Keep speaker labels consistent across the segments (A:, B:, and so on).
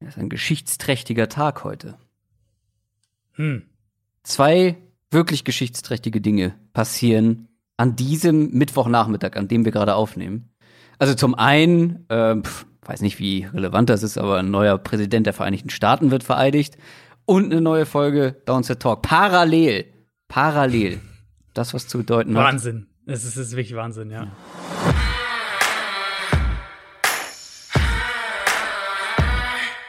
A: Das ist ein geschichtsträchtiger Tag heute.
B: Hm.
A: Zwei wirklich geschichtsträchtige Dinge passieren an diesem Mittwochnachmittag, an dem wir gerade aufnehmen. Also zum einen, äh, pf, weiß nicht, wie relevant das ist, aber ein neuer Präsident der Vereinigten Staaten wird vereidigt und eine neue Folge Downset Talk. Parallel. Parallel. Das, was zu bedeuten hat.
B: Wahnsinn. Es ist, es ist wirklich Wahnsinn, ja.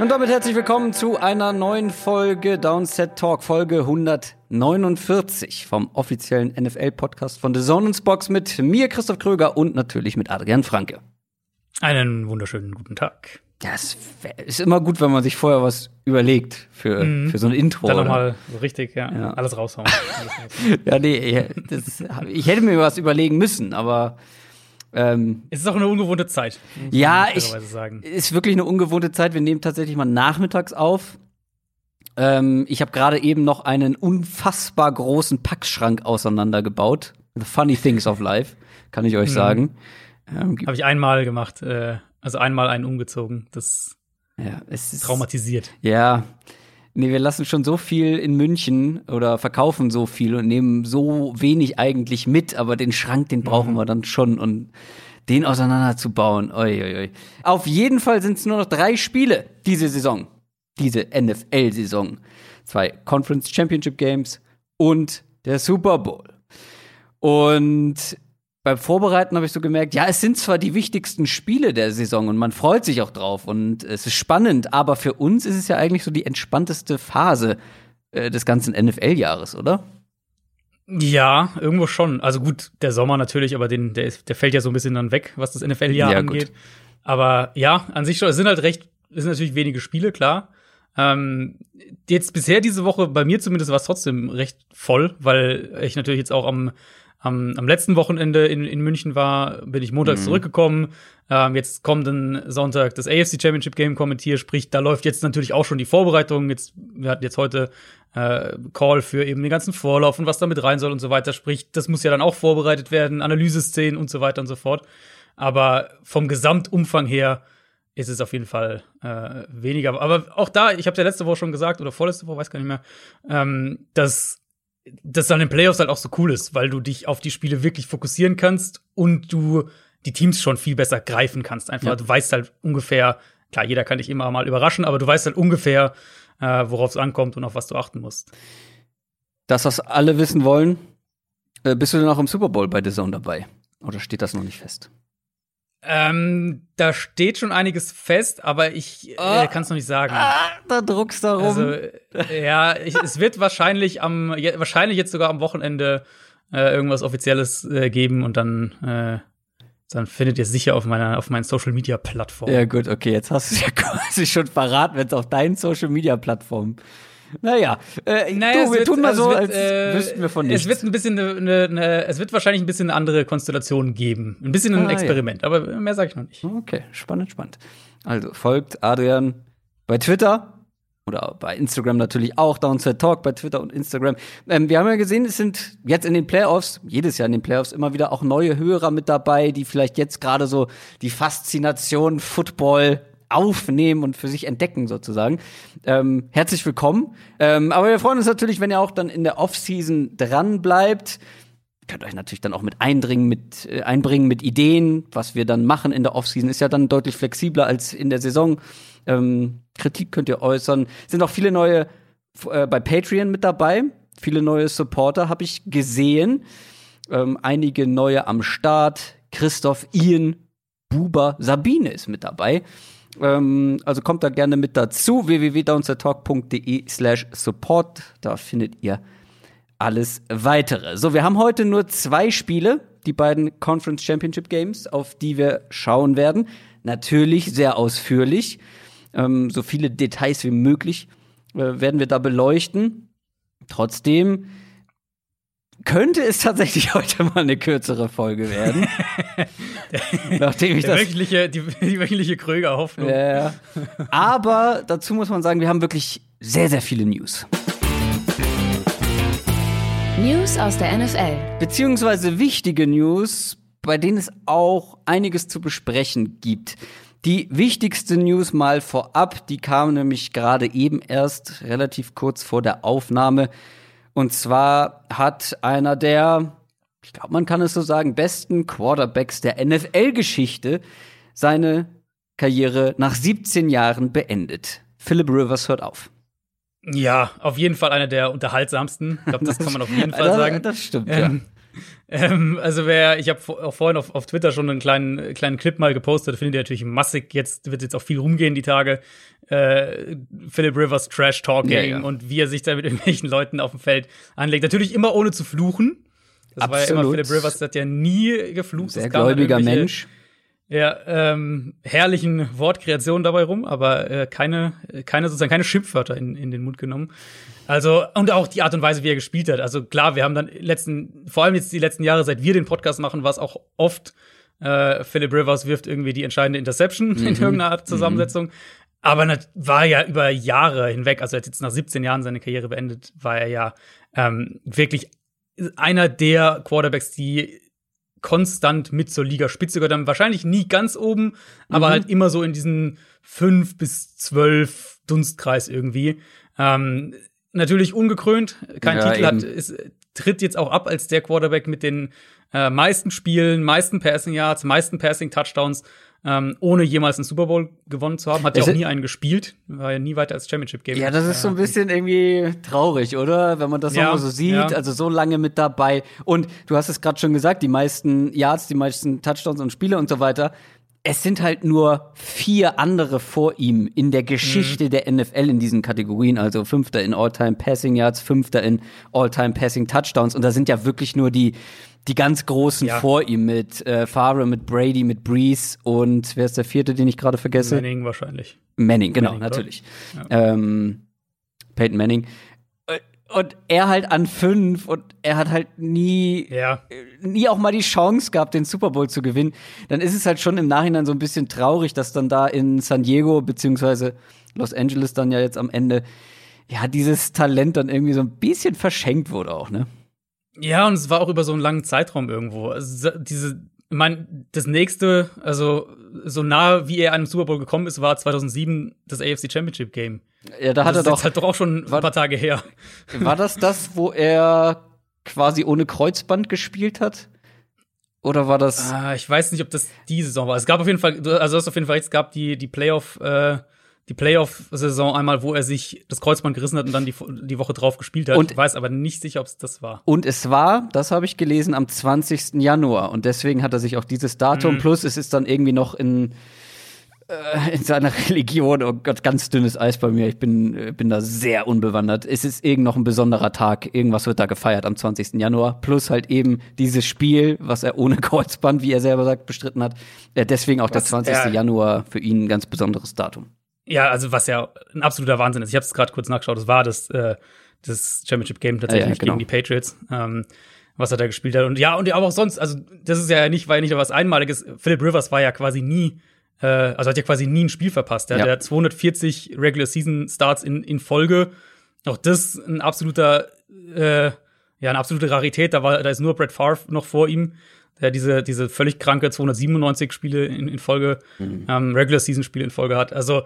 A: Und damit herzlich willkommen zu einer neuen Folge Downset Talk, Folge 149 vom offiziellen NFL-Podcast von The Zone Box mit mir, Christoph Kröger und natürlich mit Adrian Franke.
B: Einen wunderschönen guten Tag.
A: Ja, es ist immer gut, wenn man sich vorher was überlegt für,
B: Mhm.
A: für so ein Intro.
B: Dann nochmal so richtig, ja,
A: Ja.
B: alles raushauen. Alles.
A: Ja, nee, das, ich hätte mir was überlegen müssen, aber ähm,
B: es ist auch eine ungewohnte Zeit.
A: Ja, ich-
B: sagen.
A: ist wirklich eine ungewohnte Zeit. Wir nehmen tatsächlich mal nachmittags auf. Ähm, ich habe gerade eben noch einen unfassbar großen Packschrank auseinandergebaut. The funny things of life, kann ich euch
B: Mhm.
A: sagen. Ähm,
B: Habe ich einmal gemacht, äh, also einmal einen umgezogen. Das
A: ja, es ist
B: traumatisiert.
A: Ja. Nee, wir lassen schon so viel in München oder verkaufen so viel und nehmen so wenig eigentlich mit, aber den Schrank, den brauchen wir dann schon und den auseinanderzubauen. Oi, oi, oi. Auf jeden Fall sind es nur noch drei Spiele diese Saison. Diese NFL-Saison. Zwei Conference Championship Games und der Super Bowl. Und beim Vorbereiten habe ich so gemerkt, ja, es sind zwar die wichtigsten Spiele der Saison und man freut sich auch drauf und es ist spannend, aber für uns ist es ja eigentlich so die entspannteste Phase äh, des ganzen NFL-Jahres, oder?
B: Ja, irgendwo schon. Also gut, der Sommer natürlich, aber den, der, der fällt ja so ein bisschen dann weg, was das NFL-Jahr
A: Ja, gut.
B: angeht. Aber ja, an sich schon, es sind halt recht, es sind natürlich wenige Spiele, klar. Ähm, jetzt bisher diese Woche, bei mir zumindest, war es trotzdem recht voll, weil ich natürlich jetzt auch am, am, am letzten Wochenende in, in München war, bin ich montags
A: Mhm.
B: zurückgekommen. Ähm, jetzt kommt dann Sonntag das AFC Championship Game kommentiert, sprich, da läuft jetzt natürlich auch schon die Vorbereitung. Jetzt, wir hatten jetzt heute äh, Call für eben den ganzen Vorlauf und was da mit rein soll und so weiter. Sprich, das muss ja dann auch vorbereitet werden, Analyseszenen und so weiter und so fort. Aber vom Gesamtumfang her ist es auf jeden Fall äh, weniger. Aber auch da, ich habe ja letzte Woche schon gesagt, oder vorletzte Woche, weiß gar nicht mehr, ähm, dass das dann in den Playoffs halt auch so cool ist, weil du dich auf die Spiele wirklich fokussieren kannst und du die Teams schon viel besser greifen kannst. Einfach,
A: Ja.
B: du weißt halt ungefähr, klar, jeder kann dich immer mal überraschen, aber du weißt halt ungefähr, äh, worauf es ankommt und auf was du achten musst.
A: Das, was alle wissen wollen, äh, bist du denn auch im Super Bowl bei The Zone dabei? Oder steht das noch nicht fest?
B: Ähm, da steht schon einiges fest, aber ich
A: Ah.
B: äh, kann es noch nicht sagen.
A: Ah, da druckst du rum.
B: Also, äh, ja, ich, es wird wahrscheinlich am, wahrscheinlich jetzt sogar am Wochenende äh, irgendwas Offizielles äh, geben und dann, äh, dann findet ihr es sicher auf meiner, auf meinen Social Media Plattformen.
A: Ja, gut, okay, jetzt hast du es ja quasi schon verraten, wenn es auf deinen Social Media Plattformen. Naja, äh,
B: Naja,
A: du, wir
B: wird-
A: tun mal so,
B: es
A: als
B: wird, äh,
A: wüssten wir von nichts.
B: Es wird ein bisschen eine, eine, eine, es wird wahrscheinlich ein bisschen eine andere Konstellation geben. Ein bisschen ein
A: Ah, ja.
B: Experiment, aber mehr sage ich noch nicht.
A: Okay, spannend, spannend. Also folgt Adrian bei Twitter oder bei Instagram natürlich auch, Downset Talk bei Twitter und Instagram. Ähm, wir haben ja gesehen, es sind jetzt in den Playoffs, jedes Jahr in den Playoffs, immer wieder auch neue Hörer mit dabei, die vielleicht jetzt gerade so die Faszination Football aufnehmen und für sich entdecken sozusagen. Ähm, herzlich willkommen. Ähm, aber wir freuen uns natürlich, wenn ihr auch dann in der Offseason dran bleibt könnt euch natürlich dann auch mit eindringen, mit äh, einbringen mit Ideen, was wir dann machen in der Offseason ist ja dann deutlich flexibler als in der Saison. Ähm, Kritik könnt ihr äußern. Sind auch viele neue äh, bei Patreon mit dabei. Viele neue Supporter habe ich gesehen. Ähm, einige neue am Start. Christoph, Ian, Buber, Sabine ist mit dabei. Ähm, also kommt da gerne mit dazu. www.downsettalk.de slash support. Da findet ihr alles weitere. So, wir haben heute nur zwei Spiele, die beiden Conference Championship Games, auf die wir schauen werden. Natürlich sehr ausführlich. Ähm, so viele Details wie möglich äh, werden wir da beleuchten. Trotzdem könnte es tatsächlich heute mal eine kürzere Folge werden. Nachdem ich
B: Der
A: das.
B: wöchentliche, die, die wöchentliche Kröger-Hoffnung.
A: Ja, ja. Aber dazu muss man sagen, wir haben wirklich sehr, sehr viele News.
C: News aus der NFL.
A: Beziehungsweise wichtige News, bei denen es auch einiges zu besprechen gibt. Die wichtigste News mal vorab, die kam nämlich gerade eben erst relativ kurz vor der Aufnahme. Und zwar hat einer der, ich glaube, man kann es so sagen, besten Quarterbacks der NFL-Geschichte seine Karriere nach 17 Jahren beendet. Philip Rivers hört auf.
B: Ja, auf jeden Fall einer der unterhaltsamsten. Ich glaube, das kann man auf jeden Fall
A: Das-
B: sagen.
A: Das stimmt,
B: Ähm, ähm, also wer, ich habe auch vorhin auf, auf Twitter schon einen kleinen, kleinen Clip mal gepostet, findet ihr natürlich massig, jetzt wird jetzt auch viel rumgehen die Tage. Äh, Philip Rivers Trash Talking
A: Ja, ja.
B: und wie er sich da mit irgendwelchen Leuten auf dem Feld anlegt. Natürlich immer ohne zu fluchen. Das war ja immer
A: Absolut.
B: Philip Rivers, der hat ja nie geflucht.
A: Sehr gläubiger Mensch.
B: Ja, ähm, herrlichen Wortkreationen dabei rum, aber äh, keine, keine sozusagen keine Schimpfwörter in, in den Mund genommen. Also, und auch die Art und Weise, wie er gespielt hat. Also klar, wir haben dann letzten, vor allem jetzt die letzten Jahre, seit wir den Podcast machen, war es auch oft, äh, Philip Rivers wirft irgendwie die entscheidende Interception in irgendeiner Art Zusammensetzung. Aber das war ja über Jahre hinweg, also er hat jetzt nach 17 Jahren seine Karriere beendet, war er ja ähm, wirklich einer der Quarterbacks, die konstant mit zur Ligaspitze gehört haben. Wahrscheinlich nie ganz oben, aber
A: Mhm.
B: halt immer so in diesen fünf bis zwölf Dunstkreis irgendwie. Ähm, natürlich ungekrönt, kein
A: Ja,
B: Titel hat,
A: eben.
B: ist, tritt jetzt auch ab als der Quarterback mit den äh, meisten Spielen, meisten Passing Yards, meisten Passing Touchdowns, ähm, ohne jemals einen Super Bowl gewonnen zu haben. Hat ja auch nie einen gespielt, war ja nie weiter als Championship Game.
A: Ja, das ist so ein bisschen irgendwie traurig, oder? Wenn man das
B: Ja,
A: nochmal so sieht,
B: ja.
A: also so lange mit dabei. Und du hast es gerade schon gesagt, die meisten Yards, die meisten Touchdowns und Spiele und so weiter. Es sind halt nur vier andere vor ihm in der Geschichte
B: Mhm.
A: der NFL in diesen Kategorien. Also Fünfter in All-Time Passing Yards, Fünfter in All-Time Passing Touchdowns. Und da sind ja wirklich nur die, die ganz Großen
B: Ja.
A: vor ihm mit äh, Favre, mit Brady, mit Breeze und wer ist der vierte, den ich gerade vergesse?
B: Manning wahrscheinlich.
A: Manning, genau,
B: Manning,
A: natürlich. Ähm, Peyton Manning. Äh, Und er halt an fünf und er hat halt nie,
B: Ja.
A: nie auch mal die Chance gehabt, den Super Bowl zu gewinnen. Dann ist es halt schon im Nachhinein so ein bisschen traurig, dass dann da in San Diego beziehungsweise Los Angeles dann ja jetzt am Ende ja dieses Talent dann irgendwie so ein bisschen verschenkt wurde auch, ne?
B: Ja, und es war auch über so einen langen Zeitraum irgendwo. Also, diese, ich mein, das nächste, also so nah wie er einem Super Bowl gekommen ist, war 2007 das AFC Championship Game.
A: Ja, da hat
B: das
A: er doch.
B: halt doch auch schon ein
A: War-
B: paar Tage her.
A: War das das, wo er quasi ohne Kreuzband gespielt hat? Oder war das?
B: Ah, ich weiß nicht, ob das die Saison war. Es gab auf jeden Fall, also du hast auf jeden Fall es gab die, die Playoff, äh, die Playoff-Saison einmal, wo er sich das Kreuzband gerissen hat und dann die, die Woche drauf gespielt hat.
A: Und-
B: ich weiß aber nicht sicher, ob es das war.
A: Und es war, das habe ich gelesen, am 20. Januar. Und deswegen hat er sich auch dieses Datum, plus es ist dann irgendwie noch in, äh, in seiner Religion, oh Gott, ganz dünnes Eis bei mir. Ich bin, äh, bin da sehr unbewandert. Es ist irgend noch ein besonderer Tag. Irgendwas wird da gefeiert am 20. Januar. Plus halt eben dieses Spiel, was er ohne Kreuzband, wie er selber sagt, bestritten hat. Äh, deswegen auch der
B: Was
A: 20.
B: er-
A: Januar für ihn ein ganz besonderes Datum.
B: Ja, also was ja ein absoluter Wahnsinn ist. Ich habe es gerade kurz nachgeschaut. Das war das, äh, das Championship Game tatsächlich
A: Ja, ja, genau.
B: gegen die Patriots, ähm, was er da gespielt hat. Und ja, und ja, aber auch sonst, also das ist ja nicht, war ja nicht was Einmaliges. Philip Rivers war ja quasi nie, äh, also hat ja quasi nie ein Spiel verpasst. Er
A: Ja.
B: hat ja 240 Regular Season Starts in, in Folge. Auch das ein absoluter, äh, ja, eine absolute Rarität. Da war, da ist nur Brett Favre noch vor ihm der diese, diese völlig kranke 297 Spiele in, in Folge, ähm, Regular Season Spiele in Folge hat. Also,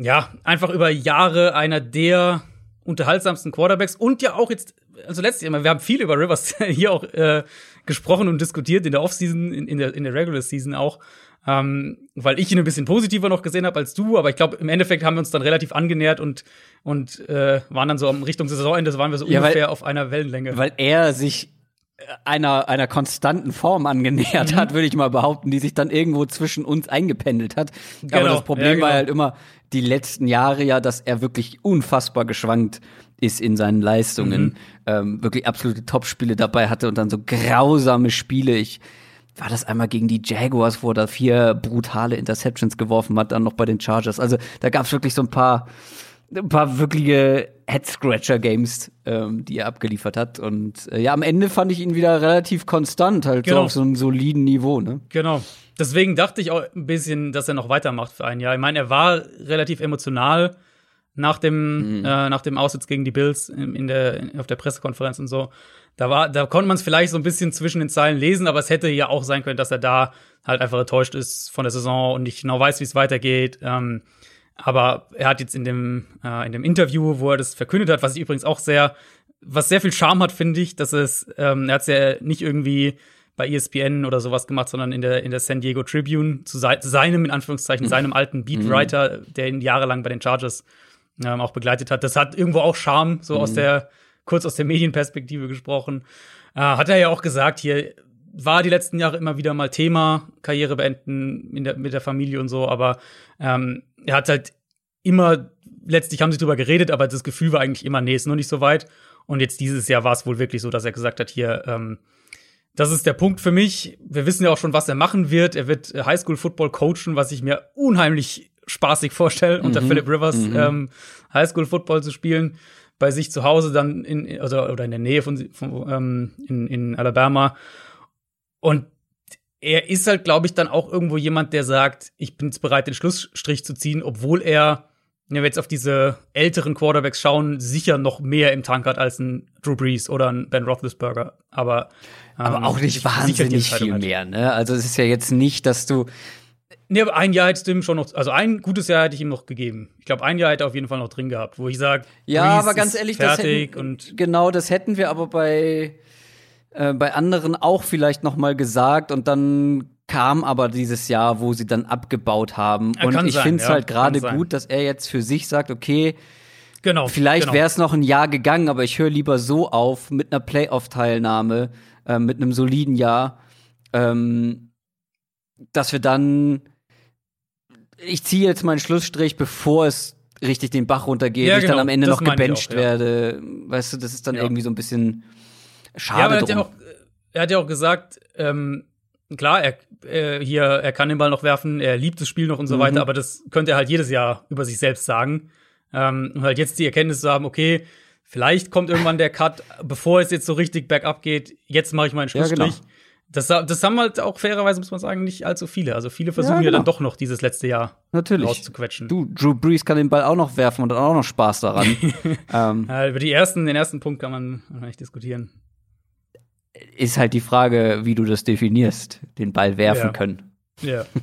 B: ja, einfach über Jahre einer der unterhaltsamsten Quarterbacks und ja auch jetzt, also letztes Jahr, wir haben viel über Rivers hier auch äh, gesprochen und diskutiert in der Offseason, in, in, der, in der Regular Season auch, ähm, weil ich ihn ein bisschen positiver noch gesehen habe als du, aber ich glaube, im Endeffekt haben wir uns dann relativ angenähert und, und äh, waren dann so am Richtung Saisonende, waren wir so
A: Ja, weil-
B: ungefähr auf einer Wellenlänge.
A: Weil er sich äh, einer, einer konstanten Form angenähert
B: Mhm.
A: hat, würde ich mal behaupten, die sich dann irgendwo zwischen uns eingependelt hat. Aber
B: Genau,
A: das Problem
B: ja, genau.
A: war halt immer die letzten Jahre ja, dass er wirklich unfassbar geschwankt ist in seinen Leistungen.
B: Mhm.
A: Ähm, wirklich absolute Topspiele dabei hatte und dann so grausame Spiele. Ich war das einmal gegen die Jaguars, wo er da vier brutale Interceptions geworfen hat, dann noch bei den Chargers. Also da gab es wirklich so ein paar ein paar wirkliche Head-Scratcher-Games, ähm, die er abgeliefert hat. Und äh, ja, am Ende fand ich ihn wieder relativ konstant, halt
B: Genau.
A: so auf so einem soliden Niveau, ne?
B: Genau. Deswegen dachte ich auch ein bisschen, dass er noch weitermacht für ein Jahr. Ich meine, er war relativ emotional nach dem, äh, nach dem Aussitz gegen die Bills in, in der, auf der Pressekonferenz und so. Da, war, da konnte man es vielleicht so ein bisschen zwischen den Zeilen lesen, aber es hätte ja auch sein können, dass er da halt einfach enttäuscht ist von der Saison und nicht genau weiß, wie es weitergeht. Ähm, aber er hat jetzt in dem, äh, in dem Interview, wo er das verkündet hat, was ich übrigens auch sehr, was sehr viel Charme hat, finde ich, dass es, ähm, er hat es ja nicht irgendwie bei ESPN oder sowas gemacht, sondern in der, in der San Diego Tribune zu sei, seinem, in Anführungszeichen, seinem alten Beatwriter, der ihn jahrelang bei den Chargers ähm, auch begleitet hat. Das hat irgendwo auch Charme, so aus der, kurz aus der Medienperspektive gesprochen. Äh, hat er ja auch gesagt, hier war die letzten Jahre immer wieder mal Thema, Karriere beenden der, mit der Familie und so, aber ähm, er hat halt immer, letztlich haben sie drüber geredet, aber das Gefühl war eigentlich immer, nee, ist noch nicht so weit. Und jetzt dieses Jahr war es wohl wirklich so, dass er gesagt hat, hier, ähm, das ist der Punkt für mich. Wir wissen ja auch schon, was er machen wird. Er wird äh, Highschool-Football coachen, was ich mir unheimlich spaßig vorstelle, unter Philip Rivers ähm, Highschool-Football zu spielen. Bei sich zu Hause dann in, also, oder in der Nähe von, von ähm, in, in Alabama. Und er ist halt, glaube ich, dann auch irgendwo jemand, der sagt, ich bin jetzt bereit, den Schlussstrich zu ziehen, obwohl er, wenn wir jetzt auf diese älteren Quarterbacks schauen, sicher noch mehr im Tank hat als ein Drew Brees oder ein Ben Roethlisberger. Aber, ähm,
A: Aber auch nicht wahnsinnig viel
B: hat.
A: mehr, ne? Also es ist ja jetzt nicht, dass du
B: Nee, aber ein Jahr hättest du ihm schon noch, also ein gutes Jahr hätte ich ihm noch gegeben. Ich glaube, ein Jahr hätte er auf jeden Fall noch drin gehabt, wo ich sage,
A: Ja, aber ganz ehrlich, das hätten,
B: und
A: genau, das hätten wir aber bei äh, bei anderen auch vielleicht noch mal gesagt und dann kam aber dieses Jahr, wo sie dann abgebaut haben
B: Ja,
A: und ich finde es
B: ja,
A: halt gerade gut, dass er jetzt für sich sagt, okay,
B: genau.
A: vielleicht
B: genau.
A: wäre es noch ein Jahr gegangen, aber ich höre lieber so auf mit einer Playoff-Teilnahme, äh, mit einem soliden Jahr, ähm, dass wir dann ich ziehe jetzt meinen Schlussstrich, bevor es richtig den Bach runtergeht,
B: Ja,
A: ich dann
B: genau,
A: am Ende noch gebencht
B: auch,
A: werde. Weißt du, das ist dann irgendwie so ein bisschen
B: Ja,
A: schade
B: aber er hat ja auch, er hat ja auch gesagt, ähm, klar, er, äh, hier, er kann den Ball noch werfen, er liebt das Spiel noch und so
A: Mhm.
B: weiter, aber das könnte er halt jedes Jahr über sich selbst sagen. Ähm, und halt jetzt die Erkenntnis zu haben, okay, vielleicht kommt irgendwann der Cut, bevor es jetzt so richtig bergab geht, jetzt mache ich meinen
A: Ja,
B: Schlussstrich.
A: genau.
B: Das, das haben halt auch fairerweise, muss man sagen, nicht allzu viele. Also viele versuchen ja,
A: genau.
B: dann doch noch dieses letzte Jahr
A: Natürlich.
B: rauszuquetschen.
A: Du, Drew Brees kann den Ball auch noch werfen und dann auch noch Spaß daran. ähm,
B: Ja, über die ersten, den ersten Punkt kann man wahrscheinlich diskutieren.
A: Ist halt die Frage, wie du das definierst, den Ball werfen
B: Ja.
A: können.
B: Ja.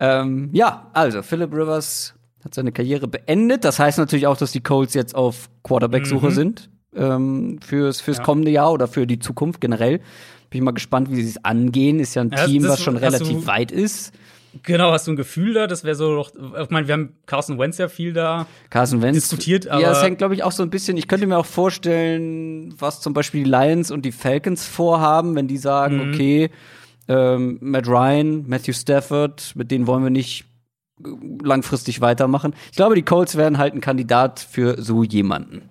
A: Ähm, ja, also Philip Rivers hat seine Karriere beendet. Das heißt natürlich auch, dass die Colts jetzt auf Quarterback-Suche
B: Mhm.
A: sind ähm, fürs, fürs
B: Ja.
A: kommende Jahr oder für die Zukunft generell. Bin ich mal gespannt, wie sie es angehen. Ist ja ein
B: Ja,
A: Team,
B: das-
A: was schon relativ weit ist.
B: Genau, hast du ein Gefühl da? Das wäre so doch. Ich meine, wir haben Carson Wentz ja viel da.
A: Carson Wentz.
B: Diskutiert, aber-
A: Ja, es hängt, glaube ich, auch so ein bisschen. Ich könnte mir auch vorstellen, was zum Beispiel die Lions und die Falcons vorhaben, wenn die sagen,
B: Mhm.
A: okay, ähm, Matt Ryan, Matthew Stafford, mit denen wollen wir nicht äh, langfristig weitermachen. Ich glaube, die Colts wären halt ein Kandidat für so jemanden.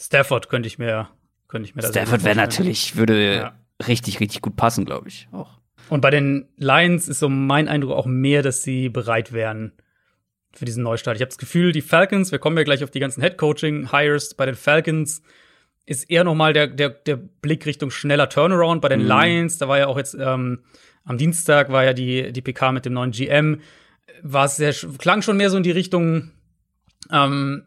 B: Stafford könnte ich mir, könnte ich mir
A: Stafford wäre natürlich, würde
B: Ja.
A: richtig, richtig gut passen, glaube ich. Auch.
B: Und bei den Lions ist so mein Eindruck auch mehr, dass sie bereit wären für diesen Neustart. Ich habe das Gefühl, die Falcons, wir kommen ja gleich auf die ganzen Head-Coaching-Hires, bei den Falcons ist eher noch mal der, der, der Blick Richtung schneller Turnaround. Bei den
A: Mhm.
B: Lions, da war ja auch jetzt ähm, am Dienstag war ja die, die PK mit dem neuen GM, war es sehr, klang schon mehr so in die Richtung, ähm,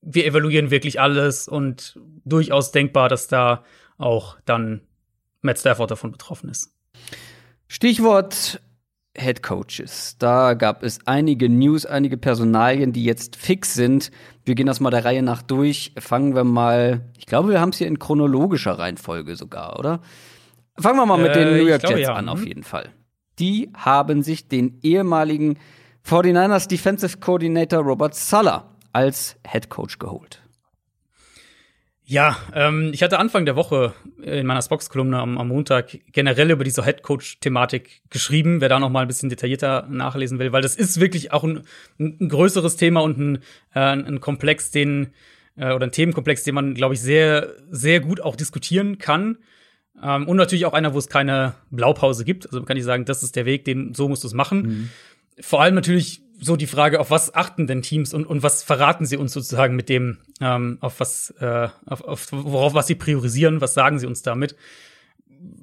B: wir evaluieren wirklich alles und durchaus denkbar, dass da auch dann Matt Stafford davon betroffen ist.
A: Stichwort Head Coaches. Da gab es einige News, einige Personalien, die jetzt fix sind. Wir gehen das mal der Reihe nach durch. Fangen wir mal, ich glaube, wir haben es hier in chronologischer Reihenfolge sogar, oder? Fangen wir mal mit
B: Äh,
A: den New York
B: glaube,
A: Jets
B: ja.
A: an, auf
B: Mhm.
A: jeden Fall. Die haben sich den ehemaligen 49ers Defensive Coordinator Robert Sala als Head Coach geholt.
B: Ja, ähm, ich hatte Anfang der Woche in meiner Spox-Kolumne am, am Montag generell über diese Headcoach-Thematik geschrieben. Wer da noch mal ein bisschen detaillierter nachlesen will, weil das ist wirklich auch ein, ein größeres Thema und ein, äh, ein Komplex, den äh, oder ein Themenkomplex, den man, glaube ich, sehr, sehr gut auch diskutieren kann. Ähm, und natürlich auch einer, wo es keine Blaupause gibt. Also man kann nicht sagen, das ist der Weg, den so musst du es machen. Vor allem natürlich so die Frage, auf was achten denn Teams und, und was verraten sie uns sozusagen mit dem, ähm, auf was, äh, auf, auf, worauf was sie priorisieren, was sagen sie uns damit?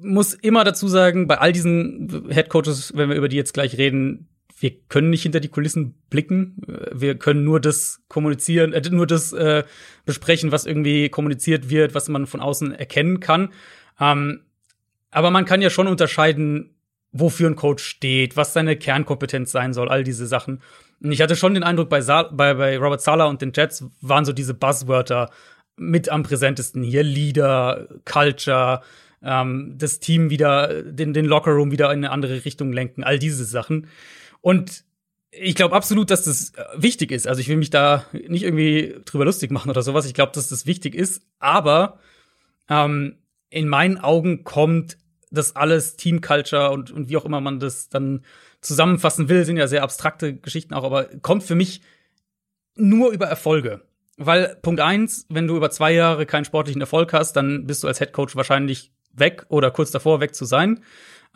B: Muss immer dazu sagen, bei all diesen Head Coaches, wenn wir über die jetzt gleich reden, wir können nicht hinter die Kulissen blicken. Wir können nur das kommunizieren, äh, nur das äh, besprechen, was irgendwie kommuniziert wird, was man von außen erkennen kann. Ähm, aber man kann ja schon unterscheiden, wofür ein Coach steht, was seine Kernkompetenz sein soll, all diese Sachen. Und ich hatte schon den Eindruck, bei, Sa bei, bei Robert Sala und den Jets waren so diese Buzzwörter mit am präsentesten hier. Leader, Culture, ähm, das Team wieder, den, den Lockerroom wieder in eine andere Richtung lenken, all diese Sachen. Und ich glaube absolut, dass das äh, wichtig ist. Also ich will mich da nicht irgendwie drüber lustig machen oder sowas. Ich glaube, dass das wichtig ist. Aber ähm, in meinen Augen kommt das alles Team Culture und, und wie auch immer man das dann zusammenfassen will, sind ja sehr abstrakte Geschichten auch, aber kommt für mich nur über Erfolge. Weil Punkt eins, wenn du über zwei Jahre keinen sportlichen Erfolg hast, dann bist du als Head Coach wahrscheinlich weg oder kurz davor weg zu sein.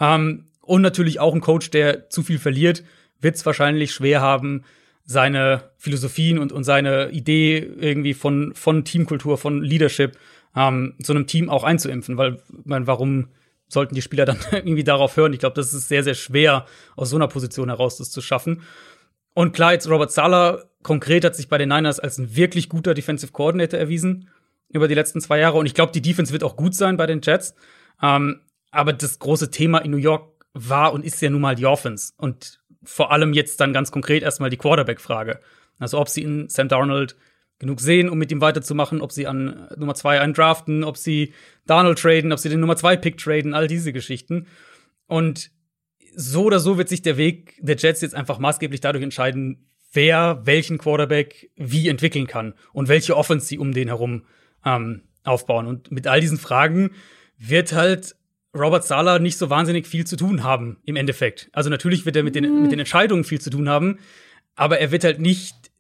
B: Ähm, und natürlich auch ein Coach, der zu viel verliert, wird es wahrscheinlich schwer haben, seine Philosophien und, und seine Idee irgendwie von, von Teamkultur, von Leadership ähm, so einem Team auch einzuimpfen. Weil, mein, warum sollten die Spieler dann irgendwie darauf hören. Ich glaube, das ist sehr, sehr schwer, aus so einer Position heraus das zu schaffen. Und klar, jetzt Robert Sala konkret hat sich bei den Niners als ein wirklich guter Defensive Coordinator erwiesen über die letzten zwei Jahre. Und ich glaube, die Defense wird auch gut sein bei den Jets. Ähm, aber das große Thema in New York war und ist ja nun mal die Offense. Und vor allem jetzt dann ganz konkret erstmal die Quarterback-Frage. Also ob sie in Sam Darnold genug sehen, um mit ihm weiterzumachen, ob sie an Nummer zwei einen draften, ob sie Donald traden, ob sie den Nummer zwei Pick traden, all diese Geschichten. Und so oder so wird sich der Weg der Jets jetzt einfach maßgeblich dadurch entscheiden, wer welchen Quarterback wie entwickeln kann und welche Offense sie um den herum ähm, aufbauen. Und mit all diesen Fragen wird halt Robert Sala nicht so wahnsinnig viel zu tun haben im Endeffekt. Also natürlich wird er mit den, mit den Entscheidungen viel zu tun haben, aber er wird halt nicht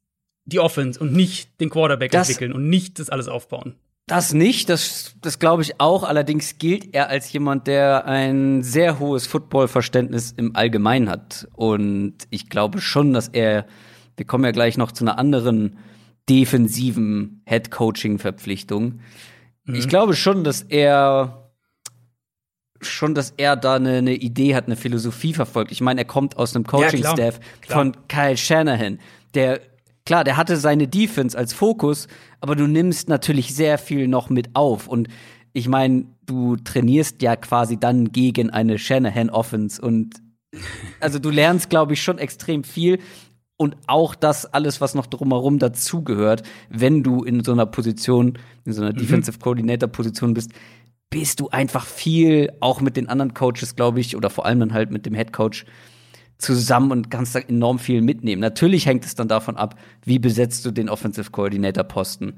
B: die Offense und nicht den Quarterback das, entwickeln und nicht das alles aufbauen.
A: Das nicht, das, das glaube ich auch. Allerdings gilt er als jemand, der ein sehr hohes Footballverständnis im Allgemeinen hat. Und ich glaube schon, dass er, wir kommen ja gleich noch zu einer anderen defensiven Head-Coaching-Verpflichtung. Mhm. Ich glaube schon, dass er schon, dass er da eine, eine Idee hat, eine Philosophie verfolgt. Ich meine, er kommt aus einem Coaching-Staff ja, von Kyle Shanahan, der klar, der hatte seine Defense als Fokus, aber du nimmst natürlich sehr viel noch mit auf. Und ich meine, du trainierst ja quasi dann gegen eine Shanahan Offense und also du lernst, glaube ich, schon extrem viel und auch das alles, was noch drumherum dazugehört, wenn du in so einer Position, in so einer mhm. Defensive Coordinator Position bist, bist du einfach viel, auch mit den anderen Coaches, glaube ich, oder vor allem dann halt mit dem Head Coach zusammen und kannst da enorm viel mitnehmen. Natürlich hängt es dann davon ab, wie besetzt du den Offensive Coordinator Posten.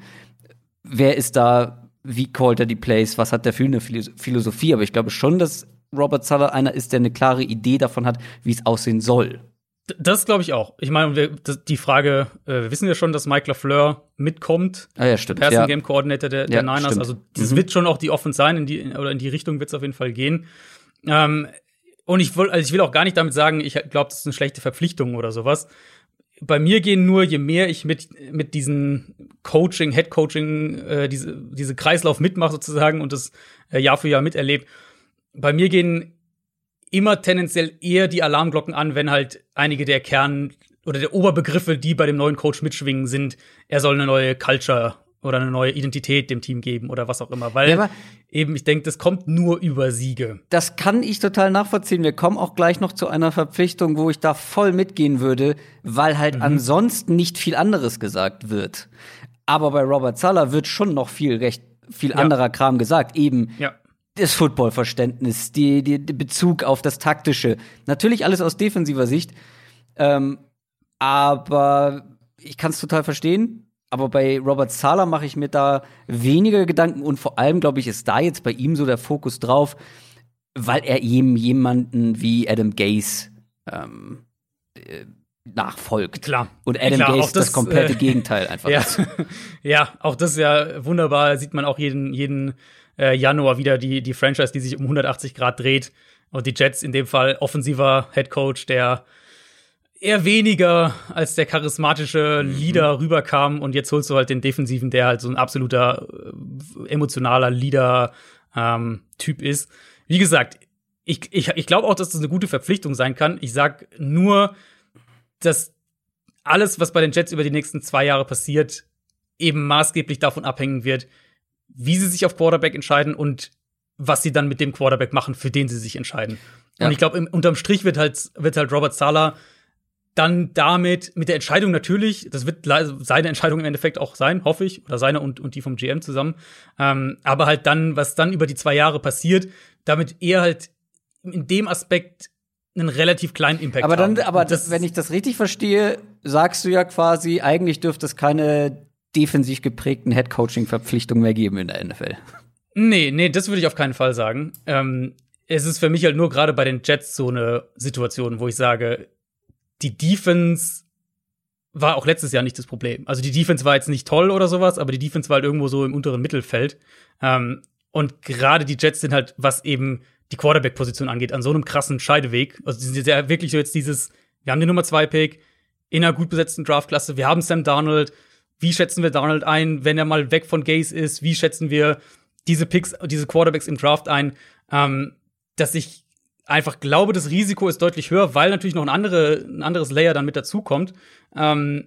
A: Wer ist da, wie callt er die Plays, was hat der für eine Philosophie? Aber ich glaube schon, dass Robert Suller einer ist, der eine klare Idee davon hat, wie es aussehen soll.
B: Das glaube ich auch. Ich meine, die Frage, äh, wir wissen ja schon, dass Mike LaFleur mitkommt.
A: Ah ja, stimmt.
B: Passing
A: ja.
B: Game Coordinator der, der ja, Niners. Stimmt. Also, das mhm. wird schon auch die Offense sein, in die, oder in die Richtung wird es auf jeden Fall gehen. Ähm, und ich will, also ich will auch gar nicht damit sagen, ich glaube, das ist eine schlechte Verpflichtung oder sowas. Bei mir gehen nur, je mehr ich mit, mit diesen Coaching, Head Coaching, äh, diese, diese Kreislauf mitmache sozusagen und das äh, Jahr für Jahr miterlebe, bei mir gehen immer tendenziell eher die Alarmglocken an, wenn halt einige der Kern oder der Oberbegriffe, die bei dem neuen Coach mitschwingen, sind, er soll eine neue Culture oder eine neue Identität dem Team geben oder was auch immer. Weil ja, eben, ich denke, das kommt nur über Siege.
A: Das kann ich total nachvollziehen. Wir kommen auch gleich noch zu einer Verpflichtung, wo ich da voll mitgehen würde, weil halt mhm. ansonsten nicht viel anderes gesagt wird. Aber bei Robert Zahler wird schon noch viel recht, viel ja. anderer Kram gesagt. Eben ja. das Footballverständnis, die, die, die Bezug auf das Taktische. Natürlich alles aus defensiver Sicht. Ähm, aber ich kann es total verstehen aber bei Robert Sala mache ich mir da weniger Gedanken und vor allem, glaube ich, ist da jetzt bei ihm so der Fokus drauf, weil er eben jemanden wie Adam Gaze ähm, äh, nachfolgt.
B: Klar.
A: Und Adam
B: Klar,
A: Gaze das, das komplette äh, Gegenteil einfach
B: ja. ja, auch das ist ja wunderbar. Sieht man auch jeden, jeden äh, Januar wieder die, die Franchise, die sich um 180 Grad dreht. Und die Jets in dem Fall offensiver Head Coach, der eher weniger als der charismatische Leader mhm. rüberkam und jetzt holst du halt den Defensiven, der halt so ein absoluter äh, emotionaler Leader ähm, ist. Wie gesagt, ich, ich, ich glaube auch, dass das eine gute Verpflichtung sein kann. Ich sag nur, dass alles, was bei den Jets über die nächsten zwei Jahre passiert, eben maßgeblich davon abhängen wird, wie sie sich auf Quarterback entscheiden und was sie dann mit dem Quarterback machen, für den sie sich entscheiden. Ja. Und ich glaube, unterm Strich wird halt, wird halt Robert Sala dann damit, mit der Entscheidung natürlich, das wird seine Entscheidung im Endeffekt auch sein, hoffe ich, oder seine und, und die vom GM zusammen. Ähm, aber halt dann, was dann über die zwei Jahre passiert, damit er halt in dem Aspekt einen relativ kleinen Impact
A: aber dann,
B: haben.
A: Aber das, wenn ich das richtig verstehe, sagst du ja quasi, eigentlich dürfte es keine defensiv geprägten Head-Coaching-Verpflichtungen mehr geben in der NFL.
B: Nee, nee, das würde ich auf keinen Fall sagen. Ähm, es ist für mich halt nur gerade bei den Jets so eine Situation, wo ich sage, die Defense war auch letztes Jahr nicht das Problem. Also die Defense war jetzt nicht toll oder sowas, aber die Defense war halt irgendwo so im unteren Mittelfeld. Ähm, und gerade die Jets sind halt, was eben die Quarterback-Position angeht, an so einem krassen Scheideweg. Also die sind ja wirklich so jetzt dieses, wir haben den Nummer zwei Pick in einer gut besetzten Draftklasse, wir haben Sam Darnold. Wie schätzen wir Darnold ein, wenn er mal weg von Gaze ist? Wie schätzen wir diese Picks, diese Quarterbacks im Draft ein? Ähm, dass ich einfach glaube, das Risiko ist deutlich höher, weil natürlich noch ein, andere, ein anderes Layer dann mit dazukommt. Ähm,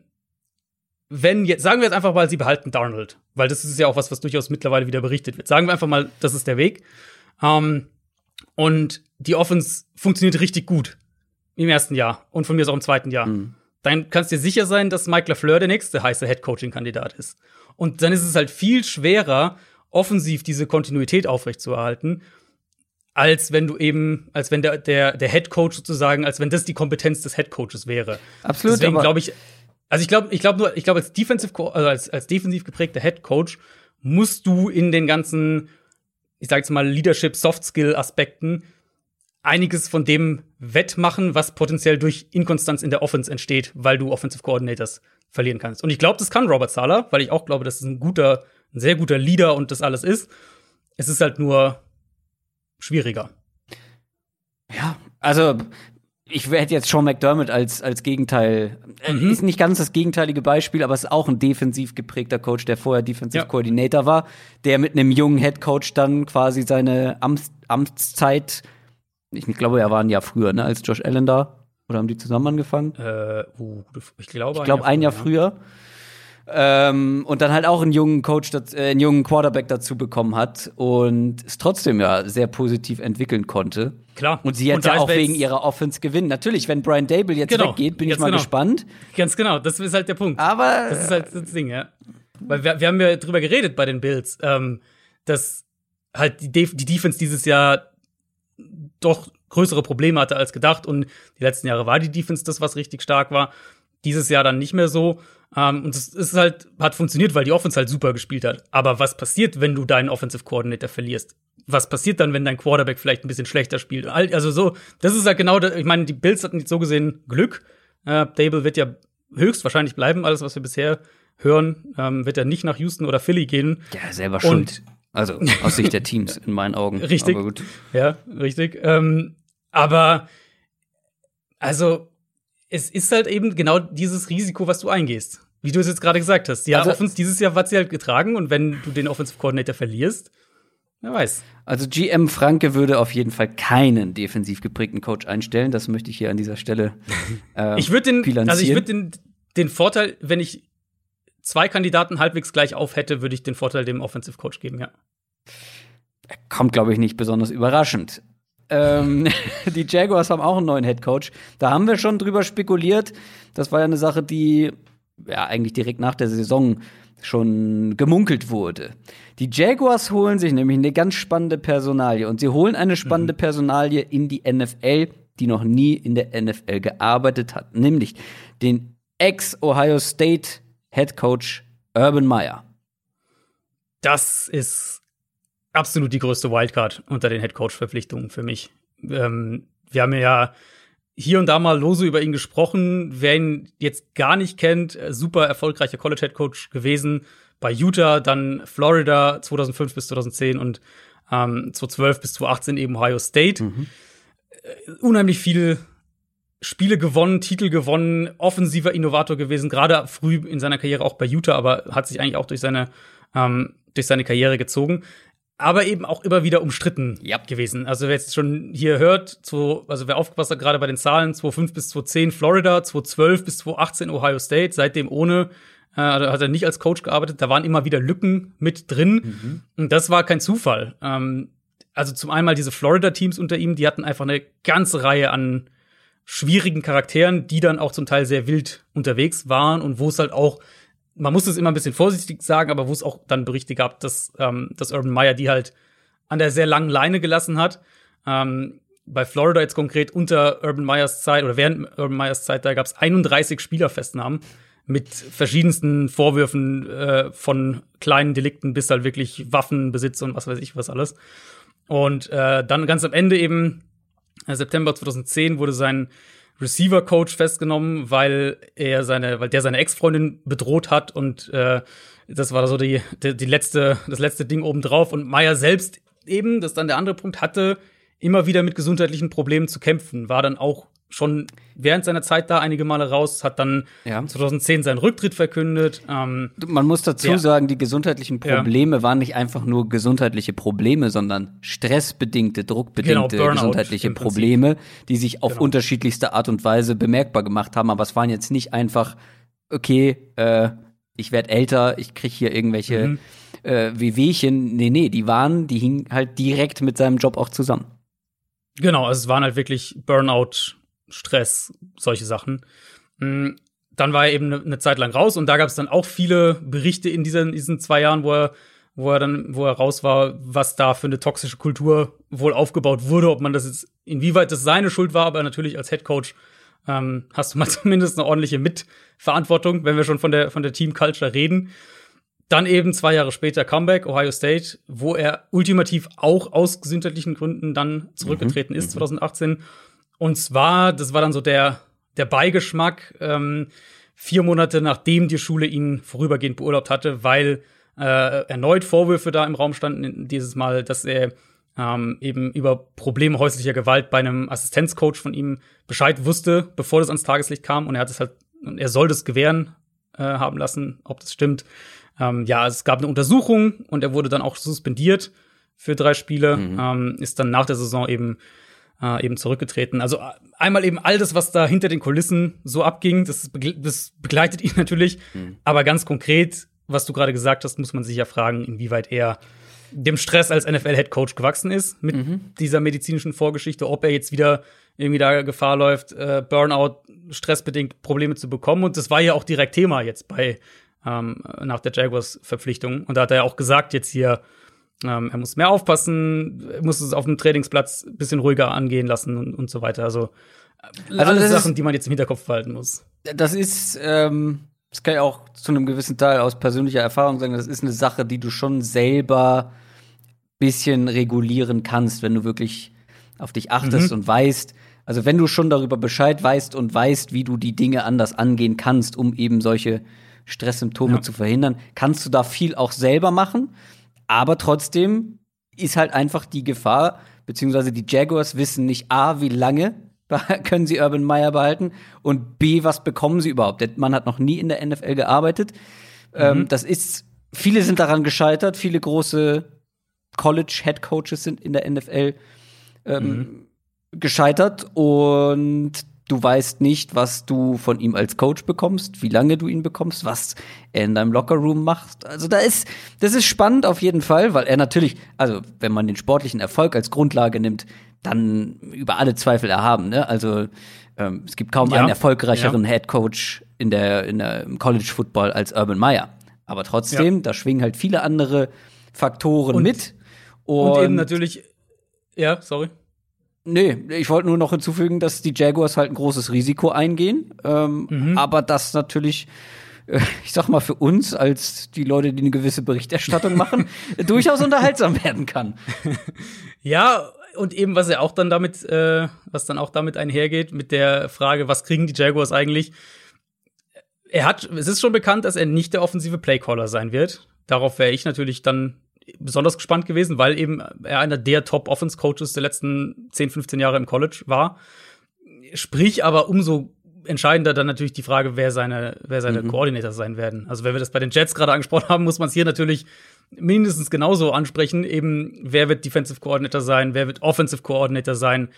B: wenn jetzt, sagen wir jetzt einfach mal, sie behalten Darnold, weil das ist ja auch was, was durchaus mittlerweile wieder berichtet wird. Sagen wir einfach mal, das ist der Weg. Ähm, und die Offense funktioniert richtig gut im ersten Jahr und von mir ist auch im zweiten Jahr. Mhm. Dann kannst du dir sicher sein, dass Mike LaFleur der nächste heiße Head-Coaching-Kandidat ist. Und dann ist es halt viel schwerer, offensiv diese Kontinuität aufrechtzuerhalten als wenn du eben, als wenn der, der, der Head Coach sozusagen, als wenn das die Kompetenz des Head Coaches wäre.
A: Absolut.
B: Deswegen glaube ich, also ich glaube, ich glaube nur, ich glaube als defensive, also als, als defensiv geprägter Head Coach musst du in den ganzen, ich sage jetzt mal Leadership, Soft Skill Aspekten einiges von dem wettmachen, was potenziell durch Inkonstanz in der Offense entsteht, weil du Offensive Coordinators verlieren kannst. Und ich glaube, das kann Robert Sala, weil ich auch glaube, dass es ein guter, ein sehr guter Leader und das alles ist. Es ist halt nur schwieriger.
A: Ja, also ich hätte jetzt Sean McDermott als, als Gegenteil. Äh, mhm. Ist nicht ganz das gegenteilige Beispiel, aber ist auch ein defensiv geprägter Coach, der vorher Defensive ja. Coordinator war, der mit einem jungen Head Coach dann quasi seine Amts, Amtszeit, ich glaube, er war ein Jahr früher, ne, als Josh Allen da. Oder haben die zusammen angefangen?
B: Äh, uh, ich glaube,
A: ich glaube, ein Jahr früher. Ein Jahr früher. Ähm, und dann halt auch einen jungen Coach, äh, einen jungen Quarterback dazu bekommen hat und es trotzdem ja sehr positiv entwickeln konnte.
B: Klar.
A: Und sie jetzt ja auch wegen ihrer Offense gewinnen. Natürlich, wenn Brian Dable jetzt genau. weggeht, bin Ganz ich mal
B: genau.
A: gespannt.
B: Ganz genau, das ist halt der Punkt.
A: Aber
B: das ist halt das Ding, ja. Weil wir, wir haben ja drüber geredet bei den Bills, ähm, dass halt die, Def die Defense dieses Jahr doch größere Probleme hatte als gedacht und die letzten Jahre war die Defense das, was richtig stark war. Dieses Jahr dann nicht mehr so. Um, und es ist halt, hat funktioniert, weil die Offense halt super gespielt hat. Aber was passiert, wenn du deinen Offensive Coordinator verlierst? Was passiert dann, wenn dein Quarterback vielleicht ein bisschen schlechter spielt? Also so, das ist halt genau, ich meine, die Bills hatten jetzt so gesehen Glück. Uh, Dable wird ja höchstwahrscheinlich bleiben, alles, was wir bisher hören, ähm, wird er nicht nach Houston oder Philly gehen.
A: Ja, selber schuld. Also aus Sicht der Teams, in meinen Augen.
B: Richtig. Aber gut. Ja, richtig. Ähm, aber also es ist halt eben genau dieses Risiko, was du eingehst. Wie du es jetzt gerade gesagt hast. Ja, also, Offense dieses Jahr hat sie halt getragen und wenn du den Offensive Coordinator verlierst, wer weiß.
A: Also GM Franke würde auf jeden Fall keinen defensiv geprägten Coach einstellen. Das möchte ich hier an dieser Stelle.
B: Äh, ich würde den, bilanzieren. also ich würde den, den Vorteil, wenn ich zwei Kandidaten halbwegs gleich auf hätte, würde ich den Vorteil dem Offensive Coach geben, ja.
A: Kommt, glaube ich, nicht besonders überraschend. Ähm, die Jaguars haben auch einen neuen Head Coach. Da haben wir schon drüber spekuliert. Das war ja eine Sache, die ja eigentlich direkt nach der Saison schon gemunkelt wurde. Die Jaguars holen sich nämlich eine ganz spannende Personalie und sie holen eine spannende mhm. Personalie in die NFL, die noch nie in der NFL gearbeitet hat, nämlich den Ex-Ohio State Head Coach Urban Meyer.
B: Das ist absolut die größte Wildcard unter den Headcoach-Verpflichtungen für mich. Ähm, wir haben ja hier und da mal lose über ihn gesprochen. Wer ihn jetzt gar nicht kennt, äh, super erfolgreicher College-Headcoach gewesen bei Utah, dann Florida 2005 bis 2010 und ähm, 2012 bis 2018 eben Ohio State. Mhm. Äh, unheimlich viel Spiele gewonnen, Titel gewonnen, offensiver Innovator gewesen, gerade früh in seiner Karriere auch bei Utah, aber hat sich eigentlich auch durch seine, ähm, durch seine Karriere gezogen. Aber eben auch immer wieder umstritten
A: Ja.
B: gewesen. Also wer jetzt schon hier hört, zu, also wer aufgepasst hat, gerade bei den Zahlen, 2005 bis 2010 Florida, 2012 bis 2018 Ohio State, seitdem ohne äh, hat er nicht als Coach gearbeitet. Da waren immer wieder Lücken mit drin. Und das war kein Zufall. Ähm, also zum einen mal diese Florida-Teams unter ihm, die hatten einfach eine ganze Reihe an schwierigen Charakteren, die dann auch zum Teil sehr wild unterwegs waren und wo es halt auch, man muss es immer ein bisschen vorsichtig sagen, aber wo es auch dann Berichte gab, dass, ähm, dass Urban Meyer die halt an der sehr langen Leine gelassen hat. Ähm, bei Florida jetzt konkret unter Urban Meyers Zeit oder während Urban Meyers Zeit, da gab es 31 Spielerfestnahmen mit verschiedensten Vorwürfen äh, von kleinen Delikten bis halt wirklich Waffenbesitz und was weiß ich was alles. Und äh, dann ganz am Ende eben, äh, September 2010, wurde sein Receiver-Coach festgenommen, weil er seine, weil der seine Ex-Freundin bedroht hat und äh, das war so die, die, die letzte, das letzte Ding obendrauf. Und Meyer selbst eben, das ist dann der andere Punkt, hatte immer wieder mit gesundheitlichen Problemen zu kämpfen, war dann auch schon während seiner Zeit da einige Male raus, hat dann
A: Ja.
B: 2010 seinen Rücktritt verkündet. Ähm,
A: Man muss dazu
B: Ja.
A: sagen, die gesundheitlichen
B: Ja.
A: Probleme waren nicht einfach nur gesundheitliche Probleme, sondern stressbedingte, druckbedingte
B: Genau,
A: gesundheitliche. Probleme, die sich auf
B: Genau.
A: unterschiedlichste Art und Weise bemerkbar gemacht haben. Aber es waren jetzt nicht einfach, okay, äh, ich werde älter, ich kriege hier irgendwelche
B: Mhm.
A: äh, Wehwehchen. Nee, nee, die waren, die hingen halt direkt mit seinem Job auch zusammen.
B: Genau, also es waren halt wirklich Burnout, Stress, solche Sachen. Mm, Dann war er eben eine, eine Zeit lang raus und da gab es dann auch viele Berichte in diesen, diesen zwei Jahren, wo er, wo er dann, wo er raus war, was da für eine toxische Kultur wohl aufgebaut wurde, ob man das jetzt, inwieweit das seine Schuld war, aber natürlich als Head Coach ähm, hast du mal zumindest eine ordentliche Mitverantwortung, wenn wir schon von der, von der Team Culture reden. Dann eben zwei Jahre später Comeback, Ohio State, wo er ultimativ auch aus gesundheitlichen Gründen dann zurückgetreten ist, 2018. Und zwar, das war dann so der, der Beigeschmack, ähm, vier Monate nachdem die Schule ihn vorübergehend beurlaubt hatte, weil äh, erneut Vorwürfe da im Raum standen, dieses Mal, dass er ähm, eben über Probleme häuslicher Gewalt bei einem Assistenzcoach von ihm Bescheid wusste, bevor das ans Tageslicht kam. Und er hat es halt, und er soll das gewähren äh, haben lassen, ob das stimmt. Ähm, ja, es gab eine Untersuchung und er wurde dann auch suspendiert für drei Spiele, ähm, ist dann nach der Saison eben äh, eben zurückgetreten. Also äh, einmal eben all das, was da hinter den Kulissen so abging, das, begle das begleitet ihn natürlich. Aber ganz konkret, was du gerade gesagt hast, muss man sich ja fragen, inwieweit er dem Stress als NFL-Head-Coach gewachsen ist mit dieser medizinischen Vorgeschichte, ob er jetzt wieder irgendwie da Gefahr läuft, äh, Burnout, stressbedingt Probleme zu bekommen. Und das war ja auch direkt Thema jetzt bei ähm, nach der Jaguars-Verpflichtung. Und da hat er ja auch gesagt, jetzt hier, ähm, er muss mehr aufpassen, muss es auf dem Trainingsplatz ein bisschen ruhiger angehen lassen und, und so weiter. Also, äh,
A: Also
B: alles
A: das ist-
B: Sachen, die man jetzt im Hinterkopf behalten muss.
A: Das ist, ähm, das kann ich auch zu einem gewissen Teil aus persönlicher Erfahrung sagen, das ist eine Sache, die du schon selber bisschen regulieren kannst, wenn du wirklich auf dich achtest
B: Mhm.
A: und weißt, also wenn du schon darüber Bescheid weißt und weißt, wie du die Dinge anders angehen kannst, um eben solche Stresssymptome
B: Ja.
A: zu verhindern, kannst du da viel auch selber machen. Aber trotzdem ist halt einfach die Gefahr, beziehungsweise die Jaguars wissen nicht A, wie lange können sie Urban Meyer behalten und B, was bekommen sie überhaupt? Der Mann hat noch nie in der NFL gearbeitet. Ähm, das ist, viele sind daran gescheitert, viele große College-Head Coaches sind in der NFL ähm, gescheitert und du weißt nicht, was du von ihm als Coach bekommst, wie lange du ihn bekommst, was er in deinem Lockerroom macht. Also da ist, das ist spannend auf jeden Fall, weil er natürlich, also wenn man den sportlichen Erfolg als Grundlage nimmt, dann über alle Zweifel erhaben. Ne? Also ähm, es gibt kaum
B: Ja.
A: einen erfolgreicheren Head Coach in der, in der im College Football als Urban Meyer. Aber trotzdem, da schwingen halt viele andere Faktoren
B: Und-
A: mit.
B: Und, eben natürlich, ja, sorry.
A: Nee, ich wollte nur noch hinzufügen, dass die Jaguars halt ein großes Risiko eingehen. Ähm,
B: Mhm.
A: Aber das natürlich, äh, ich sag mal, für uns als die Leute, die eine gewisse Berichterstattung machen, durchaus unterhaltsam werden kann.
B: Ja, und eben, was er auch dann damit, äh, was dann auch damit einhergeht, mit der Frage, was kriegen die Jaguars eigentlich? Er hat, es ist schon bekannt, dass er nicht der offensive Playcaller sein wird. Darauf wäre ich natürlich dann besonders gespannt gewesen, weil eben er einer der Top-Offense-Coaches der letzten 10, 15 Jahre im College war. Sprich aber umso entscheidender dann natürlich die Frage, wer seine, wer seine mhm. Coordinator sein werden. Also wenn wir das bei den Jets gerade angesprochen haben, muss man es hier natürlich mindestens genauso ansprechen. Eben, wer wird Defensive Coordinator sein, wer wird Offensive Coordinator sein.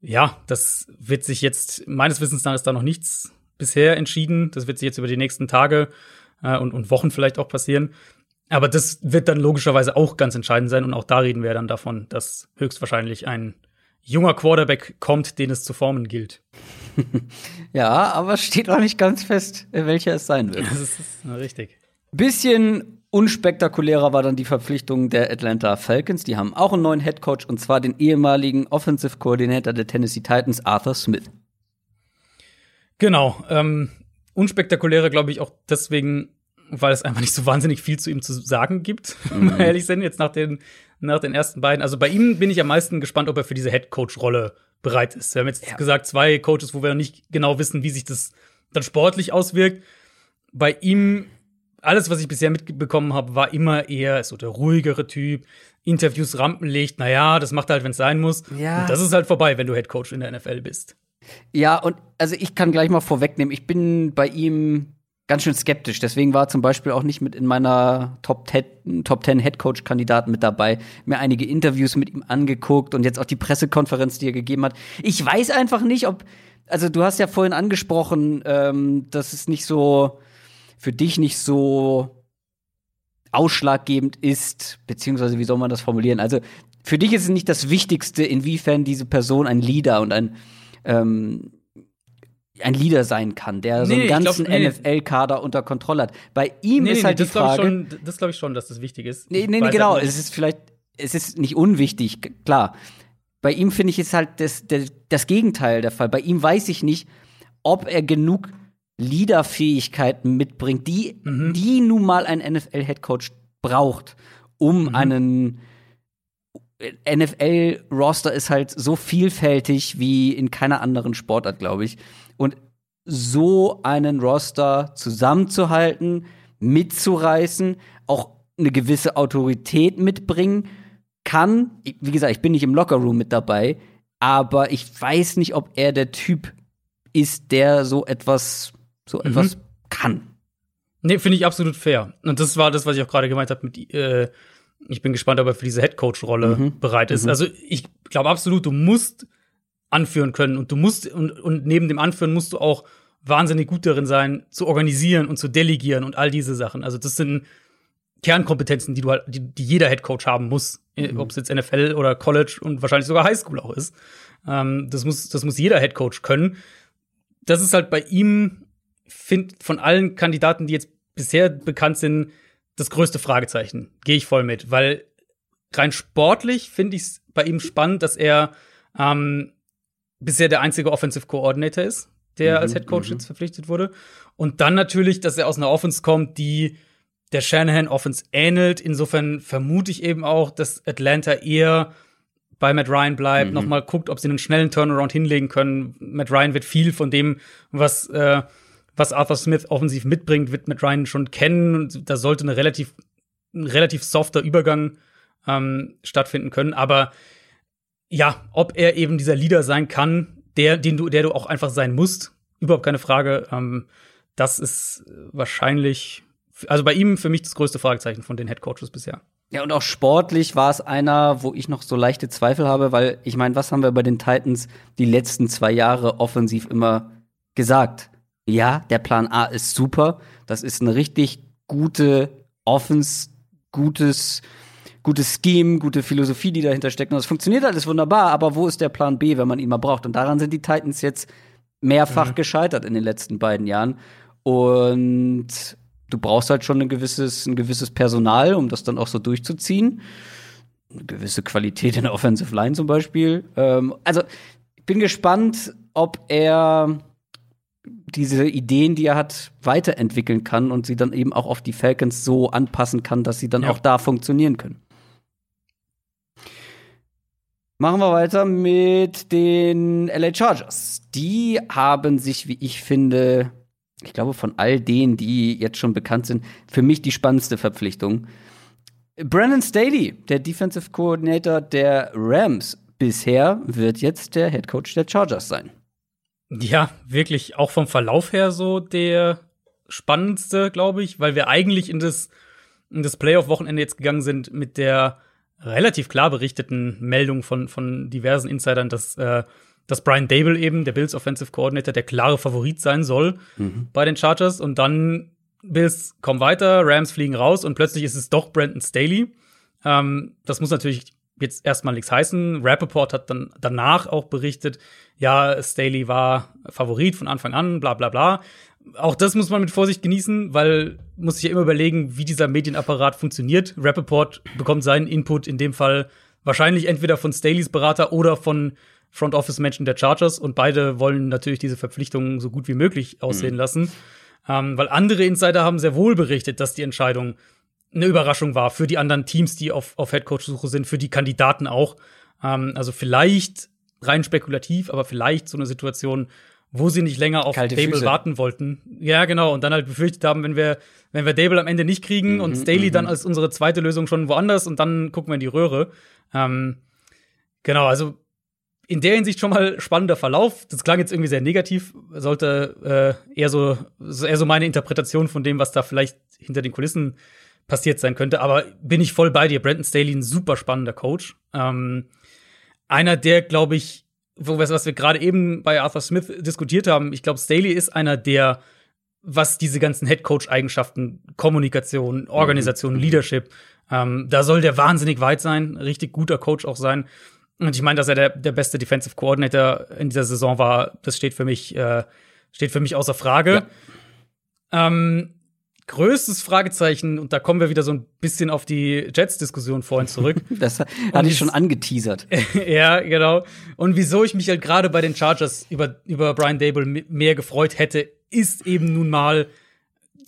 B: Ja, das wird sich jetzt, meines Wissens nach ist da noch nichts bisher entschieden. Das wird sich jetzt über die nächsten Tage äh, und, und Wochen vielleicht auch passieren. Aber das wird dann logischerweise auch ganz entscheidend sein. Und auch da reden wir dann davon, dass höchstwahrscheinlich ein junger Quarterback kommt, den es zu formen gilt.
A: ja, aber steht auch nicht ganz fest, welcher es sein wird.
B: Das ist richtig.
A: Bisschen unspektakulärer war dann die Verpflichtung der Atlanta Falcons. Die haben auch einen neuen Head Coach und zwar den ehemaligen Offensive Coordinator der Tennessee Titans, Arthur Smith.
B: Genau. Ähm, unspektakulärer, glaube ich, auch deswegen, weil es einfach nicht so wahnsinnig viel zu ihm zu sagen gibt, mhm. wir ehrlich sind, jetzt nach den, nach den ersten beiden. Also bei ihm bin ich am meisten gespannt, ob er für diese Head Coach-Rolle bereit ist. Wir haben jetzt ja. gesagt, zwei Coaches, wo wir nicht genau wissen, wie sich das dann sportlich auswirkt. Bei ihm, alles, was ich bisher mitbekommen habe, war immer eher so der ruhigere Typ. Interviews, Rampenlicht, naja, das macht er halt, wenn es sein muss. Ja. Und das ist halt vorbei, wenn du Head Coach in der NFL bist.
A: Ja, und also ich kann gleich mal vorwegnehmen, ich bin bei ihm ganz schön skeptisch. Deswegen war zum Beispiel auch nicht mit in meiner Top 10, Top 10 Head Coach Kandidaten mit dabei. Mir einige Interviews mit ihm angeguckt und jetzt auch die Pressekonferenz, die er gegeben hat. Ich weiß einfach nicht, ob, also du hast ja vorhin angesprochen, ähm, dass es nicht so, für dich nicht so ausschlaggebend ist, beziehungsweise wie soll man das formulieren? Also für dich ist es nicht das Wichtigste, inwiefern diese Person ein Leader und ein ähm, ein Leader sein kann, der nee, so einen ganzen nee, NFL-Kader unter Kontrolle hat. Bei ihm nee, ist halt die Frage.
B: Schon, das glaube ich schon, dass das wichtig ist.
A: Nee, nee, nee genau. Halt es ist vielleicht, es ist nicht unwichtig, klar. Bei ihm finde ich, ist halt das, das, das Gegenteil der Fall. Bei ihm weiß ich nicht, ob er genug Leaderfähigkeiten mitbringt, die, mhm. die nun mal ein NFL-Headcoach braucht, um mhm. einen NFL-Roster ist halt so vielfältig wie in keiner anderen Sportart, glaube ich. Und so einen Roster zusammenzuhalten, mitzureißen, auch eine gewisse Autorität mitbringen kann. Wie gesagt, ich bin nicht im Lockerroom mit dabei, aber ich weiß nicht, ob er der Typ ist, der so etwas, so mhm. etwas kann.
B: Nee, finde ich absolut fair. Und das war das, was ich auch gerade gemeint habe mit äh, ich bin gespannt, ob er für diese Headcoach-Rolle mhm. bereit ist. Mhm. Also ich glaube absolut, du musst anführen können und du musst und, und neben dem Anführen musst du auch wahnsinnig gut darin sein, zu organisieren und zu delegieren und all diese Sachen. Also das sind Kernkompetenzen, die du halt, die, die jeder Headcoach haben muss, mhm. ob es jetzt NFL oder College und wahrscheinlich sogar Highschool auch ist. Ähm, das muss, das muss jeder Headcoach können. Das ist halt bei ihm, find, von allen Kandidaten, die jetzt bisher bekannt sind, das größte Fragezeichen. Gehe ich voll mit, weil rein sportlich finde ich es bei ihm spannend, dass er ähm, bisher der einzige Offensive Coordinator ist, der mhm, als Head Coach mhm. jetzt verpflichtet wurde. Und dann natürlich, dass er aus einer Offense kommt, die der Shanahan Offense ähnelt. Insofern vermute ich eben auch, dass Atlanta eher bei Matt Ryan bleibt, mhm. nochmal guckt, ob sie einen schnellen Turnaround hinlegen können. Matt Ryan wird viel von dem, was äh, was Arthur Smith offensiv mitbringt, wird Matt Ryan schon kennen. Und da sollte eine relativ, ein relativ softer Übergang ähm, stattfinden können. Aber ja, ob er eben dieser Leader sein kann, der, den du, der du auch einfach sein musst, überhaupt keine Frage. Ähm, das ist wahrscheinlich, also bei ihm für mich das größte Fragezeichen von den Head Coaches bisher.
A: Ja, und auch sportlich war es einer, wo ich noch so leichte Zweifel habe, weil ich meine, was haben wir bei den Titans die letzten zwei Jahre offensiv immer gesagt? ja, der Plan A ist super. Das ist eine richtig gute Offense, gutes, gutes Scheme, gute Philosophie, die dahinter steckt. Und das funktioniert alles wunderbar, aber wo ist der Plan B, wenn man ihn mal braucht? Und daran sind die Titans jetzt mehrfach mhm. gescheitert in den letzten beiden Jahren. Und du brauchst halt schon ein gewisses, ein gewisses Personal, um das dann auch so durchzuziehen. Eine gewisse Qualität in der Offensive Line zum Beispiel. Ähm, also, ich bin gespannt, ob er diese Ideen, die er hat, weiterentwickeln kann und sie dann eben auch auf die Falcons so anpassen kann, dass sie dann ja. auch da funktionieren können. Machen wir weiter mit den LA Chargers. Die haben sich, wie ich finde, ich glaube, von all denen, die jetzt schon bekannt sind, für mich die spannendste Verpflichtung. Brandon Staley, der Defensive Coordinator der Rams bisher, wird jetzt der Head Coach der Chargers sein.
B: Ja, wirklich auch vom Verlauf her so der spannendste, glaube ich, weil wir eigentlich in das, in das Playoff-Wochenende jetzt gegangen sind mit der relativ klar berichteten Meldung von, von diversen Insidern, dass, äh, dass Brian Dable eben, der Bills Offensive Coordinator, der klare Favorit sein soll mhm. bei den Chargers. Und dann Bills kommen weiter, Rams fliegen raus und plötzlich ist es doch Brandon Staley. Ähm, das muss natürlich jetzt erstmal nichts heißen. Rappaport hat dann danach auch berichtet, ja, Staley war Favorit von Anfang an, bla bla bla. Auch das muss man mit Vorsicht genießen, weil muss sich ja immer überlegen, wie dieser Medienapparat funktioniert. Rappaport bekommt seinen Input in dem Fall wahrscheinlich entweder von Staleys Berater oder von Front Office Menschen der Chargers und beide wollen natürlich diese Verpflichtungen so gut wie möglich aussehen mhm. lassen. Ähm, weil andere Insider haben sehr wohl berichtet, dass die Entscheidung eine Überraschung war für die anderen Teams, die auf, auf Headcoach-Suche sind, für die Kandidaten auch. Ähm, also vielleicht rein spekulativ, aber vielleicht so eine Situation, wo sie nicht länger auf Kalte Dable Füße. warten wollten. Ja, genau. Und dann halt befürchtet haben, wenn wir, wenn wir Dable am Ende nicht kriegen mhm, und Staley mhm. dann als unsere zweite Lösung schon woanders und dann gucken wir in die Röhre. Ähm, genau, also in der Hinsicht schon mal spannender Verlauf. Das klang jetzt irgendwie sehr negativ, sollte äh, eher so eher so meine Interpretation von dem, was da vielleicht hinter den Kulissen passiert sein könnte. Aber bin ich voll bei dir. Brandon Staley ein super spannender Coach. Ähm, einer, der, glaube ich, wo wir, was wir gerade eben bei Arthur Smith diskutiert haben, ich glaube, Staley ist einer, der, was diese ganzen Head-Coach-Eigenschaften, Kommunikation, Organisation, mhm. Leadership, ähm, da soll der wahnsinnig weit sein, richtig guter Coach auch sein. Und ich meine, dass er der, der beste Defensive Coordinator in dieser Saison war, das steht für mich, äh, steht für mich außer Frage. Ja. Ähm, größtes Fragezeichen, und da kommen wir wieder so ein bisschen auf die Jets-Diskussion vorhin zurück.
A: das hatte ich schon angeteasert.
B: ja, genau. Und wieso ich mich halt gerade bei den Chargers über, über Brian Dable mehr gefreut hätte, ist eben nun mal,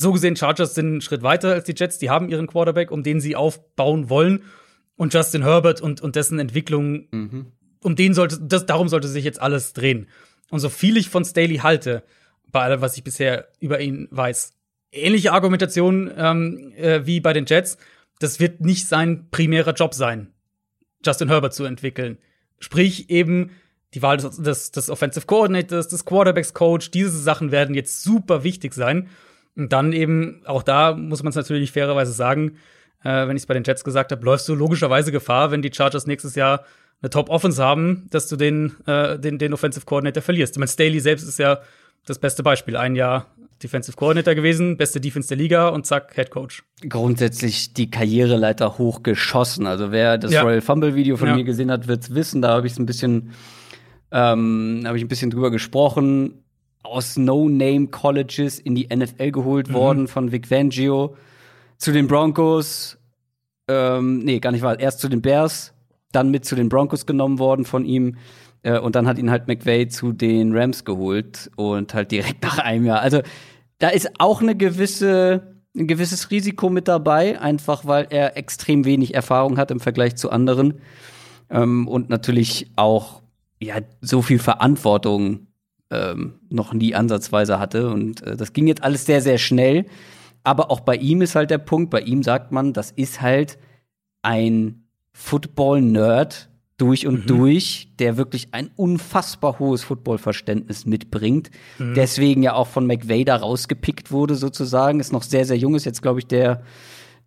B: so gesehen, Chargers sind einen Schritt weiter als die Jets. Die haben ihren Quarterback, um den sie aufbauen wollen. Und Justin Herbert und, und dessen Entwicklung, mhm. um den sollte, das, darum sollte sich jetzt alles drehen. Und so viel ich von Staley halte, bei allem, was ich bisher über ihn weiß, ähnliche Argumentation ähm, äh, wie bei den Jets. Das wird nicht sein primärer Job sein, Justin Herbert zu entwickeln. Sprich eben die Wahl des, des, des Offensive Coordinators, des Quarterbacks Coach, diese Sachen werden jetzt super wichtig sein. Und dann eben, auch da muss man es natürlich fairerweise sagen, äh, wenn ich es bei den Jets gesagt habe, läufst du logischerweise Gefahr, wenn die Chargers nächstes Jahr eine Top-Offense haben, dass du den, äh, den, den Offensive Coordinator verlierst. Ich meine, Staley selbst ist ja das beste Beispiel. Ein Jahr Defensive Coordinator gewesen, beste Defense der Liga und zack, Head Coach.
A: Grundsätzlich die Karriereleiter hochgeschossen. Also wer das ja. Royal Fumble Video von ja. mir gesehen hat, wird's wissen. Da habe ich ein bisschen, ähm, habe ich ein bisschen drüber gesprochen. Aus No-Name Colleges in die NFL geholt mhm. worden von Vic Fangio zu den Broncos. Ähm, nee, gar nicht wahr. Erst zu den Bears, dann mit zu den Broncos genommen worden von ihm äh, und dann hat ihn halt McVay zu den Rams geholt und halt direkt nach einem Jahr. Also da ist auch eine gewisse, ein gewisses Risiko mit dabei, einfach weil er extrem wenig Erfahrung hat im Vergleich zu anderen. Ähm, und natürlich auch ja so viel Verantwortung ähm, noch nie ansatzweise hatte. Und äh, das ging jetzt alles sehr, sehr schnell. Aber auch bei ihm ist halt der Punkt, bei ihm sagt man, das ist halt ein Football-Nerd, durch und mhm. durch, der wirklich ein unfassbar hohes Footballverständnis mitbringt. Mhm. Deswegen ja auch von McVay da rausgepickt wurde, sozusagen. Ist noch sehr, sehr jung, ist jetzt, glaube ich, der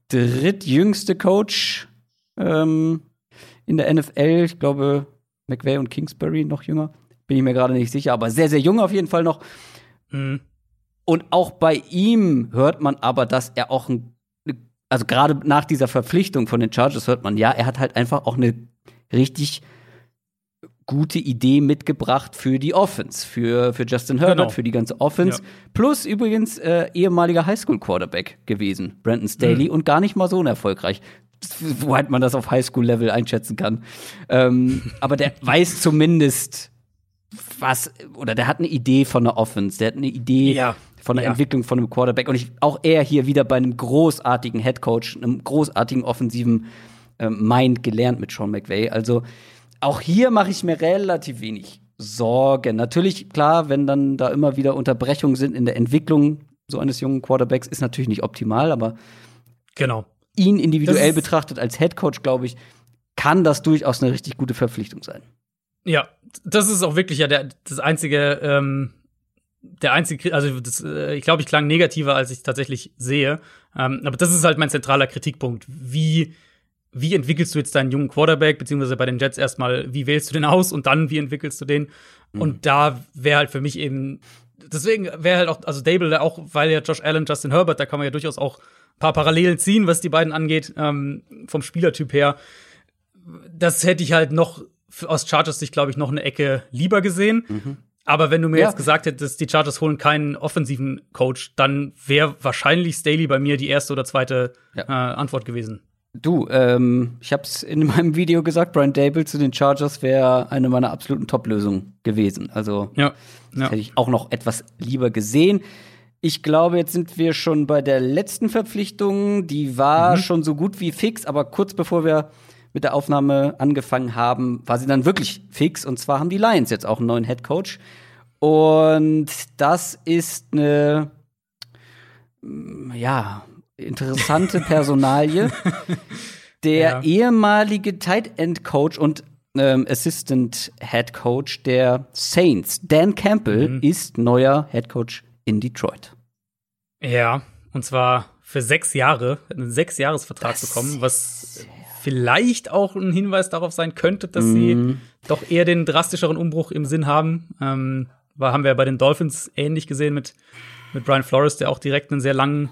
A: drittjüngste Coach ähm, in der NFL. Ich glaube, McVay und Kingsbury noch jünger. Bin ich mir gerade nicht sicher, aber sehr, sehr jung auf jeden Fall noch. Mhm. Und auch bei ihm hört man aber, dass er auch ein also gerade nach dieser Verpflichtung von den Chargers hört man, ja, er hat halt einfach auch eine richtig gute Idee mitgebracht für die Offense, für, für Justin Herbert, genau. für die ganze Offense. Ja. Plus übrigens äh, ehemaliger Highschool-Quarterback gewesen, Brandon Staley, mhm. und gar nicht mal so unerfolgreich. Woweit man das auf Highschool-Level einschätzen kann. Ähm, aber der weiß zumindest, was, oder der hat eine Idee von der Offense, der hat eine Idee ja. von der ja. Entwicklung von einem Quarterback. Und ich, auch er hier wieder bei einem großartigen Headcoach, einem großartigen offensiven äh, Mind gelernt mit Sean McVay. Also auch hier mache ich mir relativ wenig Sorgen. Natürlich, klar, wenn dann da immer wieder Unterbrechungen sind in der Entwicklung so eines jungen Quarterbacks, ist natürlich nicht optimal, aber
B: genau.
A: ihn individuell betrachtet als Head Coach, glaube ich, kann das durchaus eine richtig gute Verpflichtung sein.
B: Ja, das ist auch wirklich ja der, das einzige, ähm, der einzige, also das, äh, ich glaube, ich klang negativer, als ich tatsächlich sehe. Ähm, aber das ist halt mein zentraler Kritikpunkt. Wie, wie entwickelst du jetzt deinen jungen Quarterback, beziehungsweise bei den Jets erstmal, wie wählst du den aus und dann, wie entwickelst du den? Mhm. Und da wäre halt für mich eben, deswegen wäre halt auch, also Dable auch, weil ja Josh Allen, Justin Herbert, da kann man ja durchaus auch ein paar Parallelen ziehen, was die beiden angeht, ähm, vom Spielertyp her. Das hätte ich halt noch aus Chargers Sicht, glaube ich, noch eine Ecke lieber gesehen. Mhm. Aber wenn du mir ja. jetzt gesagt hättest, die Chargers holen keinen offensiven Coach, dann wäre wahrscheinlich Staley bei mir die erste oder zweite ja. äh, Antwort gewesen.
A: Du, ähm, ich habe es in meinem Video gesagt, Brian Dable zu den Chargers wäre eine meiner absoluten Top-Lösungen gewesen. Also
B: ja.
A: ja. hätte ich auch noch etwas lieber gesehen. Ich glaube, jetzt sind wir schon bei der letzten Verpflichtung. Die war mhm. schon so gut wie fix, aber kurz bevor wir mit der Aufnahme angefangen haben, war sie dann wirklich fix. Und zwar haben die Lions jetzt auch einen neuen Head Coach. Und das ist eine, ja, interessante Personalie. Der ja. ehemalige Tight End Coach und ähm, Assistant Head Coach der Saints, Dan Campbell, mhm. ist neuer Head Coach in Detroit.
B: Ja, und zwar für sechs Jahre, einen Sechsjahresvertrag bekommen, was vielleicht auch ein Hinweis darauf sein könnte, dass mhm. sie doch eher den drastischeren Umbruch im Sinn haben. Ähm, haben wir bei den Dolphins ähnlich gesehen mit, mit Brian Flores, der auch direkt einen sehr langen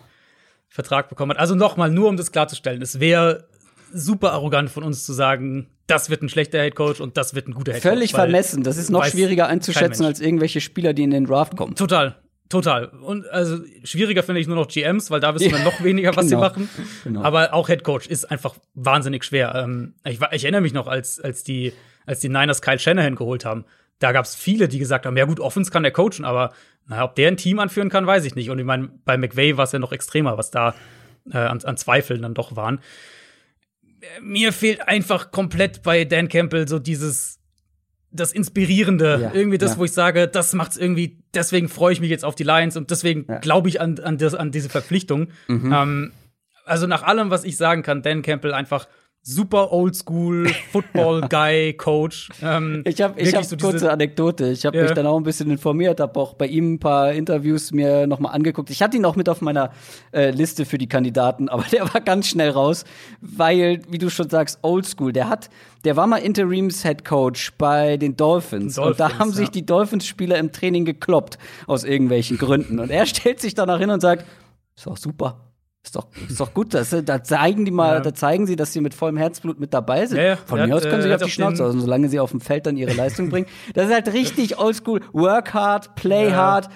B: Vertrag bekommen hat. Also nochmal, nur um das klarzustellen, es wäre super arrogant von uns zu sagen, das wird ein schlechter Headcoach und das wird ein guter Headcoach.
A: Völlig vermessen. Das ist noch schwieriger einzuschätzen als irgendwelche Spieler, die in den Draft kommen.
B: Total. Total. Und also schwieriger finde ich nur noch GMs, weil da wissen wir noch weniger, was genau. sie machen. Genau. Aber auch Head Coach ist einfach wahnsinnig schwer. Ähm, ich, ich, erinnere mich noch, als, als, die, als die Niners Kyle Shanahan geholt haben. Da gab es viele, die gesagt haben, ja gut, Offens kann der coachen, aber naja, ob der ein Team anführen kann, weiß ich nicht. Und ich meine, bei McVay war es ja noch extremer, was da äh, an, an Zweifeln dann doch waren. Mir fehlt einfach komplett bei Dan Campbell so dieses das Inspirierende, ja, irgendwie das, ja. wo ich sage, das macht's irgendwie, deswegen freue ich mich jetzt auf die Lions und deswegen ja. glaube ich an, an, das, an diese Verpflichtung. Mhm. Ähm, also nach allem, was ich sagen kann, Dan Campbell einfach super oldschool Football Guy Coach.
A: Ähm, ich habe ich hab so kurze Anekdote. Ich habe ja. mich dann auch ein bisschen informiert, habe auch bei ihm ein paar Interviews mir noch mal angeguckt. Ich hatte ihn auch mit auf meiner äh, Liste für die Kandidaten, aber der war ganz schnell raus, weil wie du schon sagst, oldschool. Der hat der war mal Interims Head Coach bei den Dolphins, Dolphins und da haben ja. sich die Dolphins Spieler im Training gekloppt aus irgendwelchen Gründen und er stellt sich danach hin und sagt, ist auch super. Ist doch, ist doch gut, das, da zeigen die mal, ja. da zeigen sie, dass sie mit vollem Herzblut mit dabei sind. Ja, ja. Von mir aus können sie äh, auf die Schnauze, also, solange sie auf dem Feld dann ihre Leistung bringen. Das ist halt richtig oldschool. Work hard, play hard.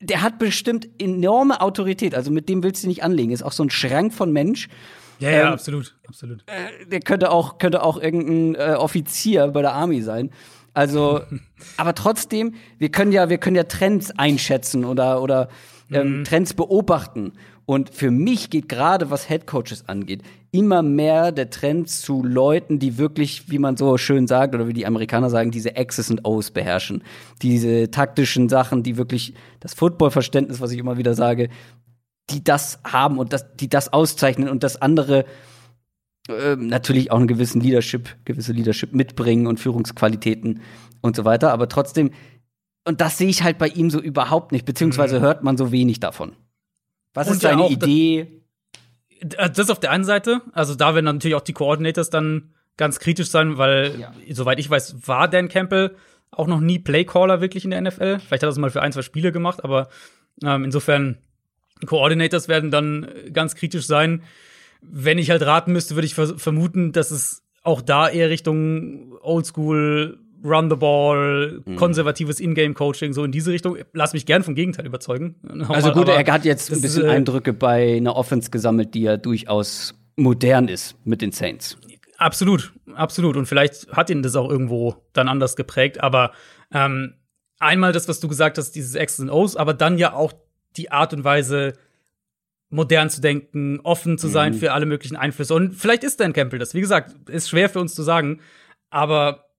A: Der hat bestimmt enorme Autorität, also mit dem willst du nicht anlegen. Ist auch so ein Schrank von Mensch.
B: Ja, ja, ähm, absolut, absolut.
A: Äh, der könnte auch, könnte auch irgendein äh, Offizier bei der Army sein. Also, aber trotzdem, wir können ja, wir können ja Trends einschätzen oder, oder ähm, mhm. Trends beobachten. Und für mich geht gerade, was Headcoaches angeht, immer mehr der Trend zu Leuten, die wirklich, wie man so schön sagt, oder wie die Amerikaner sagen, diese X's und O's beherrschen. Diese taktischen Sachen, die wirklich das Footballverständnis, was ich immer wieder sage, die das haben und das, die das auszeichnen und das andere äh, natürlich auch einen gewissen Leadership, gewisse Leadership mitbringen und Führungsqualitäten und so weiter. Aber trotzdem, und das sehe ich halt bei ihm so überhaupt nicht, beziehungsweise mhm. hört man so wenig davon. Was und ist deine ja Idee?
B: Das, das auf der einen Seite. Also da werden natürlich auch die Coordinators dann ganz kritisch sein, weil, ja. soweit ich weiß, war Dan Campbell auch noch nie Playcaller wirklich in der NFL. Vielleicht hat er es mal für ein, zwei Spiele gemacht, aber ähm, insofern Coordinators werden dann ganz kritisch sein. Wenn ich halt raten müsste, würde ich vermuten, dass es auch da eher Richtung Oldschool Run the Ball, mhm. konservatives Ingame-Coaching, so in diese Richtung. Lass mich gern vom Gegenteil überzeugen.
A: Also gut, er hat jetzt ein bisschen ist, äh, Eindrücke bei einer Offense gesammelt, die ja durchaus modern ist mit den Saints.
B: Absolut, absolut. Und vielleicht hat ihn das auch irgendwo dann anders geprägt. Aber ähm, einmal das, was du gesagt hast, dieses X's und O's, aber dann ja auch die Art und Weise, modern zu denken, offen zu sein mhm. für alle möglichen Einflüsse. Und vielleicht ist Dan Campbell das. Wie gesagt, ist schwer für uns zu sagen. Aber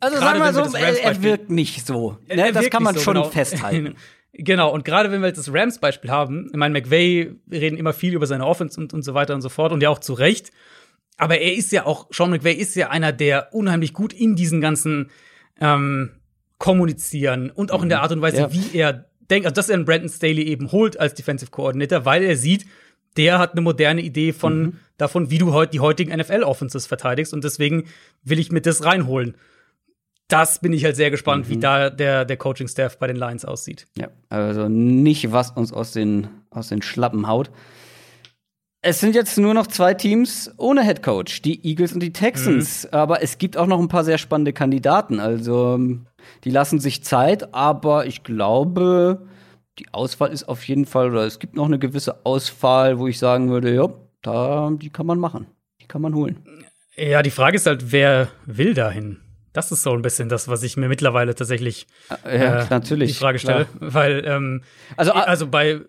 A: also sagen wir so, er, er wirkt nicht so. Ne? Das kann man so, schon genau. festhalten.
B: genau, und gerade wenn wir jetzt das Rams-Beispiel haben, ich meine, McVay, reden immer viel über seine Offense und, und so weiter und so fort und ja auch zu Recht. Aber er ist ja auch, Sean McVay ist ja einer, der unheimlich gut in diesen ganzen ähm, kommunizieren und auch in der Art und Weise,
A: Ja.
B: wie er denkt, also dass er einen Brandon Staley eben holt als Defensive Coordinator, weil er sieht, der hat eine moderne Idee von
A: Mhm.
B: davon, wie du heute die heutigen NFL-Offenses verteidigst und deswegen will ich mir das reinholen. Das bin ich halt sehr gespannt,
A: Mhm.
B: wie da der, der Coaching-Staff bei den Lions aussieht.
A: Ja, also nicht, was uns aus den, aus den Schlappen haut. Es sind jetzt nur noch zwei Teams ohne Head Coach, die Eagles und die Texans. Aber es gibt auch noch ein paar sehr spannende Kandidaten. Also, die lassen sich Zeit, aber ich glaube, die Auswahl ist auf jeden Fall, oder es gibt noch eine gewisse Auswahl, wo ich sagen würde, ja, da, die kann man machen. Die kann man holen.
B: Ja, die Frage ist halt, wer will dahin? Das ist so ein bisschen das, was ich mir mittlerweile tatsächlich
A: Ja,
B: äh,
A: natürlich.
B: die Frage stelle.
A: klar.
B: Weil, ähm,
A: Also,
B: also bei,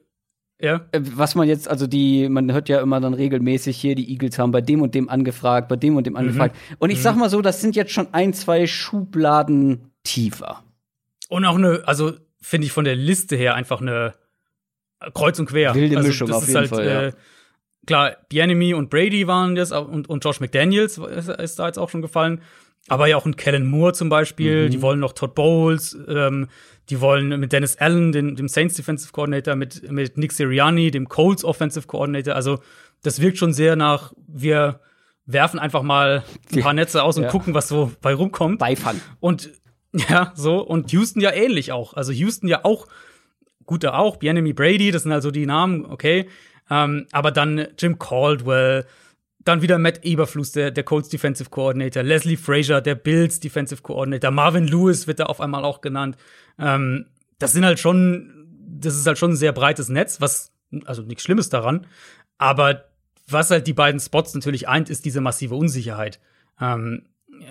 B: ja,
A: Äh, was man jetzt, also die, man hört ja immer dann regelmäßig hier, die Eagles haben bei dem und dem angefragt, bei dem und dem angefragt. Und ich sag mal so, das sind jetzt schon ein, zwei Schubladen tiefer.
B: Und auch eine, also finde ich von der Liste her einfach eine Kreuz und Quer.
A: Wilde
B: also,
A: Mischung
B: das
A: auf jeden
B: halt,
A: Fall, ja.
B: Äh, klar, Bienemy und Brady waren das und, und Josh McDaniels ist, ist da jetzt auch schon gefallen. Aber ja auch ein Kellen Moore zum Beispiel.
A: Mhm.
B: Die wollen noch Todd Bowles. Ähm, die wollen mit Dennis Allen, dem, dem Saints Defensive Coordinator, mit, mit Nick Sirianni, dem Colts Offensive Coordinator. Also das wirkt schon sehr nach, wir werfen einfach mal ein paar Netze aus und
A: Ja.
B: gucken, was so bei rumkommt.
A: Beifang.
B: Und ja, so. Und Houston ja ähnlich auch. Also Houston ja auch, gut da auch, Bienemy Brady, das sind also die Namen, okay. Ähm, aber dann Jim Caldwell, dann wieder Matt Eberflus, der, der Colts Defensive Coordinator, Leslie Frazier, der Bills Defensive Coordinator, Marvin Lewis wird da auf einmal auch genannt. Ähm, das sind halt schon, das ist halt schon ein sehr breites Netz, was, also nichts Schlimmes daran. Aber was halt die beiden Spots natürlich eint, ist diese massive Unsicherheit. Ähm,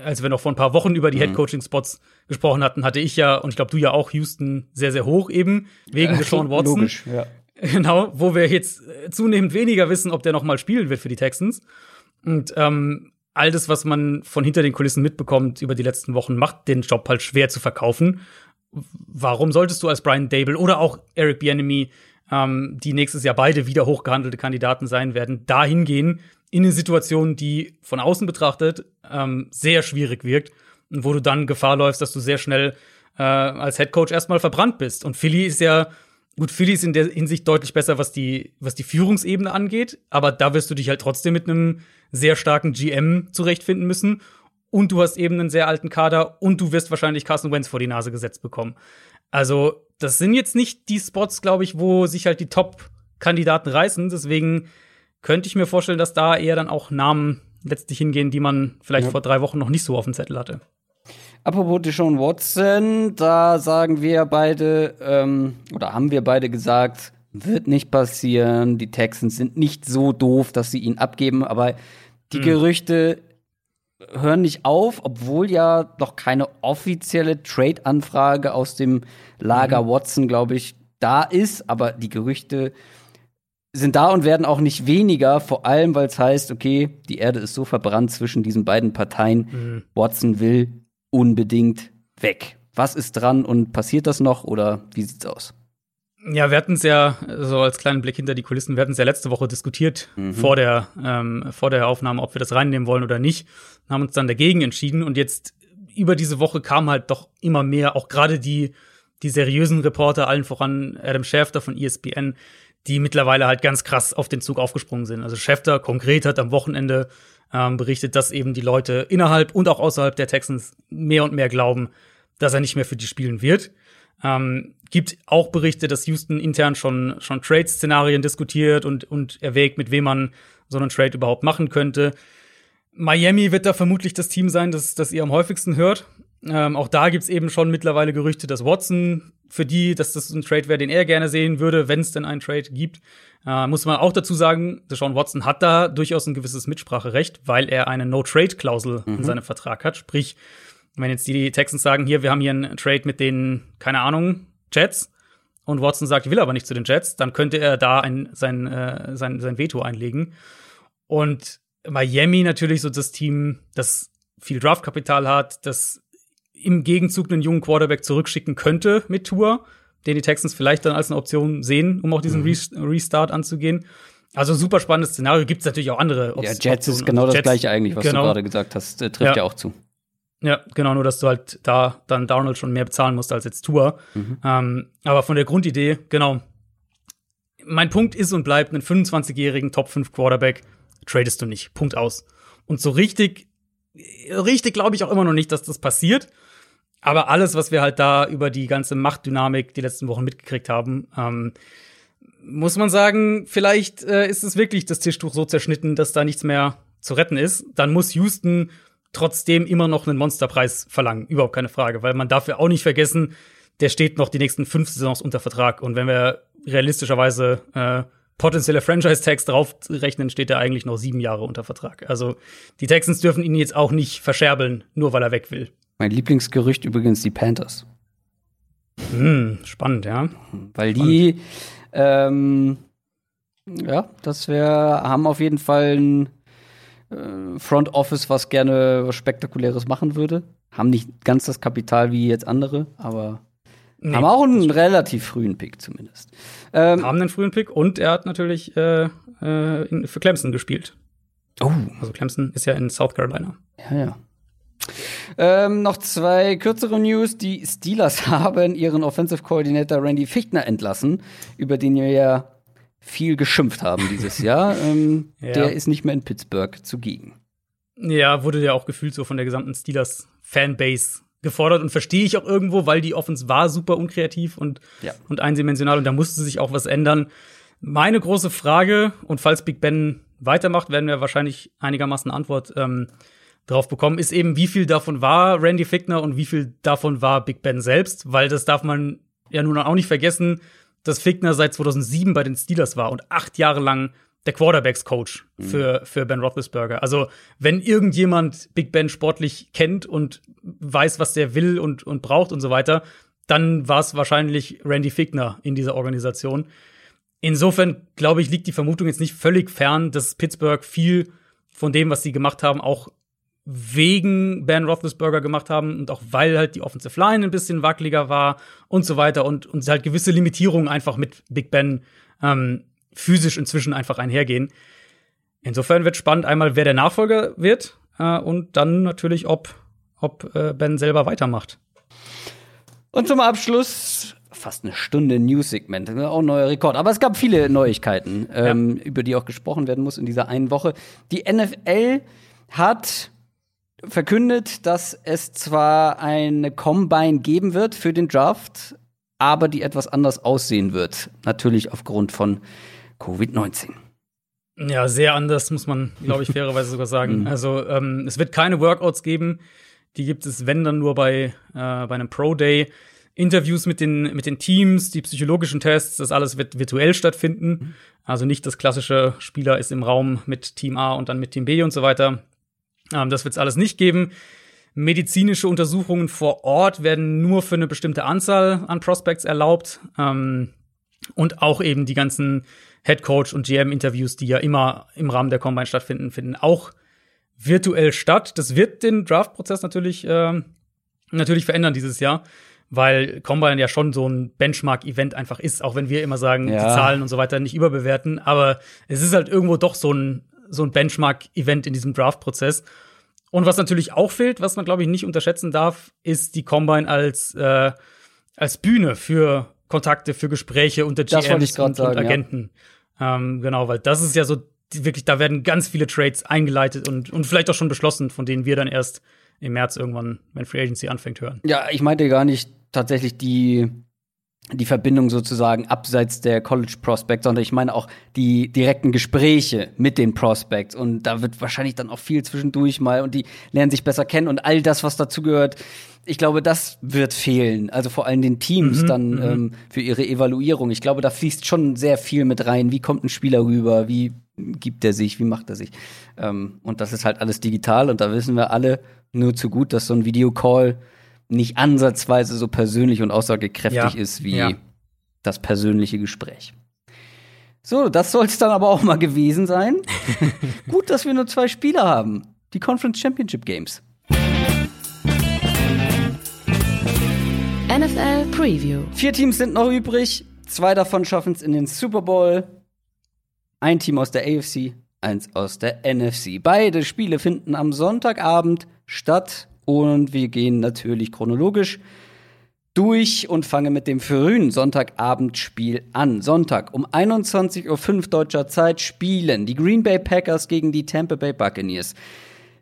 B: als wir noch vor ein paar Wochen über die Head-Coaching-Spots gesprochen hatten, hatte ich ja, und ich glaube du ja auch, Houston sehr, sehr hoch eben, wegen Deshaun Watson.
A: Logisch, ja.
B: Genau, wo wir jetzt äh, zunehmend weniger wissen, ob der noch mal spielen wird für die Texans. Und ähm, all das, was man von hinter den Kulissen mitbekommt über die letzten Wochen, macht den Job halt schwer zu verkaufen. Warum solltest du als Brian Dable oder auch Eric Bieniemy, ähm, die nächstes Jahr beide wieder hochgehandelte Kandidaten sein werden, dahin gehen in eine Situation, die von außen betrachtet ähm, sehr schwierig wirkt und wo du dann Gefahr läufst, dass du sehr schnell äh, als Head Coach erstmal verbrannt bist. Und Philly ist ja Gut, Philly ist in der Hinsicht deutlich besser, was die, was die Führungsebene angeht, aber da wirst du dich halt trotzdem mit einem sehr starken GM zurechtfinden müssen. Und du hast eben einen sehr alten Kader und du wirst wahrscheinlich Carson Wentz vor die Nase gesetzt bekommen. Also, das sind jetzt nicht die Spots, glaube ich, wo sich halt die Top-Kandidaten reißen. Deswegen könnte ich mir vorstellen, dass da eher dann auch Namen letztlich hingehen, die man vielleicht
A: Ja.
B: vor drei Wochen noch nicht so auf dem Zettel hatte.
A: Apropos Deshaun Watson, da sagen wir beide, ähm, oder haben wir beide gesagt, wird nicht passieren. Die Texans sind nicht so doof, dass sie ihn abgeben, aber die Gerüchte hören nicht auf, obwohl ja noch keine offizielle Trade-Anfrage aus dem Lager Watson, glaube ich, da ist. Aber die Gerüchte sind da und werden auch nicht weniger, vor allem weil es heißt, okay, die Erde ist so verbrannt zwischen diesen beiden Parteien. Watson will unbedingt weg. Was ist dran und passiert das noch oder wie sieht's aus?
B: Ja, wir hatten es ja so als kleinen Blick hinter die Kulissen. Wir hatten es ja letzte Woche diskutiert vor der ähm, vor der Aufnahme, ob wir das reinnehmen wollen oder nicht. Haben uns dann dagegen entschieden und jetzt über diese Woche kam halt doch immer mehr, auch gerade die die seriösen Reporter, allen voran Adam Schefter von ESPN, die mittlerweile halt ganz krass auf den Zug aufgesprungen sind. Also Schefter konkret hat am Wochenende ähm, berichtet, dass eben die Leute innerhalb und auch außerhalb der Texans mehr und mehr glauben, dass er nicht mehr für die spielen wird. Ähm, gibt auch Berichte, dass Houston intern schon, schon Trade-Szenarien diskutiert und, und erwägt, mit wem man so einen Trade überhaupt machen könnte. Miami wird da vermutlich das Team sein, das, das ihr am häufigsten hört. Ähm, auch da gibt's eben schon mittlerweile Gerüchte, dass Watson für die, dass das ein Trade wäre, den er gerne sehen würde, wenn es denn einen Trade gibt. Äh, muss man auch dazu sagen, Deshaun Watson hat da durchaus ein gewisses Mitspracherecht, weil er eine No-Trade-Klausel in seinem Vertrag hat. Sprich, wenn jetzt die Texans sagen, hier, wir haben hier einen Trade mit den, keine Ahnung, Jets, und Watson sagt, ich will aber nicht zu den Jets, dann könnte er da ein, sein, äh, sein, sein Veto einlegen. Und Miami natürlich so das Team, das viel Draftkapital hat, das im Gegenzug einen jungen Quarterback zurückschicken könnte mit Tour, den die Texans vielleicht dann als eine Option sehen, um auch diesen
A: Mhm.
B: Res- Restart anzugehen. Also super spannendes Szenario. Gibt es natürlich auch andere Op
A: Ja, Jets ist genau das
B: Jets-
A: gleiche eigentlich, was
B: genau.
A: du gerade gesagt hast. Äh, trifft ja.
B: Ja.
A: auch zu.
B: Ja, genau, nur dass du halt da dann Darnold schon mehr bezahlen musst als jetzt Tour. Mhm. Ähm, aber von der Grundidee, genau. Mein Punkt ist und bleibt, einen 25-jährigen Top 5 Quarterback tradest du nicht. Punkt aus. Und so richtig, richtig glaube ich auch immer noch nicht, dass das passiert. Aber alles, was wir halt da über die ganze Machtdynamik die letzten Wochen mitgekriegt haben, ähm, muss man sagen, vielleicht äh, ist es wirklich das Tischtuch so zerschnitten, dass da nichts mehr zu retten ist. Dann muss Houston trotzdem immer noch einen Monsterpreis verlangen. Überhaupt keine Frage, weil man darf ja auch nicht vergessen, der steht noch die nächsten fünf Saisons unter Vertrag. Und wenn wir realistischerweise äh, potenzielle Franchise-Tags draufrechnen, steht er eigentlich noch sieben Jahre unter Vertrag. Also die Texans dürfen ihn jetzt auch nicht verscherbeln, nur weil er weg will.
A: Mein Lieblingsgerücht übrigens die Panthers.
B: Hm, spannend, ja.
A: Weil die, ähm, ja, das wäre, haben auf jeden Fall ein äh, Front Office, was gerne was Spektakuläres machen würde. Haben nicht ganz das Kapital wie jetzt andere, aber nee, haben auch einen relativ frühen Pick zumindest.
B: Ähm, haben einen frühen Pick und er hat natürlich äh, äh, für Clemson gespielt. Oh. Also Clemson ist ja in South Carolina.
A: Ja, ja. Ähm, noch zwei kürzere News. Die Steelers haben ihren Offensive Coordinator Randy Fichtner entlassen, über den wir ja viel geschimpft haben dieses Jahr. ähm, ja. Der ist nicht mehr in Pittsburgh zugegen.
B: Ja, wurde ja auch gefühlt so von der gesamten Steelers Fanbase gefordert und verstehe ich auch irgendwo, weil die Offense war super unkreativ und, ja. und eindimensional und da musste sich auch was ändern. Meine große Frage, und falls Big Ben weitermacht, werden wir wahrscheinlich einigermaßen Antwort ähm, drauf bekommen, ist eben, wie viel davon war Randy Fickner und wie viel davon war Big Ben selbst, weil das darf man ja nun auch nicht vergessen dass Fickner seit 2007 bei den Steelers war und acht Jahre lang der Quarterbacks-Coach mhm. für, für Ben Roethlisberger. Also, wenn irgendjemand Big Ben sportlich kennt und weiß, was der will und, und braucht und so weiter, dann war es wahrscheinlich Randy Fickner in dieser Organisation. Insofern, glaube ich, liegt die Vermutung jetzt nicht völlig fern, dass Pittsburgh viel von dem, was sie gemacht haben, auch wegen Ben Roethlisberger gemacht haben und auch weil halt die Offensive Line ein bisschen wackeliger war und so weiter und, und halt gewisse Limitierungen einfach mit Big Ben ähm, physisch inzwischen einfach einhergehen. Insofern wird spannend einmal, wer der Nachfolger wird äh, und dann natürlich, ob, ob äh, Ben selber weitermacht.
A: Und zum Abschluss fast eine Stunde News-Segment, auch ein neuer Rekord. Aber es gab viele Neuigkeiten, ähm, ja. über die auch gesprochen werden muss in dieser einen Woche. Die NFL hat verkündet, dass es zwar eine Combine geben wird für den Draft, aber die etwas anders aussehen wird. Natürlich aufgrund von Covid-19.
B: Ja, sehr anders, muss man, glaube ich, fairerweise sogar sagen. Mhm. Also, ähm, es wird keine Workouts geben. Die gibt es, wenn dann nur bei, äh, bei einem Pro Day. Interviews mit den, mit den Teams, die psychologischen Tests, das alles wird virtuell stattfinden. Mhm. Also nicht das klassische Spieler ist im Raum mit Team A und dann mit Team B und so weiter. Ähm, das wird es alles nicht geben. Medizinische Untersuchungen vor Ort werden nur für eine bestimmte Anzahl an Prospects erlaubt. Ähm, und auch eben die ganzen Head Coach und GM-Interviews, die ja immer im Rahmen der Combine stattfinden, finden auch virtuell statt. Das wird den Draft-Prozess natürlich, äh, natürlich verändern dieses Jahr, weil Combine ja schon so ein Benchmark-Event einfach ist, auch wenn wir immer sagen, ja. die Zahlen und so weiter nicht überbewerten. Aber es ist halt irgendwo doch so ein so ein Benchmark-Event in diesem Draft-Prozess. Und was natürlich auch fehlt, was man, glaube ich, nicht unterschätzen darf, ist die Combine als, äh, als Bühne für Kontakte, für Gespräche unter GMs und, sagen, und, Agenten. Ja. Ähm, genau, weil das ist ja so wirklich, da werden ganz viele Trades eingeleitet und, und vielleicht auch schon beschlossen, von denen wir dann erst im März irgendwann, wenn Free Agency anfängt, hören.
A: Ja, ich meinte gar nicht tatsächlich die die Verbindung sozusagen abseits der College Prospects, sondern ich meine auch die direkten Gespräche mit den Prospects und da wird wahrscheinlich dann auch viel zwischendurch mal und die lernen sich besser kennen und all das, was dazu gehört. Ich glaube, das wird fehlen. Also vor allem den Teams mhm, dann mhm. ähm, für ihre Evaluierung. Ich glaube, da fließt schon sehr viel mit rein. Wie kommt ein Spieler rüber? Wie gibt er sich? Wie macht er sich? Ähm, und das ist halt alles digital und da wissen wir alle nur zu gut, dass so ein Videocall nicht ansatzweise so persönlich und aussagekräftig ja. ist wie ja. das persönliche Gespräch. So, das soll es dann aber auch mal gewesen sein. Gut, dass wir nur zwei Spieler haben. Die Conference Championship Games.
C: NFL Preview.
A: Vier Teams sind noch übrig. Zwei davon schaffen es in den Super Bowl. Ein Team aus der AFC, eins aus der NFC. Beide Spiele finden am Sonntagabend statt Und wir gehen natürlich chronologisch durch und fangen mit dem frühen Sonntagabendspiel an. Sonntag um 21.05 Uhr deutscher Zeit spielen die Green Bay Packers gegen die Tampa Bay Buccaneers.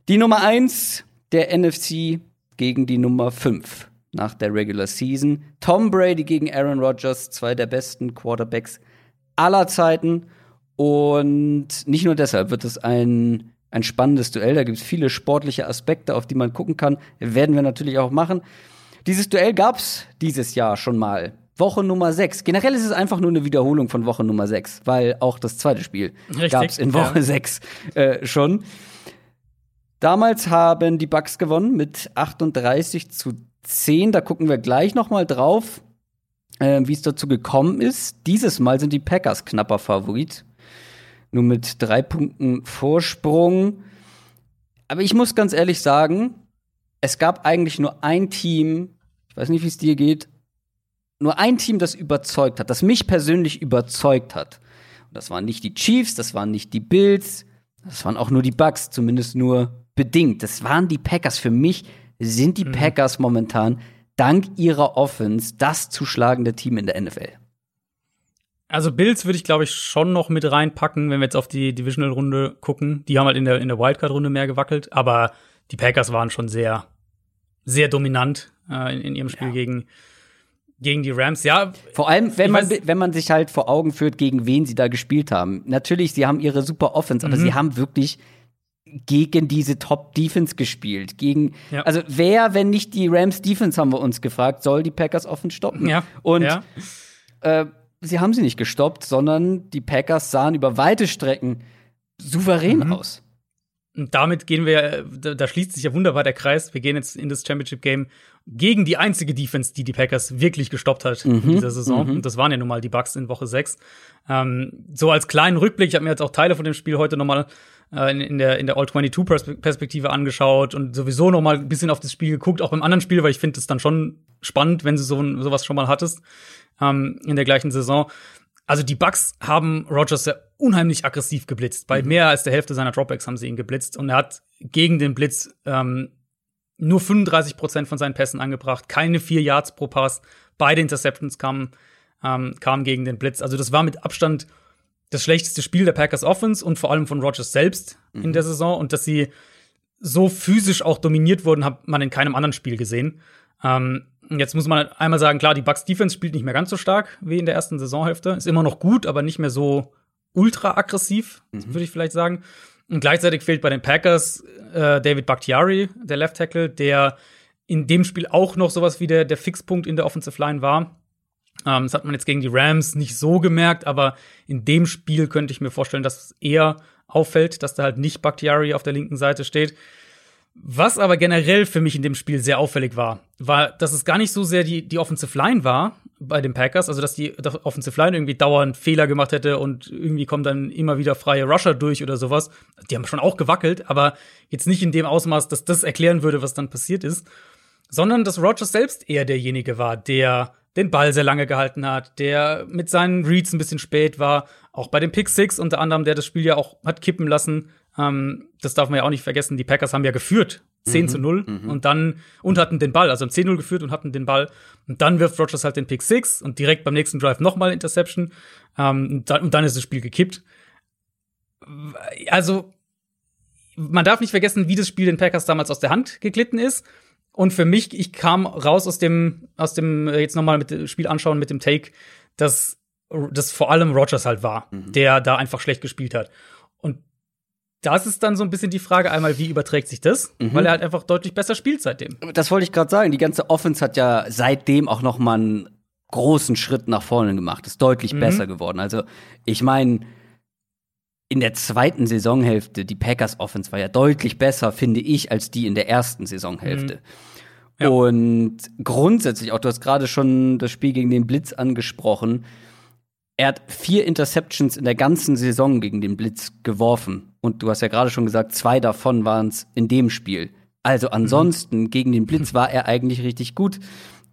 A: Die Nummer 1 der NFC gegen die Nummer 5 nach der Regular Season. Tom Brady gegen Aaron Rodgers, zwei der besten Quarterbacks aller Zeiten. Und nicht nur deshalb wird es ein, ein spannendes Duell. Da gibt es viele sportliche Aspekte, auf die man gucken kann. Werden wir natürlich auch machen. Dieses Duell gab es dieses Jahr schon mal. Woche Nummer 6. Generell ist es einfach nur eine Wiederholung von Woche Nummer 6, weil auch das zweite Spiel gab es in Woche ja. 6 äh, schon. Damals haben die Bucks gewonnen mit 38 zu 10. Da gucken wir gleich noch mal drauf, äh, wie es dazu gekommen ist. Dieses Mal sind die Packers knapper Favorit. Nur mit drei Punkten Vorsprung. Aber ich muss ganz ehrlich sagen, es gab eigentlich nur ein Team, ich weiß nicht, wie es dir geht, nur ein Team, das überzeugt hat, das mich persönlich überzeugt hat. Und das waren nicht die Chiefs, das waren nicht die Bills, das waren auch nur die Bucks, zumindest nur bedingt. Das waren die Packers. Für mich sind die mhm. Packers momentan dank ihrer Offense das zu schlagende Team in der NFL.
B: Also Bills würde ich, glaube ich, schon noch mit reinpacken, wenn wir jetzt auf die Divisional-Runde gucken. Die haben halt in der, in der Wildcard-Runde mehr gewackelt, aber die Packers waren schon sehr, sehr dominant äh, in, in, ihrem Spiel ja. gegen, gegen die Rams. Ja.
A: Vor allem, wenn man, wenn man sich halt vor Augen führt, gegen wen sie da gespielt haben. Natürlich, sie haben ihre super Offense, aber mhm. sie haben wirklich gegen diese Top-Defense gespielt. Gegen, ja. also wer, wenn nicht die Rams Defense, haben wir uns gefragt, soll die Packers offen stoppen?
B: Ja.
A: Und
B: ja.
A: Äh, sie haben sie nicht gestoppt, sondern die Packers sahen über weite Strecken souverän mhm. aus.
B: Und damit gehen wir, da, da, schließt sich ja wunderbar der Kreis. Wir gehen jetzt in das Championship Game gegen die einzige Defense, die die Packers wirklich gestoppt hat mhm, in dieser Saison. Mhm. Und das waren ja nun mal die Bucks in Woche 6. Ähm, so als kleinen Rückblick, ich habe mir jetzt auch Teile von dem Spiel heute noch mal in, in, der, in der All-22-Perspektive angeschaut und sowieso noch mal ein bisschen auf das Spiel geguckt, auch beim anderen Spiel, weil ich finde es dann schon spannend, wenn du so, sowas schon mal hattest ähm, in der gleichen Saison. Also die Bucks haben Rogers ja unheimlich aggressiv geblitzt. Bei mhm. mehr als der Hälfte seiner Dropbacks haben sie ihn geblitzt und er hat gegen den Blitz ähm, nur 35 Prozent von seinen Pässen angebracht, keine vier Yards pro Pass. Beide Interceptions kamen, ähm, kamen gegen den Blitz. Also das war mit Abstand das schlechteste Spiel der Packers Offense und vor allem von Rogers selbst mhm. in der Saison. Und dass sie so physisch auch dominiert wurden, hat man in keinem anderen Spiel gesehen. Ähm, Jetzt muss man einmal sagen, klar, die Bucks Defense spielt nicht mehr ganz so stark wie in der ersten Saisonhälfte. Ist immer noch gut, aber nicht mehr so ultra aggressiv, mhm. würde ich vielleicht sagen. Und gleichzeitig fehlt bei den Packers äh, David Bakhtiari, der Left Tackle, der in dem Spiel auch noch sowas wie der, der Fixpunkt in der Offensive Line war. Ähm, das hat man jetzt gegen die Rams nicht so gemerkt, aber in dem Spiel könnte ich mir vorstellen, dass es eher auffällt, dass da halt nicht Bakhtiari auf der linken Seite steht. Was aber generell für mich in dem Spiel sehr auffällig war, war, dass es gar nicht so sehr die, die Offensive Line war bei den Packers, also dass die Offensive Line irgendwie dauernd Fehler gemacht hätte und irgendwie kommen dann immer wieder freie Rusher durch oder sowas. Die haben schon auch gewackelt, aber jetzt nicht in dem Ausmaß, dass das erklären würde, was dann passiert ist, sondern dass Rogers selbst eher derjenige war, der den Ball sehr lange gehalten hat, der mit seinen Reads ein bisschen spät war, auch bei dem Pick Six unter anderem, der das Spiel ja auch hat kippen lassen, ähm, das darf man ja auch nicht vergessen. Die Packers haben ja geführt. 10 mhm, zu 0 mhm. und dann und hatten den Ball, also haben 10-0 geführt und hatten den Ball. Und dann wirft Rogers halt den Pick 6 und direkt beim nächsten Drive nochmal Interception. Ähm, und, dann, und dann ist das Spiel gekippt. Also, man darf nicht vergessen, wie das Spiel den Packers damals aus der Hand geglitten ist. Und für mich, ich kam raus aus dem, aus dem, äh, jetzt nochmal mit dem Spiel anschauen mit dem Take, dass das vor allem Rogers halt war, mhm. der da einfach schlecht gespielt hat. Und das ist dann so ein bisschen die Frage einmal, wie überträgt sich das? Mhm. Weil er halt einfach deutlich besser spielt seitdem.
A: Das wollte ich gerade sagen. Die ganze Offense hat ja seitdem auch noch mal einen großen Schritt nach vorne gemacht. Ist deutlich mhm. besser geworden. Also ich meine, in der zweiten Saisonhälfte, die Packers Offense war ja deutlich besser, finde ich, als die in der ersten Saisonhälfte. Mhm. Ja. Und grundsätzlich, auch du hast gerade schon das Spiel gegen den Blitz angesprochen. Er hat vier Interceptions in der ganzen Saison gegen den Blitz geworfen. Und du hast ja gerade schon gesagt, zwei davon waren es in dem Spiel. Also ansonsten mhm. gegen den Blitz war er eigentlich richtig gut.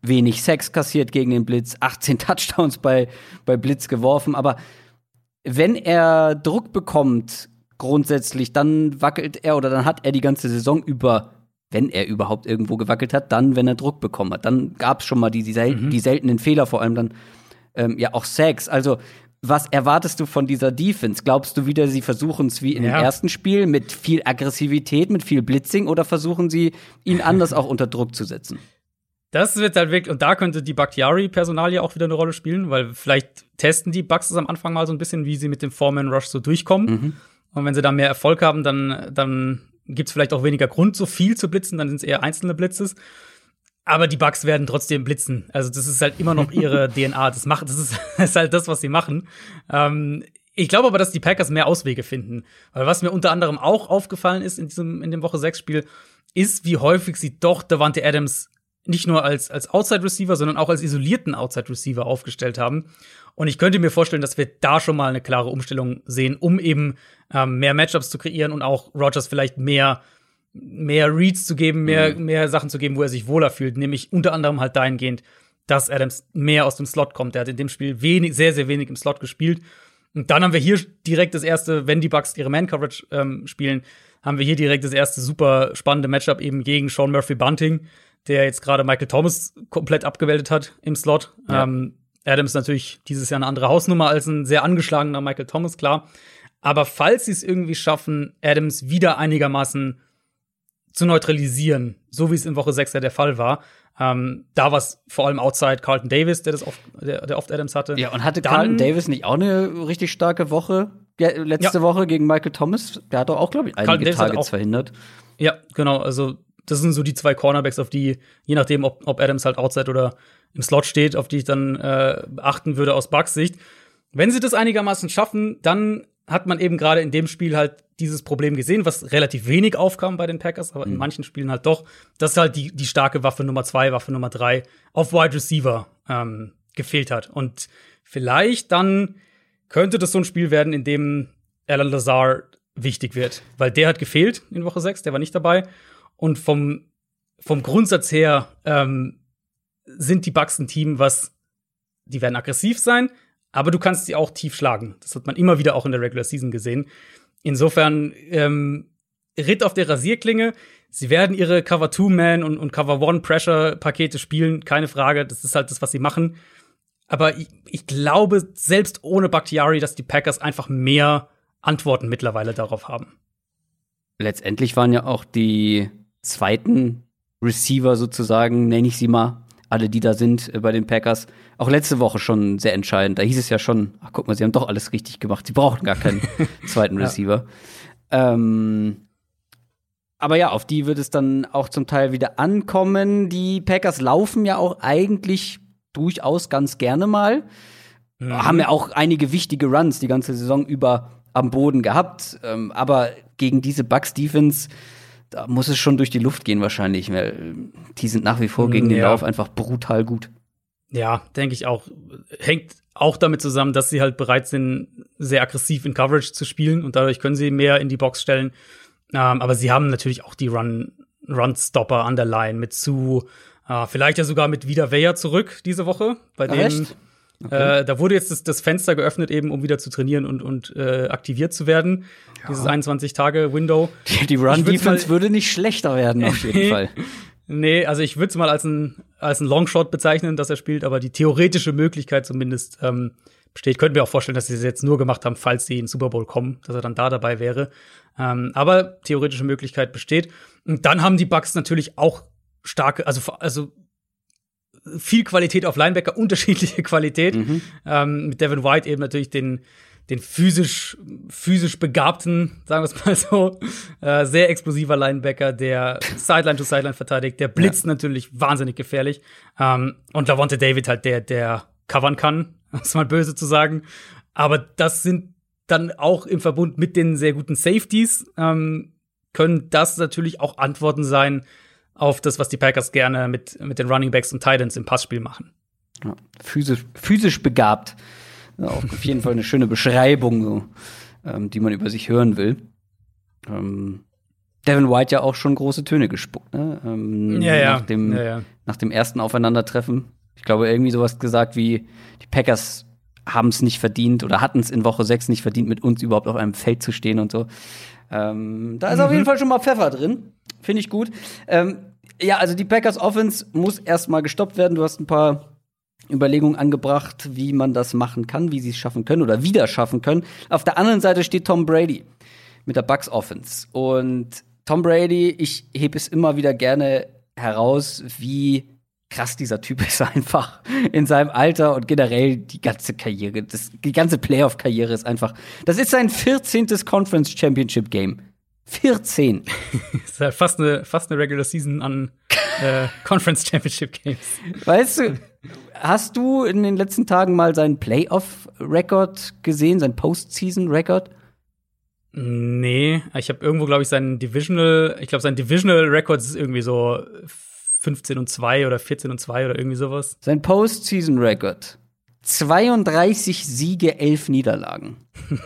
A: Wenig Sex kassiert gegen den Blitz, 18 Touchdowns bei, bei Blitz geworfen. Aber wenn er Druck bekommt, grundsätzlich, dann wackelt er oder dann hat er die ganze Saison über wenn er überhaupt irgendwo gewackelt hat, dann, wenn er Druck bekommen hat. Dann gab es schon mal die, die, sel mhm. die seltenen Fehler, vor allem dann ähm, ja auch Sex. Also was erwartest du von dieser Defense? Glaubst du wieder, sie versuchen es wie in ja. dem ersten Spiel mit viel Aggressivität, mit viel Blitzing oder versuchen sie, ihn anders auch unter Druck zu setzen?
B: Das wird halt wirklich, und da könnte die Bakhtiari-Personalie auch wieder eine Rolle spielen, weil vielleicht testen die Bucks am Anfang mal so ein bisschen, wie sie mit dem Foreman-Rush so durchkommen. Mhm. Und wenn sie da mehr Erfolg haben, dann, dann gibt es vielleicht auch weniger Grund, so viel zu blitzen, dann sind es eher einzelne Blitzes. Aber die Bugs werden trotzdem blitzen. Also das ist halt immer noch ihre DNA. Das macht, das ist, das ist, halt das, was sie machen. Ähm, ich glaube aber, dass die Packers mehr Auswege finden. Weil was mir unter anderem auch aufgefallen ist in diesem, in dem Woche 6 Spiel, ist, wie häufig sie doch Davante Adams nicht nur als, als Outside Receiver, sondern auch als isolierten Outside Receiver aufgestellt haben. Und ich könnte mir vorstellen, dass wir da schon mal eine klare Umstellung sehen, um eben ähm, mehr Matchups zu kreieren und auch Rogers vielleicht mehr, mehr Reads zu geben, mehr, mhm. mehr Sachen zu geben, wo er sich wohler fühlt. Nämlich unter anderem halt dahingehend, dass Adams mehr aus dem Slot kommt. Der hat in dem Spiel wenig, sehr, sehr wenig im Slot gespielt. Und dann haben wir hier direkt das erste, wenn die Bucks ihre Man-Coverage ähm, spielen, haben wir hier direkt das erste super spannende Matchup eben gegen Sean Murphy Bunting, der jetzt gerade Michael Thomas komplett abgewältigt hat im Slot. Ja. Ähm, Adams natürlich dieses Jahr eine andere Hausnummer als ein sehr angeschlagener Michael Thomas, klar. Aber falls sie es irgendwie schaffen, Adams wieder einigermaßen zu neutralisieren, so wie es in Woche 6 ja der Fall war, ähm, da war es vor allem outside Carlton Davis, der das oft, der, der oft Adams hatte.
A: Ja, und hatte Dann, Carlton Davis nicht auch eine richtig starke Woche letzte ja. Woche gegen Michael Thomas? Der hat doch auch, glaube ich, einige Targets verhindert.
B: Ja, genau. Also das sind so die zwei Cornerbacks, auf die, je nachdem, ob, ob Adams halt outside oder im Slot steht, auf die ich dann äh, achten würde aus Bugs Sicht. Wenn sie das einigermaßen schaffen, dann hat man eben gerade in dem Spiel halt dieses Problem gesehen, was relativ wenig aufkam bei den Packers, aber mhm. in manchen Spielen halt doch, dass halt die, die starke Waffe Nummer zwei, Waffe Nummer drei auf Wide Receiver ähm, gefehlt hat. Und vielleicht dann könnte das so ein Spiel werden, in dem Alan Lazar wichtig wird, weil der hat gefehlt in Woche 6, der war nicht dabei. Und vom, vom Grundsatz her ähm, sind die Bucks ein Team, was die werden aggressiv sein, aber du kannst sie auch tief schlagen. Das hat man immer wieder auch in der Regular Season gesehen. Insofern ähm, Ritt auf der Rasierklinge. Sie werden ihre Cover 2 Man und, und Cover 1 Pressure Pakete spielen, keine Frage. Das ist halt das, was sie machen. Aber ich, ich glaube, selbst ohne Bakhtiari, dass die Packers einfach mehr Antworten mittlerweile darauf haben.
A: Letztendlich waren ja auch die zweiten Receiver sozusagen, nenne ich sie mal, alle, die da sind äh, bei den Packers, auch letzte Woche schon sehr entscheidend. Da hieß es ja schon, ach guck mal, sie haben doch alles richtig gemacht. Sie brauchen gar keinen zweiten Receiver. Ja. Ähm, aber ja, auf die wird es dann auch zum Teil wieder ankommen. Die Packers laufen ja auch eigentlich durchaus ganz gerne mal. Mhm. Haben ja auch einige wichtige Runs die ganze Saison über am Boden gehabt. Ähm, aber gegen diese Bucks Defense da muss es schon durch die Luft gehen wahrscheinlich, weil die sind nach wie vor gegen den Lauf einfach brutal gut.
B: Ja, denke ich auch. Hängt auch damit zusammen, dass sie halt bereit sind, sehr aggressiv in Coverage zu spielen und dadurch können sie mehr in die Box stellen. Ähm, aber sie haben natürlich auch die Run, Run-Stopper an der Line mit zu, äh, vielleicht ja sogar mit wieder Weyer zurück diese Woche, bei
A: Ach, dem
B: Okay. Äh, da wurde jetzt das, das, Fenster geöffnet, eben um wieder zu trainieren und, und äh, aktiviert zu werden. Ja. Dieses 21-Tage-Window.
A: Die, die Run-Defense würde nicht schlechter werden, auf jeden Fall.
B: Nee, also ich würde es mal als ein, als ein Longshot bezeichnen, dass er spielt, aber die theoretische Möglichkeit zumindest ähm, besteht. Könnten wir auch vorstellen, dass sie es jetzt nur gemacht haben, falls sie in den Super Bowl kommen, dass er dann da dabei wäre. Ähm, aber theoretische Möglichkeit besteht. Und dann haben die Bucks natürlich auch starke, also, also viel Qualität auf Linebacker, unterschiedliche Qualität. Mhm. Ähm, mit Devin White eben natürlich den, den physisch, physisch begabten, sagen wir es mal so, äh, sehr explosiver Linebacker, der Sideline to Sideline verteidigt, der blitzt ja. natürlich wahnsinnig gefährlich. Ähm, und Lavonte David halt der, der covern kann, um es mal böse zu sagen. Aber das sind dann auch im Verbund mit den sehr guten Safeties, ähm, können das natürlich auch Antworten sein, auf das, was die Packers gerne mit, mit den Running Backs und Titans im Passspiel machen.
A: Ja, physisch, physisch begabt. Auf jeden Fall eine schöne Beschreibung, so, ähm, die man über sich hören will. Ähm, Devin White ja auch schon große Töne gespuckt, ne? Ähm,
B: ja, ja.
A: Nach dem,
B: ja, ja.
A: nach dem ersten Aufeinandertreffen. Ich glaube, irgendwie sowas gesagt wie, die Packers haben es nicht verdient oder hatten es in Woche 6 nicht verdient, mit uns überhaupt auf einem Feld zu stehen und so. Ähm, da ist mhm. auf jeden Fall schon mal Pfeffer drin. Finde ich gut. Ähm, ja, also die Packers Offense muss erstmal gestoppt werden. Du hast ein paar Überlegungen angebracht, wie man das machen kann, wie sie es schaffen können oder wieder schaffen können. Auf der anderen Seite steht Tom Brady mit der Bucks Offense. Und Tom Brady, ich hebe es immer wieder gerne heraus, wie krass dieser Typ ist einfach in seinem Alter und generell die ganze Karriere, das, die ganze Playoff-Karriere ist einfach. Das ist sein 14. Conference Championship Game. 14.
B: das ist ja fast eine, fast eine Regular Season an äh, Conference Championship Games.
A: Weißt du, hast du in den letzten Tagen mal seinen Playoff-Record gesehen, seinen Postseason-Record?
B: Nee, ich habe irgendwo, glaube ich, seinen Divisional, ich glaube, sein Divisional Record ist irgendwie so 15 und 2 oder 14 und 2 oder irgendwie sowas.
A: Sein Postseason-Record. 32 Siege, 11 Niederlagen.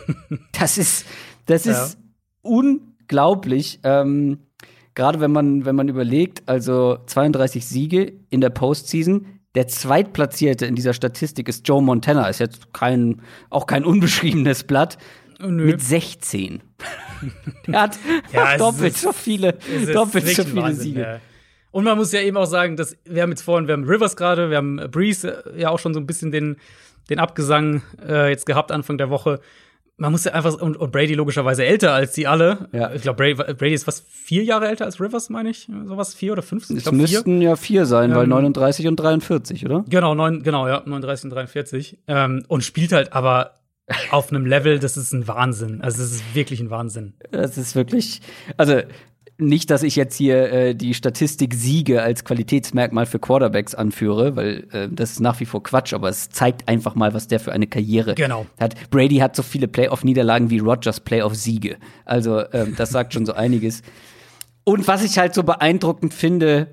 A: das ist, das ist ja. unglaublich. Ähm, Gerade wenn man, wenn man überlegt, also 32 Siege in der Postseason. Der Zweitplatzierte in dieser Statistik ist Joe Montana. Ist jetzt kein, auch kein unbeschriebenes Blatt. Nö. Mit 16. er hat ja, doppelt ist, so viele, doppelt so viele Wahnsinn, Siege. Ja.
B: Und man muss ja eben auch sagen, dass wir haben jetzt vorhin, wir haben Rivers gerade, wir haben Breeze äh, ja auch schon so ein bisschen den, den Abgesang äh, jetzt gehabt Anfang der Woche. Man muss ja einfach, und, und Brady logischerweise älter als die alle. Ja. Ich glaube, Brady, Brady, ist was vier Jahre älter als Rivers, meine ich. Sowas, vier oder fünf?
A: Es müssten vier. ja vier sein, ähm, weil 39 und 43, oder?
B: Genau, neun, genau, ja, 39 und 43. Ähm, und spielt halt aber auf einem Level, das ist ein Wahnsinn. Also es ist wirklich ein Wahnsinn.
A: Das ist wirklich, also nicht, dass ich jetzt hier äh, die Statistik Siege als Qualitätsmerkmal für Quarterbacks anführe, weil äh, das ist nach wie vor Quatsch, aber es zeigt einfach mal, was der für eine Karriere
B: genau.
A: hat. Brady hat so viele Playoff-Niederlagen wie Rogers Playoff-Siege. Also ähm, das sagt schon so einiges. Und was ich halt so beeindruckend finde,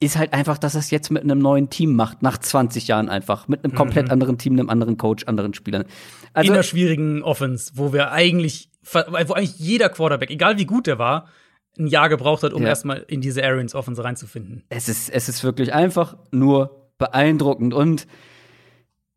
A: ist halt einfach, dass er es jetzt mit einem neuen Team macht, nach 20 Jahren einfach. Mit einem komplett mhm. anderen Team, einem anderen Coach, anderen Spielern.
B: Also, In einer schwierigen Offense, wo wir eigentlich, wo eigentlich jeder Quarterback, egal wie gut der war, ein Jahr gebraucht hat, um ja. erstmal in diese Arians Offense reinzufinden.
A: Es ist, es ist wirklich einfach nur beeindruckend. Und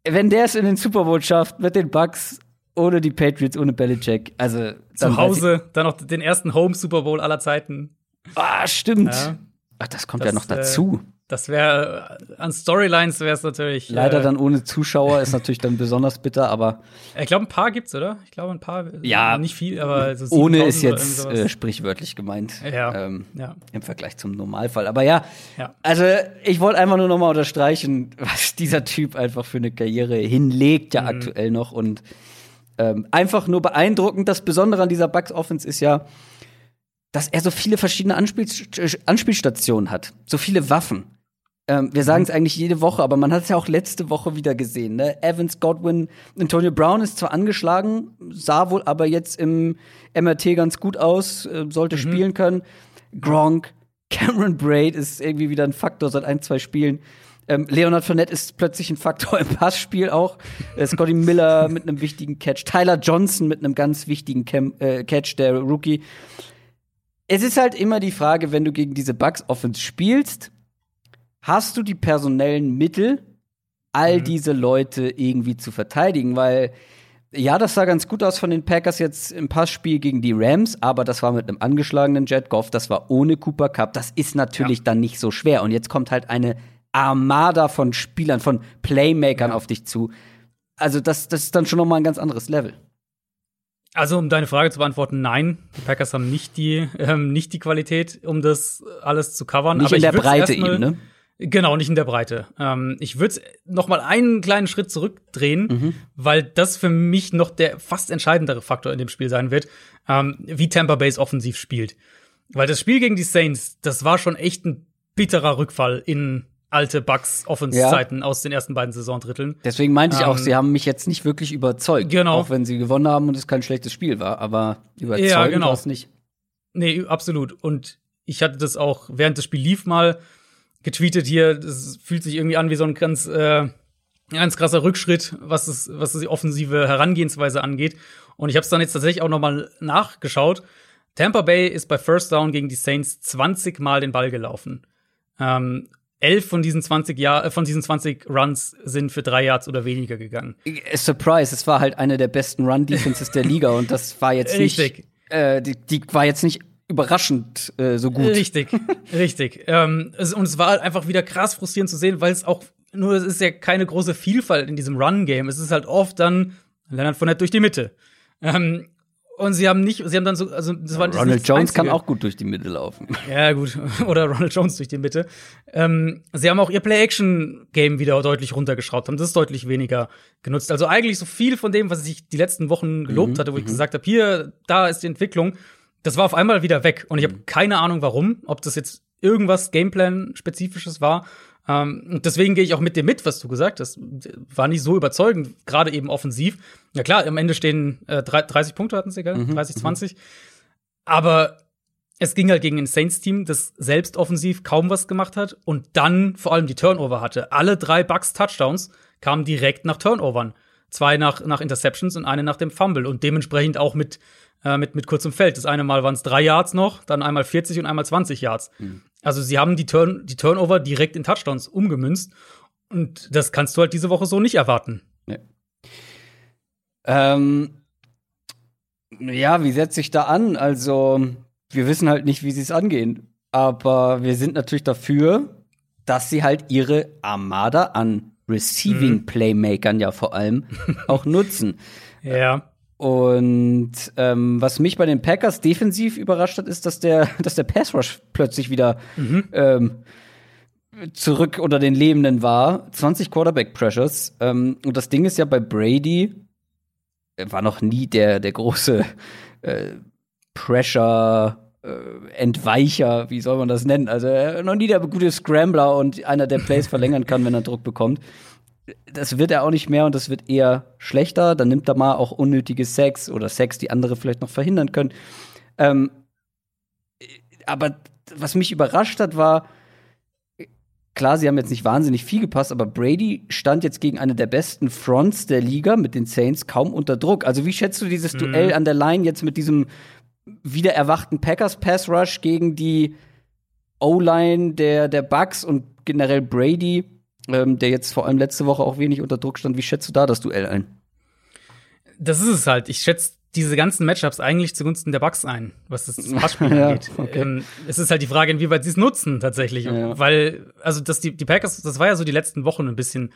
A: wenn der es in den Super Bowl schafft mit den Bucks, ohne die Patriots, ohne Belichick, also
B: zu Hause, dann noch den ersten Home Super Bowl aller Zeiten.
A: Ah, stimmt. Ja. Ach, das kommt das, ja noch dazu.
B: Äh, das wäre an Storylines wäre es natürlich.
A: Leider äh, dann ohne Zuschauer ist natürlich dann besonders bitter, aber.
B: Ich glaube, ein paar gibt's, oder? Ich glaube, ein paar.
A: Ja,
B: nicht viel, aber
A: so ohne ist jetzt äh, sprichwörtlich gemeint.
B: Ja, ähm, ja.
A: Im Vergleich zum Normalfall. Aber ja, ja. also ich wollte einfach nur noch mal unterstreichen, was dieser Typ einfach für eine Karriere hinlegt, ja mhm. aktuell noch und ähm, einfach nur beeindruckend. Das Besondere an dieser Bucks Offense ist ja, dass er so viele verschiedene Anspiel Anspielstationen hat, so viele Waffen. Ähm, wir sagen es mhm. eigentlich jede Woche, aber man hat es ja auch letzte Woche wieder gesehen. Ne? Evans, Godwin, Antonio Brown ist zwar angeschlagen, sah wohl aber jetzt im MRT ganz gut aus, äh, sollte mhm. spielen können. Gronk, Cameron Braid ist irgendwie wieder ein Faktor seit ein, zwei Spielen. Ähm, Leonard Fournette ist plötzlich ein Faktor im Passspiel auch. Äh, Scotty Miller mit einem wichtigen Catch. Tyler Johnson mit einem ganz wichtigen Cam äh, Catch, der Rookie. Es ist halt immer die Frage, wenn du gegen diese Bugs Offense spielst, hast du die personellen Mittel, all mhm. diese Leute irgendwie zu verteidigen? Weil, ja, das sah ganz gut aus von den Packers jetzt im Passspiel gegen die Rams, aber das war mit einem angeschlagenen Jet Goff, das war ohne Cooper Cup. Das ist natürlich ja. dann nicht so schwer. Und jetzt kommt halt eine Armada von Spielern, von Playmakern ja. auf dich zu. Also, das, das ist dann schon noch mal ein ganz anderes Level.
B: Also, um deine Frage zu beantworten, nein, die Packers haben nicht die, ähm, nicht die Qualität, um das alles zu covern.
A: Nicht aber in der Breite eben, ne?
B: Genau, nicht in der Breite. Ähm, ich würde noch mal einen kleinen Schritt zurückdrehen, mhm. weil das für mich noch der fast entscheidendere Faktor in dem Spiel sein wird, ähm, wie Tampa Bay's offensiv spielt. Weil das Spiel gegen die Saints, das war schon echt ein bitterer Rückfall in alte Bucks Offense-Zeiten ja. aus den ersten beiden Saisondritteln.
A: Deswegen meinte ich auch, ähm, sie haben mich jetzt nicht wirklich überzeugt. Genau. Auch wenn sie gewonnen haben und es kein schlechtes Spiel war, aber überzeugt ja, genau. war es nicht.
B: Nee, absolut. Und ich hatte das auch während das Spiel lief mal getweetet hier, das fühlt sich irgendwie an wie so ein ganz, äh, ganz krasser Rückschritt, was, es, was die offensive Herangehensweise angeht. Und ich habe es dann jetzt tatsächlich auch noch mal nachgeschaut. Tampa Bay ist bei First Down gegen die Saints 20 Mal den Ball gelaufen. Ähm, elf von diesen 20 Jahr, äh, von diesen 20 Runs sind für drei Yards oder weniger gegangen.
A: Äh, surprise, es war halt eine der besten Run-Defenses der Liga und das war jetzt nicht, äh, die, die war jetzt nicht überraschend äh, so gut.
B: Richtig, richtig. Ähm, es, und es war halt einfach wieder krass frustrierend zu sehen, weil es auch nur, es ist ja keine große Vielfalt in diesem Run-Game. Es ist halt oft dann Leonard Fournette durch die Mitte. Ähm, und sie haben nicht, sie haben dann so, also das war
A: Ronald Jones kann auch gut durch die Mitte laufen.
B: Ja, gut. Oder Ronald Jones durch die Mitte. Ähm, sie haben auch ihr Play-Action-Game wieder deutlich runtergeschraubt, haben das deutlich weniger genutzt. Also eigentlich so viel von dem, was ich die letzten Wochen gelobt mhm, hatte, wo ich mhm. gesagt habe, hier, da ist die Entwicklung, das war auf einmal wieder weg. Und ich habe mhm. keine Ahnung warum, ob das jetzt irgendwas Gameplan-spezifisches war ähm, deswegen gehe ich auch mit dir mit, was du gesagt hast. War nicht so überzeugend, gerade eben offensiv. Ja klar, am Ende stehen äh, 30 Punkte hatten sie, gell? Mhm. 30, 20. Mhm. Aber es ging halt gegen ein Saints-Team, das selbst offensiv kaum was gemacht hat und dann vor allem die Turnover hatte. Alle drei Bucks-Touchdowns kamen direkt nach Turnovern. Zwei nach, nach Interceptions und eine nach dem Fumble und dementsprechend auch mit äh, mit, mit kurzem Feld. Das eine Mal waren es drei Yards noch, dann einmal 40 und einmal 20 Yards. Mhm. Also sie haben die, Turn die Turnover direkt in Touchdowns umgemünzt. Und das kannst du halt diese Woche so nicht erwarten.
A: Ja, ähm, ja wie setzt sich da an? Also, wir wissen halt nicht, wie sie es angehen. Aber wir sind natürlich dafür, dass sie halt ihre Armada an Receiving mhm. Playmakern ja vor allem auch nutzen.
B: Ja.
A: Und ähm, was mich bei den Packers defensiv überrascht hat, ist, dass der, dass der Pass Rush plötzlich wieder mhm. ähm, zurück unter den Lebenden war. 20 Quarterback Pressures. Ähm, und das Ding ist ja bei Brady war noch nie der der große äh, Pressure äh, Entweicher, wie soll man das nennen? Also äh, noch nie der gute Scrambler und einer, der Plays verlängern kann, wenn er Druck bekommt das wird er auch nicht mehr und das wird eher schlechter. Dann nimmt er mal auch unnötige Sex oder Sex, die andere vielleicht noch verhindern können. Ähm, aber was mich überrascht hat, war, klar, sie haben jetzt nicht wahnsinnig viel gepasst, aber Brady stand jetzt gegen eine der besten Fronts der Liga mit den Saints kaum unter Druck. Also wie schätzt du dieses mhm. Duell an der Line jetzt mit diesem wieder erwachten Packers Pass Rush gegen die O-Line der, der Bucks und generell Brady? Ähm, der jetzt vor allem letzte Woche auch wenig unter Druck stand. Wie schätzt du da das Duell ein?
B: Das ist es halt. Ich schätze diese ganzen Matchups eigentlich zugunsten der Bugs ein, was das Passspiel ja, angeht. Okay. Ähm, es ist halt die Frage, inwieweit sie es nutzen tatsächlich. Ja. Weil, also dass die, die Packers, das war ja so die letzten Wochen ein bisschen,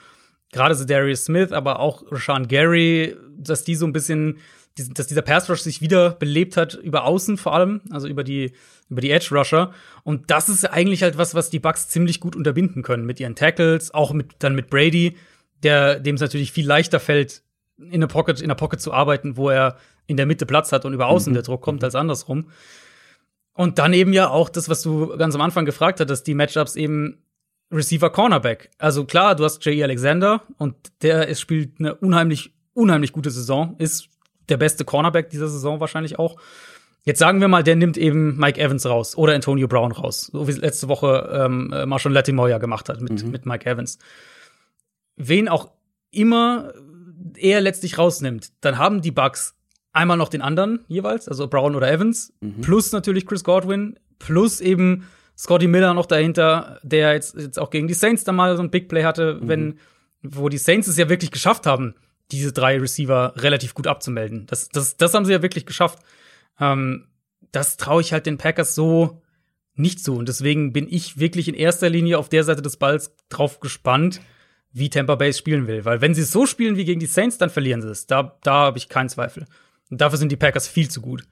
B: gerade so Darius Smith, aber auch Rashawn Gary, dass die so ein bisschen dass dieser Pass Rush sich wieder belebt hat über außen vor allem, also über die über die Edge Rusher und das ist eigentlich halt was, was die Bucks ziemlich gut unterbinden können mit ihren Tackles, auch mit dann mit Brady, der dem es natürlich viel leichter fällt in der Pocket in der Pocket zu arbeiten, wo er in der Mitte Platz hat und über außen mhm. der Druck kommt als andersrum. Und dann eben ja auch das, was du ganz am Anfang gefragt hattest, die Matchups eben Receiver Cornerback. Also klar, du hast J.E. Alexander und der ist, spielt eine unheimlich unheimlich gute Saison, ist der beste Cornerback dieser Saison wahrscheinlich auch. Jetzt sagen wir mal, der nimmt eben Mike Evans raus oder Antonio Brown raus, so wie letzte Woche ähm, äh, Marshall Lattimore ja gemacht hat mit, mhm. mit Mike Evans. Wen auch immer er letztlich rausnimmt, dann haben die Bucks einmal noch den anderen jeweils, also Brown oder Evans, mhm. plus natürlich Chris Godwin, plus eben Scotty Miller noch dahinter, der jetzt, jetzt auch gegen die Saints da mal so ein Big Play hatte, mhm. wenn, wo die Saints es ja wirklich geschafft haben, diese drei Receiver relativ gut abzumelden. Das, das, das haben sie ja wirklich geschafft. Ähm, das traue ich halt den Packers so nicht zu. Und deswegen bin ich wirklich in erster Linie auf der Seite des Balls drauf gespannt, wie Tampa Bay spielen will. Weil wenn sie es so spielen wie gegen die Saints, dann verlieren sie es. Da, da habe ich keinen Zweifel. Und dafür sind die Packers viel zu gut.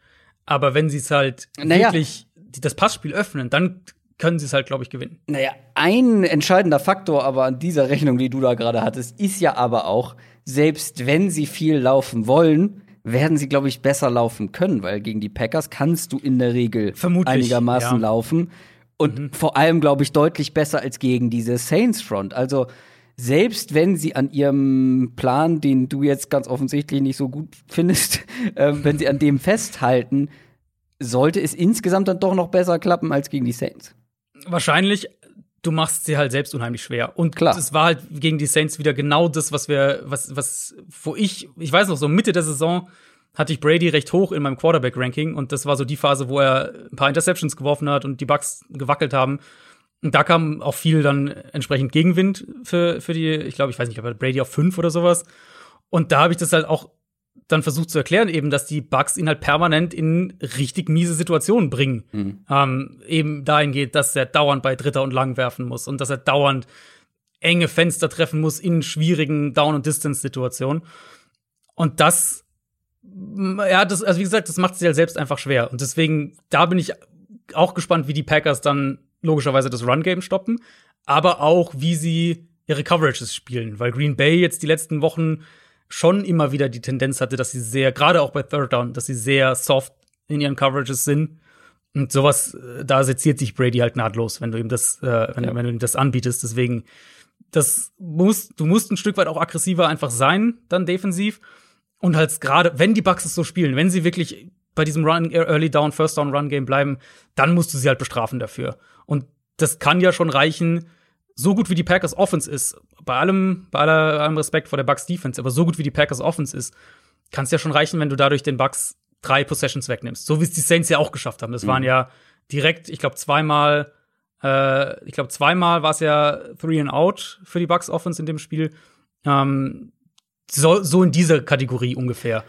B: Aber wenn sie es halt naja. wirklich das Passspiel öffnen, dann können sie es halt, glaube ich, gewinnen.
A: Naja, ein entscheidender Faktor aber an dieser Rechnung, die du da gerade hattest, ist ja aber auch, selbst wenn sie viel laufen wollen, werden sie, glaube ich, besser laufen können, weil gegen die Packers kannst du in der Regel Vermutlich, einigermaßen ja. laufen. Und mhm. vor allem, glaube ich, deutlich besser als gegen diese Saints Front. Also, selbst wenn sie an ihrem Plan, den du jetzt ganz offensichtlich nicht so gut findest, äh, wenn sie an dem festhalten, sollte es insgesamt dann doch noch besser klappen als gegen die Saints.
B: Wahrscheinlich, du machst sie halt selbst unheimlich schwer. Und klar, es war halt gegen die Saints wieder genau das, was wir, was, was, wo ich, ich weiß noch, so Mitte der Saison hatte ich Brady recht hoch in meinem Quarterback-Ranking und das war so die Phase, wo er ein paar Interceptions geworfen hat und die Bucks gewackelt haben. Und da kam auch viel dann entsprechend Gegenwind für, für die, ich glaube, ich weiß nicht, ob Brady auf fünf oder sowas. Und da habe ich das halt auch dann versucht zu erklären, eben, dass die Bugs ihn halt permanent in richtig miese Situationen bringen. Mhm. Ähm, eben dahin geht, dass er dauernd bei Dritter und Lang werfen muss und dass er dauernd enge Fenster treffen muss in schwierigen Down- und Distance-Situationen. Und das, ja, das, also wie gesagt, das macht es halt selbst einfach schwer. Und deswegen, da bin ich auch gespannt, wie die Packers dann logischerweise das Run-Game stoppen, aber auch, wie sie ihre Coverages spielen, weil Green Bay jetzt die letzten Wochen schon immer wieder die Tendenz hatte, dass sie sehr, gerade auch bei Third Down, dass sie sehr soft in ihren Coverages sind. Und sowas, äh, da seziert sich Brady halt nahtlos, wenn du ihm das, äh, wenn, ja. wenn, du ihm das anbietest. Deswegen, das muss, du musst ein Stück weit auch aggressiver einfach sein, dann defensiv. Und halt gerade, wenn die Bucks es so spielen, wenn sie wirklich bei diesem Run, Early Down, First Down Run Game bleiben, dann musst du sie halt bestrafen dafür. Und das kann ja schon reichen, so gut wie die Packers Offense ist, bei allem, bei aller, allem Respekt vor der Bucks Defense, aber so gut wie die Packers Offense ist, kann es ja schon reichen, wenn du dadurch den Bucks drei Possessions wegnimmst. So wie es die Saints ja auch geschafft haben. Das mhm. waren ja direkt, ich glaube, zweimal, äh, ich glaube, zweimal war es ja Three and Out für die Bucks Offense in dem Spiel. Ähm, so, so in dieser Kategorie ungefähr.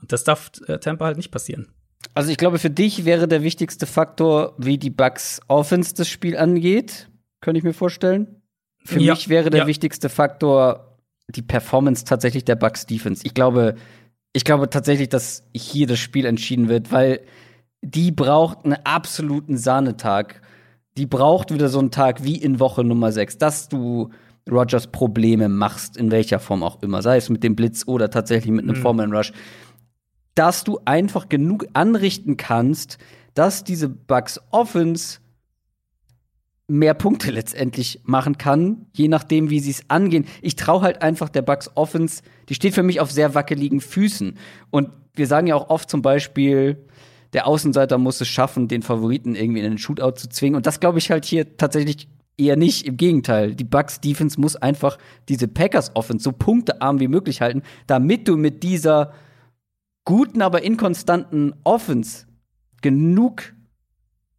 B: Und das darf äh, Tampa halt nicht passieren.
A: Also ich glaube, für dich wäre der wichtigste Faktor, wie die Bucks Offense das Spiel angeht könnte ich mir vorstellen. Für ja. mich wäre der ja. wichtigste Faktor die Performance tatsächlich der Bucks Defense. Ich glaube, ich glaube tatsächlich, dass hier das Spiel entschieden wird, weil die braucht einen absoluten Sahnetag. Die braucht wieder so einen Tag wie in Woche Nummer 6, dass du Rogers Probleme machst, in welcher Form auch immer, sei es mit dem Blitz oder tatsächlich mit einem mhm. Foreman Rush, dass du einfach genug anrichten kannst, dass diese Bucks Offense mehr Punkte letztendlich machen kann, je nachdem, wie sie es angehen. Ich traue halt einfach der Bucks Offense, die steht für mich auf sehr wackeligen Füßen. Und wir sagen ja auch oft zum Beispiel, der Außenseiter muss es schaffen, den Favoriten irgendwie in einen Shootout zu zwingen. Und das glaube ich halt hier tatsächlich eher nicht. Im Gegenteil, die Bucks Defense muss einfach diese Packers Offense so punktearm wie möglich halten, damit du mit dieser guten, aber inkonstanten Offense genug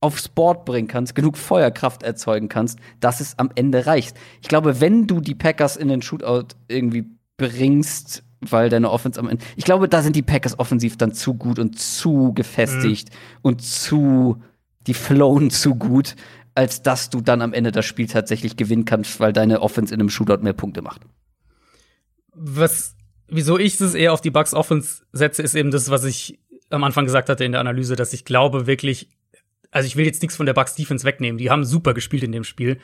A: aufs Board bringen kannst, genug Feuerkraft erzeugen kannst, dass es am Ende reicht. Ich glaube, wenn du die Packers in den Shootout irgendwie bringst, weil deine Offense am Ende. Ich glaube, da sind die Packers offensiv dann zu gut und zu gefestigt mhm. und zu. Die flowen zu gut, als dass du dann am Ende das Spiel tatsächlich gewinnen kannst, weil deine Offense in einem Shootout mehr Punkte macht.
B: Was, wieso ich es eher auf die Bucks Offense setze, ist eben das, was ich am Anfang gesagt hatte in der Analyse, dass ich glaube wirklich, also ich will jetzt nichts von der Bucks Defense wegnehmen. Die haben super gespielt in dem Spiel.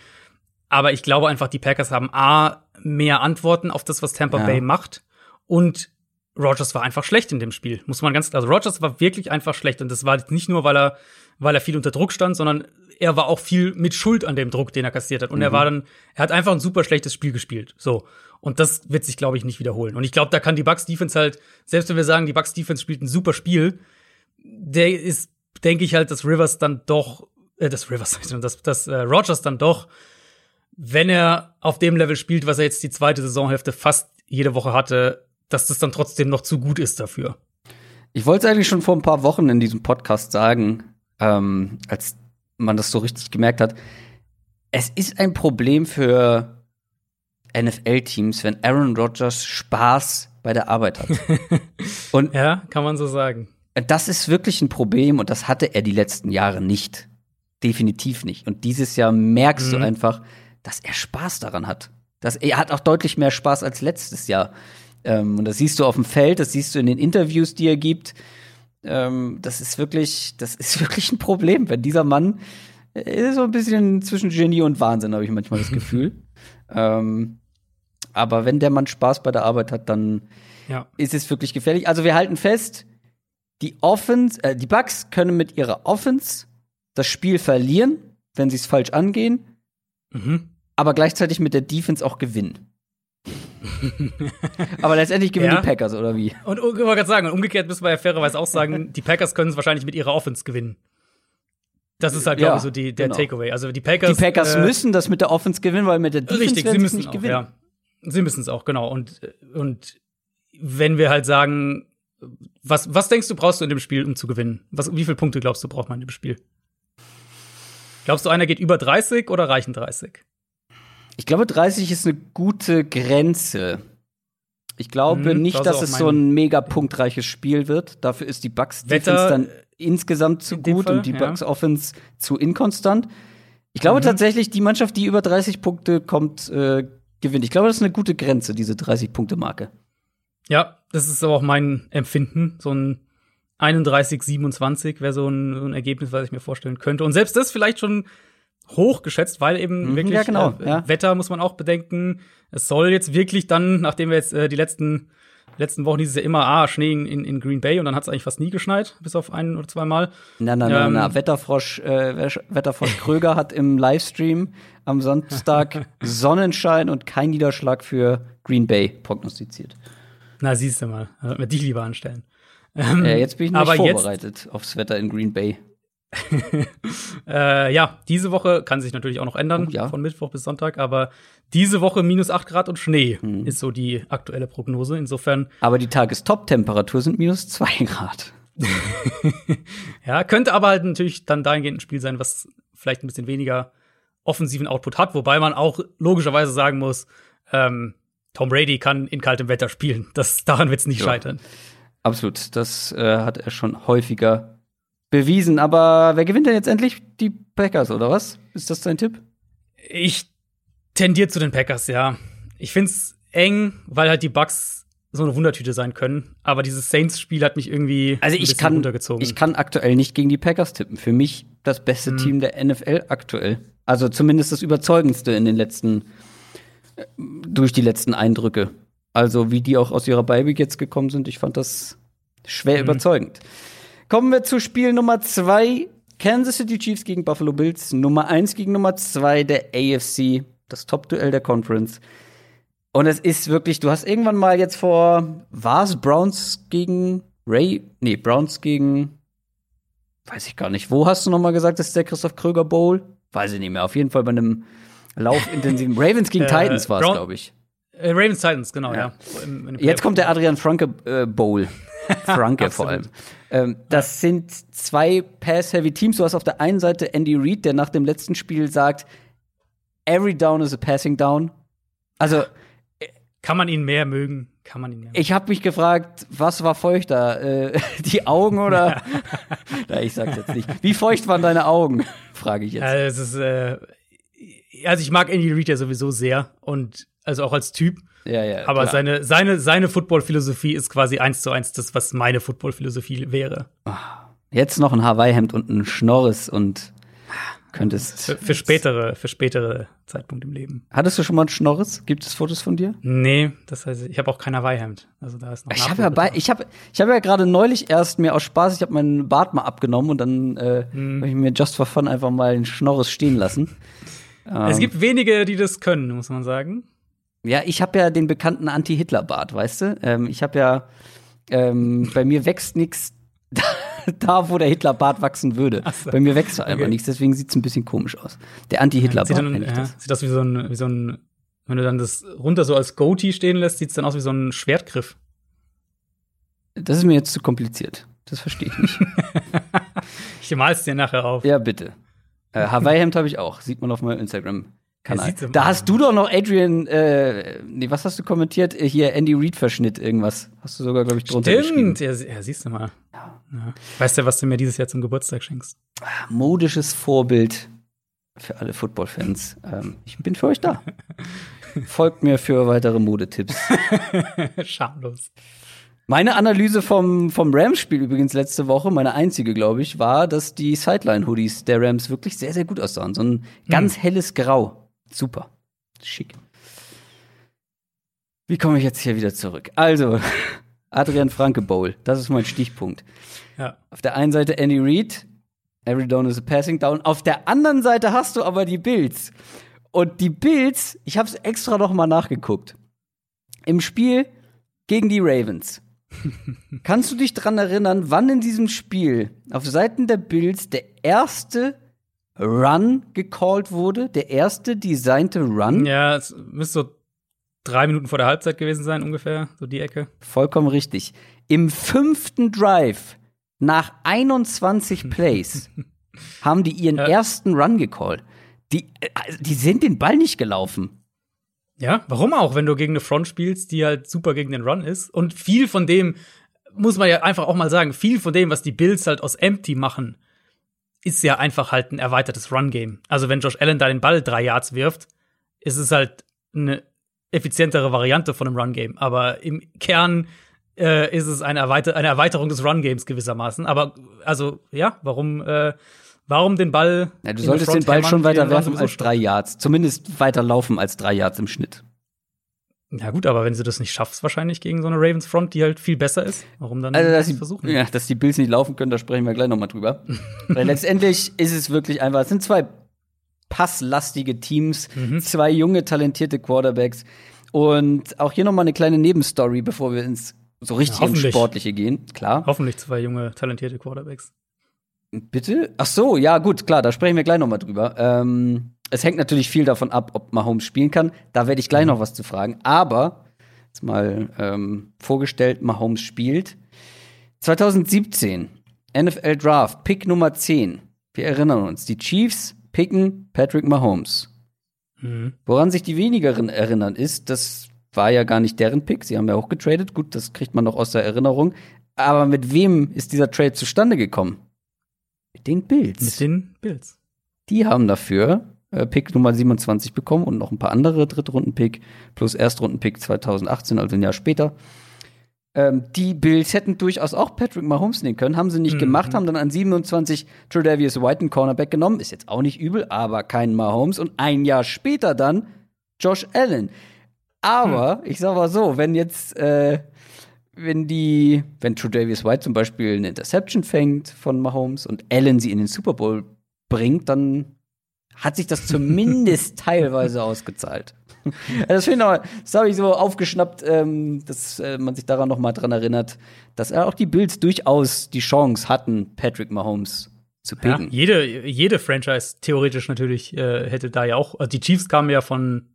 B: Aber ich glaube einfach, die Packers haben A, mehr Antworten auf das, was Tampa ja. Bay macht. Und Rogers war einfach schlecht in dem Spiel. Muss man ganz, also Rogers war wirklich einfach schlecht. Und das war nicht nur, weil er, weil er viel unter Druck stand, sondern er war auch viel mit Schuld an dem Druck, den er kassiert hat. Und mhm. er war dann, er hat einfach ein super schlechtes Spiel gespielt. So. Und das wird sich, glaube ich, nicht wiederholen. Und ich glaube, da kann die Bucks Defense halt, selbst wenn wir sagen, die Bucks Defense spielt ein super Spiel, der ist denke ich halt, dass Rivers dann doch, äh, das Rivers, dass, dass äh, Rogers dann doch, wenn er auf dem Level spielt, was er jetzt die zweite Saisonhälfte fast jede Woche hatte, dass das dann trotzdem noch zu gut ist dafür.
A: Ich wollte es eigentlich schon vor ein paar Wochen in diesem Podcast sagen, ähm, als man das so richtig gemerkt hat. Es ist ein Problem für NFL-Teams, wenn Aaron Rodgers Spaß bei der Arbeit hat.
B: Und ja, kann man so sagen.
A: Das ist wirklich ein Problem und das hatte er die letzten Jahre nicht. Definitiv nicht. Und dieses Jahr merkst mhm. du einfach, dass er Spaß daran hat. Dass er hat auch deutlich mehr Spaß als letztes Jahr. Ähm, und das siehst du auf dem Feld, das siehst du in den Interviews, die er gibt. Ähm, das ist wirklich, das ist wirklich ein Problem, wenn dieser Mann ist so ein bisschen zwischen Genie und Wahnsinn, habe ich manchmal das Gefühl. ähm, aber wenn der Mann Spaß bei der Arbeit hat, dann ja. ist es wirklich gefährlich. Also wir halten fest, die Offense, äh, die Bucks können mit ihrer Offense das Spiel verlieren, wenn sie es falsch angehen, mhm. aber gleichzeitig mit der Defense auch gewinnen. aber letztendlich gewinnen ja. die Packers, oder wie?
B: Und ich wollte gerade sagen, umgekehrt müssen wir ja fairerweise auch sagen, die Packers können es wahrscheinlich mit ihrer Offense gewinnen. Das ist halt, glaube ja, ich, so die, der genau. Takeaway. Also die Packers.
A: Die Packers äh, müssen das mit der Offense gewinnen, weil mit der Defense
B: richtig, sie müssen nicht auch, gewinnen. Ja. Sie müssen es auch, genau. Und, und wenn wir halt sagen, was, was denkst du, brauchst du in dem Spiel, um zu gewinnen? Was, wie viele Punkte glaubst du, braucht man in dem Spiel? Glaubst du, einer geht über 30 oder reichen 30?
A: Ich glaube, 30 ist eine gute Grenze. Ich glaube
B: Mhm,
A: nicht,
B: das
A: dass es so ein mega punktreiches Spiel wird. Dafür ist die Bucks
B: Wetter,
A: Defense dann insgesamt zu
B: in
A: gut
B: Fall,
A: und die
B: ja.
A: Bucks Offense zu inkonstant. Ich glaube
B: Mhm.
A: tatsächlich, die Mannschaft, die über 30 Punkte kommt, äh, gewinnt. Ich glaube, das ist eine gute Grenze, diese 30-Punkte-Marke.
B: Ja, das ist aber auch mein Empfinden. So ein 31, 27 wäre so ein, so ein Ergebnis, was ich mir vorstellen könnte. Und selbst das vielleicht schon hoch geschätzt, weil eben
A: Mhm,
B: wirklich
A: ja, genau,
B: äh,
A: ja.
B: Wetter muss man auch bedenken. Es soll jetzt wirklich dann, nachdem wir jetzt äh, die letzten letzten Wochen dieses Jahr immer ah Schnee in, in Green Bay und dann hat es eigentlich fast nie geschneit, bis auf ein oder zwei Mal.
A: Na, na, na,
B: Ähm.
A: na. Wetterfrosch, äh, Wetterfrosch Kröger hat im Livestream am Samstag Sonnenschein und kein Niederschlag für Green Bay prognostiziert.
B: Na, siehst du mal, wird man dich lieber anstellen. Ähm,
A: Äh, jetzt bin ich nicht
B: aber jetzt-
A: vorbereitet aufs Wetter in Green Bay.
B: Äh, ja, diese Woche kann sich natürlich auch noch ändern,
A: Oh, ja.
B: von Mittwoch bis Sonntag, aber diese Woche minus 8 Grad und Schnee
A: Mhm.
B: ist so die aktuelle Prognose. Insofern,
A: Aber die Tagestop-Temperatur sind minus zwei Grad.
B: ja, könnte aber halt natürlich dann dahingehend ein Spiel sein, was vielleicht ein bisschen weniger offensiven Output hat, wobei man auch logischerweise sagen muss, ähm, Tom Brady kann in kaltem Wetter spielen. Das, daran wird es nicht
A: Ja.
B: scheitern.
A: Absolut, das äh, hat er schon häufiger bewiesen. Aber wer gewinnt denn jetzt endlich? Die Packers, oder was? Ist das dein Tipp?
B: Ich tendiere zu den Packers, ja. Ich find's eng, weil halt die Bucks so eine Wundertüte sein können. Aber dieses Saints-Spiel hat mich irgendwie
A: Also ich kann,
B: runtergezogen.
A: ich kann aktuell nicht gegen die Packers tippen. Für mich das beste
B: Hm.
A: Team der NFL aktuell. Also zumindest das überzeugendste in den letzten, äh, durch die letzten Eindrücke. Also wie die auch aus ihrer Beiweek jetzt gekommen sind, ich fand das schwer
B: Mhm.
A: überzeugend. Kommen wir zu Spiel Nummer zwei. Kansas City Chiefs gegen Buffalo Bills. Nummer eins gegen Nummer zwei der AFC. Das Top-Duell der Conference. Und es ist wirklich, du hast irgendwann mal jetzt vor, war es Browns gegen Ray? Nee, Browns gegen, weiß ich gar nicht. Wo hast du noch mal gesagt, das ist der Christoph Kröger Bowl? Weiß ich nicht mehr. Auf jeden Fall bei einem laufintensiven Ravens gegen
B: Äh,
A: Titans war es, glaube ich.
B: Äh, Ravens Titans, genau,
A: Ja.
B: ja. Im- im
A: Jetzt kommt der Adrian Franke äh, Bowl. Franke vor allem. Ähm, das sind zwei Pass-Heavy Teams. Du hast auf der einen Seite Andy Reid, der nach dem letzten Spiel sagt, every down is a passing down. Also
B: Kann man ihn mehr mögen? Kann man ihn mehr mögen?
A: Ich habe mich gefragt, was war feuchter? Äh, die Augen oder? Na, ich sag's jetzt nicht. Wie feucht waren deine Augen? Frage ich jetzt.
B: Also, es ist, äh, also ich mag Andy Reid ja sowieso sehr und also auch als Typ.
A: ja, ja.
B: Aber
A: klar.
B: seine, seine, seine Football-Philosophie ist quasi eins zu eins das, was meine Football-Philosophie wäre.
A: jetzt noch ein Hawaii-Hemd und ein Schnorres und könntest.
B: Für, für spätere, für spätere Zeitpunkte im Leben.
A: Hattest du schon mal ein Schnorres? Gibt es Fotos von dir?
B: Nee, das heißt, ich habe auch kein Hawaii-Hemd. Also da ist noch
A: Ich habe ja bei, ich habe, ich habe ja gerade neulich erst mir aus Spaß, ich habe meinen Bart mal abgenommen und dann äh,
B: Mhm.
A: habe ich mir just for fun einfach mal einen Schnorres stehen lassen.
B: Es gibt wenige, die das können, muss man sagen.
A: Ja, ich habe ja den bekannten Anti-Hitler-Bart, weißt du? Ähm, ich habe ja, ähm, bei mir wächst nichts da, wo der Hitler-Bart wachsen würde.
B: so.
A: Bei mir wächst da einfach
B: Okay.
A: nichts, deswegen sieht's ein bisschen komisch aus. Der
B: Sieht,
A: Anti-Hitler-Bart nenn ich
B: ja,
A: das.
B: sieht aus wie so, ein, wie so ein, wenn du dann das runter so als Goatee stehen lässt, sieht es dann aus wie so ein Schwertgriff.
A: Das ist mir jetzt zu kompliziert. Das verstehe ich nicht.
B: Ich mal's dir nachher auf.
A: ja, bitte. Äh, Hawaii-Hemd habe ich auch. Sieht man auf meinem
B: Ja,
A: Instagram-Kanal.
B: im-
A: Da hast du doch noch Adrian, äh, nee, was hast du kommentiert? Äh, Hier Andy Reid-Verschnitt, irgendwas. Hast du sogar, glaube ich, drunter geschrieben.
B: Stimmt, ja, ja, siehst du mal. Ja. Weißt du, was du mir dieses Jahr zum Geburtstag schenkst?
A: modisches Vorbild für alle Football-Fans. Ähm, ich bin für euch da. Folgt mir für weitere Modetipps.
B: Schamlos.
A: Meine Analyse vom, vom Rams-Spiel übrigens letzte Woche, meine einzige, glaube ich, war, dass die Sideline-Hoodies der Rams wirklich sehr, sehr gut aussahen. So ein ganz helles Grau. Super. Schick. Wie komme ich jetzt hier wieder zurück? Also, Adrian Franke Bowl, das ist mein Stichpunkt.
B: Ja.
A: Auf der einen Seite Andy Reid, every down is a passing down. Auf der anderen Seite hast du aber die Bills. Und die Bills, ich habe es extra noch mal nachgeguckt. Im Spiel gegen die Ravens. Kannst du dich dran erinnern, wann in diesem Spiel auf Seiten der Bills der erste Run gecallt wurde? Der erste designte Run?
B: Ja, es müsste so drei Minuten vor der Halbzeit gewesen sein, ungefähr, so die Ecke.
A: Vollkommen richtig. Im fünften Drive nach 21 Plays haben die ihren
B: Ja.
A: ersten Run gecallt. Die, äh, die sind den Ball nicht gelaufen.
B: Ja, warum auch, wenn du gegen eine Front spielst, die halt super gegen den Run ist? Und viel von dem, muss man ja einfach auch mal sagen, viel von dem, was die Bills halt aus Empty machen, ist ja einfach halt ein erweitertes Run-Game. Also wenn Josh Allen da den Ball drei Yards wirft, ist es halt eine effizientere Variante von einem Run-Game. Aber im Kern äh, ist es eine, Erweiter eine Erweiterung des Run-Games gewissermaßen. Aber also, ja, warum, äh, warum den Ball?
A: Ja, du solltest den Ball schon weiter werfen als drei Yards. Zumindest weiter laufen als drei Yards im Schnitt.
B: Ja gut, aber wenn sie das nicht schaffst, wahrscheinlich gegen so eine Ravens Front, die halt viel besser ist, warum dann
A: also, dass
B: nicht
A: die,
B: versuchen?
A: Ja, dass die Bills nicht laufen können, da sprechen wir gleich noch mal drüber. Weil letztendlich ist es wirklich einfach, es sind zwei passlastige Teams,
B: Mhm.
A: zwei junge, talentierte Quarterbacks. Und auch hier noch mal eine kleine Nebenstory, bevor wir ins so richtig
B: Ja,
A: ins. Sportliche gehen. Klar.
B: Hoffentlich zwei junge, talentierte Quarterbacks.
A: Bitte? Ach so, ja, gut, klar, da sprechen wir gleich noch mal drüber. Ähm, es hängt natürlich viel davon ab, ob Mahomes spielen kann. Da werde ich gleich noch was zu fragen. Aber, jetzt mal ähm, vorgestellt, Mahomes spielt. 2017, NFL Draft, Pick Nummer 10. Wir erinnern uns, die Chiefs picken Patrick Mahomes.
B: Mhm.
A: Woran sich die wenigeren erinnern, ist, das war ja gar nicht deren Pick. Sie haben ja auch getradet. Gut, das kriegt man noch aus der Erinnerung. Aber mit wem ist dieser Trade zustande gekommen? Mit den Bills.
B: Mit den Bills.
A: Die haben dafür äh, Pick Nummer 27 bekommen und noch ein paar andere Drittrunden-Pick plus Erstrunden-Pick 2018, also ein Jahr später. Ähm, die Bills hätten durchaus auch Patrick Mahomes nehmen können, haben sie nicht
B: Mhm.
A: gemacht, haben dann an 27 Tredavious White einen Cornerback genommen, ist jetzt auch nicht übel, aber kein Mahomes und ein Jahr später dann Josh Allen. Aber ich sag mal so, wenn jetzt äh, wenn die, wenn Tredavious White zum Beispiel eine Interception fängt von Mahomes und Allen sie in den Super Bowl bringt, dann hat sich das zumindest teilweise ausgezahlt. Ja, das das habe ich so aufgeschnappt, ähm, dass äh, man sich daran noch mal dran erinnert, dass auch die Bills durchaus die Chance hatten, Patrick Mahomes zu
B: Ja,
A: picken.
B: jede, jede Franchise theoretisch natürlich äh, hätte da ja auch. Also die Chiefs kamen ja von,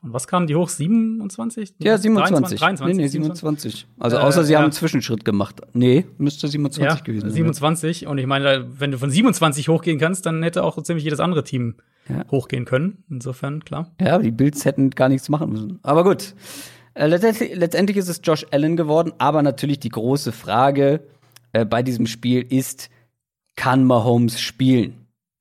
B: von was kamen die hoch? 27?
A: Ja, 27.
B: 23,
A: nee, nee,
B: 27.
A: 27. Also
B: Äh,
A: außer sie
B: ja.
A: haben einen Zwischenschritt gemacht. Nee, müsste 27
B: Ja,
A: gewesen sein.
B: 27. Und ich meine, wenn du von 27 hochgehen kannst, dann hätte auch so ziemlich jedes andere Team
A: Ja.
B: hochgehen können. Insofern, klar.
A: Ja, die Bills hätten gar nichts machen müssen. Aber gut. Äh, letztendlich, letztendlich ist es Josh Allen geworden, aber natürlich die große Frage äh, bei diesem Spiel ist, kann Mahomes spielen?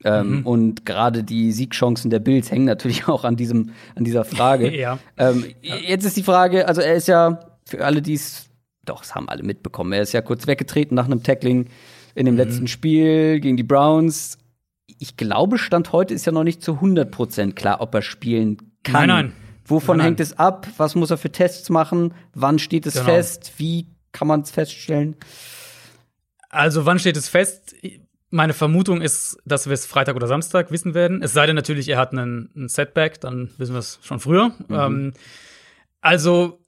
A: Ähm,
B: Mhm.
A: Und gerade die Siegchancen der Bills hängen natürlich auch an diesem, an dieser Frage.
B: Ja.
A: ähm, Jetzt ist die Frage, also er ist ja für alle, die es, doch, es haben alle mitbekommen, er ist ja kurz weggetreten nach einem Tackling in dem letzten Spiel gegen die Browns. Ich glaube, Stand heute ist ja noch nicht zu 100% klar, ob er spielen kann.
B: Nein, nein.
A: Wovon
B: nein.
A: hängt es ab? Was muss er für Tests machen? Wann steht es
B: Genau.
A: fest? Wie kann man es feststellen?
B: Also, wann steht es fest? Meine Vermutung ist, dass wir es Freitag oder Samstag wissen werden. Es sei denn natürlich, er hat einen, einen Setback, dann wissen wir es schon früher. Ähm, also,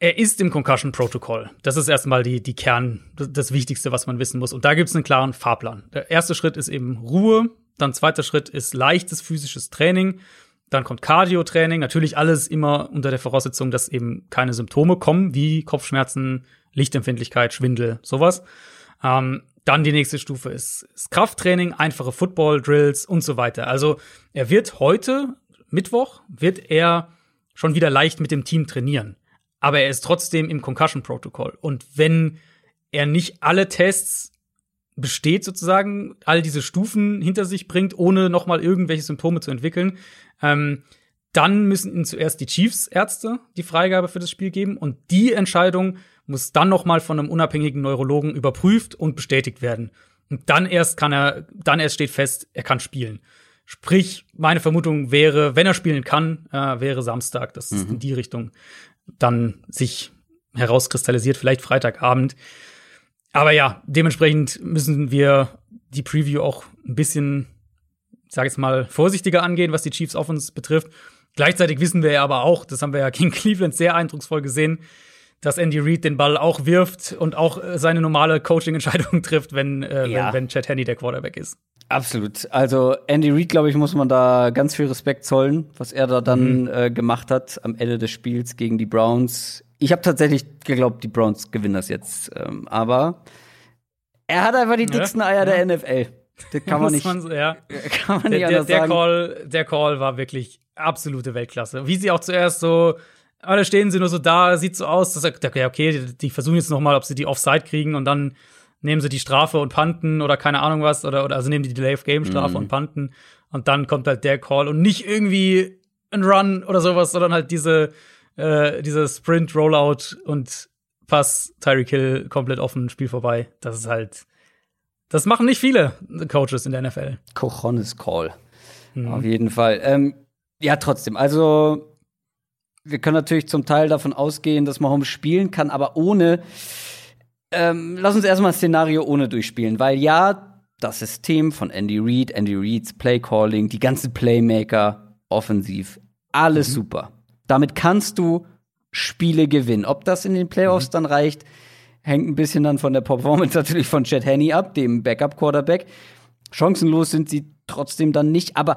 B: er ist im Concussion Protocol. Das ist erstmal die, die Kern, das, das Wichtigste, was man wissen muss. Und da gibt es einen klaren Fahrplan. Der erste Schritt ist eben Ruhe, dann zweiter Schritt ist leichtes physisches Training, dann kommt Cardio-Training, natürlich alles immer unter der Voraussetzung, dass eben keine Symptome kommen, wie Kopfschmerzen, Lichtempfindlichkeit, Schwindel, sowas. Ähm, dann die nächste Stufe ist, ist Krafttraining, einfache Football-Drills und so weiter. Also er wird heute, Mittwoch, wird er schon wieder leicht mit dem Team trainieren. Aber er ist trotzdem im Concussion-Protokoll. Und wenn er nicht alle Tests besteht sozusagen, all diese Stufen hinter sich bringt, ohne noch mal irgendwelche Symptome zu entwickeln, ähm, dann müssen ihnen zuerst die Chiefs-Ärzte die Freigabe für das Spiel geben und die Entscheidung muss dann noch mal von einem unabhängigen Neurologen überprüft und bestätigt werden. Und dann erst kann er, dann erst steht fest, er kann spielen. Sprich, meine Vermutung wäre, wenn er spielen kann, äh, wäre Samstag, dass es in die Richtung dann sich herauskristallisiert, vielleicht Freitagabend. Aber ja, dementsprechend müssen wir die Preview auch ein bisschen, ich sage jetzt mal, vorsichtiger angehen, was die Chiefs Offense betrifft. Gleichzeitig wissen wir ja aber auch, das haben wir ja gegen Cleveland sehr eindrucksvoll gesehen, dass Andy Reid den Ball auch wirft und auch äh, seine normale Coaching-Entscheidung trifft, wenn, äh,
A: Ja.
B: wenn, wenn Chad Henney der Quarterback ist.
A: Absolut. Also Andy Reid, glaube ich, muss man da ganz viel Respekt zollen, was er da dann äh, gemacht hat am Ende des Spiels gegen die Browns. Ich habe tatsächlich geglaubt, die Browns gewinnen das jetzt. Ähm, aber er hat einfach die
B: Ja,
A: dicksten Eier der NFL. Das kann man nicht,
B: man ja.
A: kann man nicht
B: Der, der, der. Call, der Call war wirklich absolute Weltklasse. Wie sie auch zuerst so, alle stehen sie nur so da, sieht so aus, dass er, okay, die, die versuchen jetzt noch mal, ob sie die Offside kriegen und dann nehmen sie die Strafe und panten oder keine Ahnung was oder, oder also nehmen die Delay of Game Strafe mhm. und panten und dann kommt halt der Call und nicht irgendwie ein Run oder sowas, sondern halt diese äh, diese Sprint Rollout und Pass Tyreek Hill komplett offen Spiel vorbei. Das ist halt das machen nicht viele Coaches in der NFL.
A: Cojones Call. Mhm. Auf jeden Fall. Ähm, ja, trotzdem. Also, wir können natürlich zum Teil davon ausgehen, dass Mahomes spielen kann, aber ohne. Ähm, lass uns erstmal ein Szenario ohne durchspielen, weil ja, das System von Andy Reid, Andy Reids Playcalling, die ganzen Playmaker, offensiv, alles mhm. super. Damit kannst du Spiele gewinnen. Ob das in den Playoffs mhm. dann reicht, hängt ein bisschen dann von der Performance natürlich von Chad Henney ab, dem Backup-Quarterback. Chancenlos sind sie trotzdem dann nicht, aber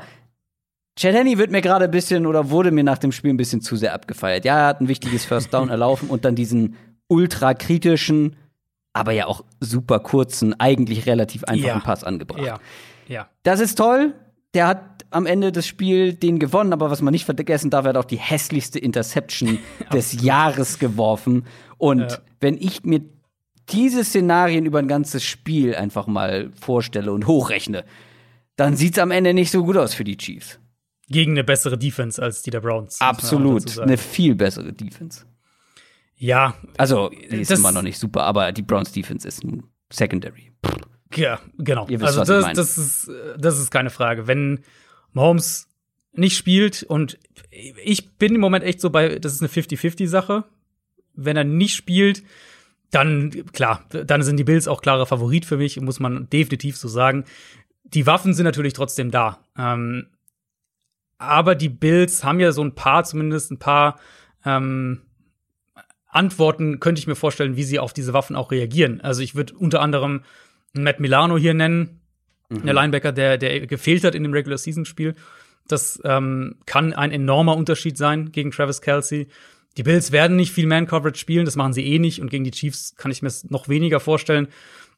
A: Chad Henney wird mir gerade ein bisschen oder wurde mir nach dem Spiel ein bisschen zu sehr abgefeiert. Ja, er hat ein wichtiges First Down erlaufen und dann diesen ultra kritischen, aber ja auch super kurzen, eigentlich relativ einfachen ja. Pass angebracht.
B: Ja. ja.
A: Das ist toll. Der hat am Ende des Spiels den gewonnen, aber was man nicht vergessen darf, er hat auch die hässlichste Interception des Jahres geworfen. Und ja. wenn ich mir diese Szenarien über ein ganzes Spiel einfach mal vorstelle und hochrechne, dann sieht es am Ende nicht so gut aus für die Chiefs.
B: Gegen eine bessere Defense als die der Browns.
A: Absolut, eine viel bessere Defense.
B: Ja.
A: Also, die ist immer noch nicht super, aber die Browns Defense ist ein Secondary.
B: Ja, genau. Wisst, also, das, das, ist, das ist keine Frage. Wenn Mahomes nicht spielt und ich bin im Moment echt so bei, das ist eine 50-50-Sache. Wenn er nicht spielt, dann, klar, dann sind die Bills auch klarer Favorit für mich, muss man definitiv so sagen. Die Waffen sind natürlich trotzdem da. Ähm, aber die Bills haben ja so ein paar, zumindest ein paar ähm, Antworten, könnte ich mir vorstellen, wie sie auf diese Waffen auch reagieren. Also ich würde unter anderem Matt Milano hier nennen, mhm. der Linebacker, der, der gefehlt hat in dem Regular Season Spiel. Das ähm, kann ein enormer Unterschied sein gegen Travis Kelsey. Die Bills werden nicht viel Man-Coverage spielen, das machen sie eh nicht. Und gegen die Chiefs kann ich mir es noch weniger vorstellen.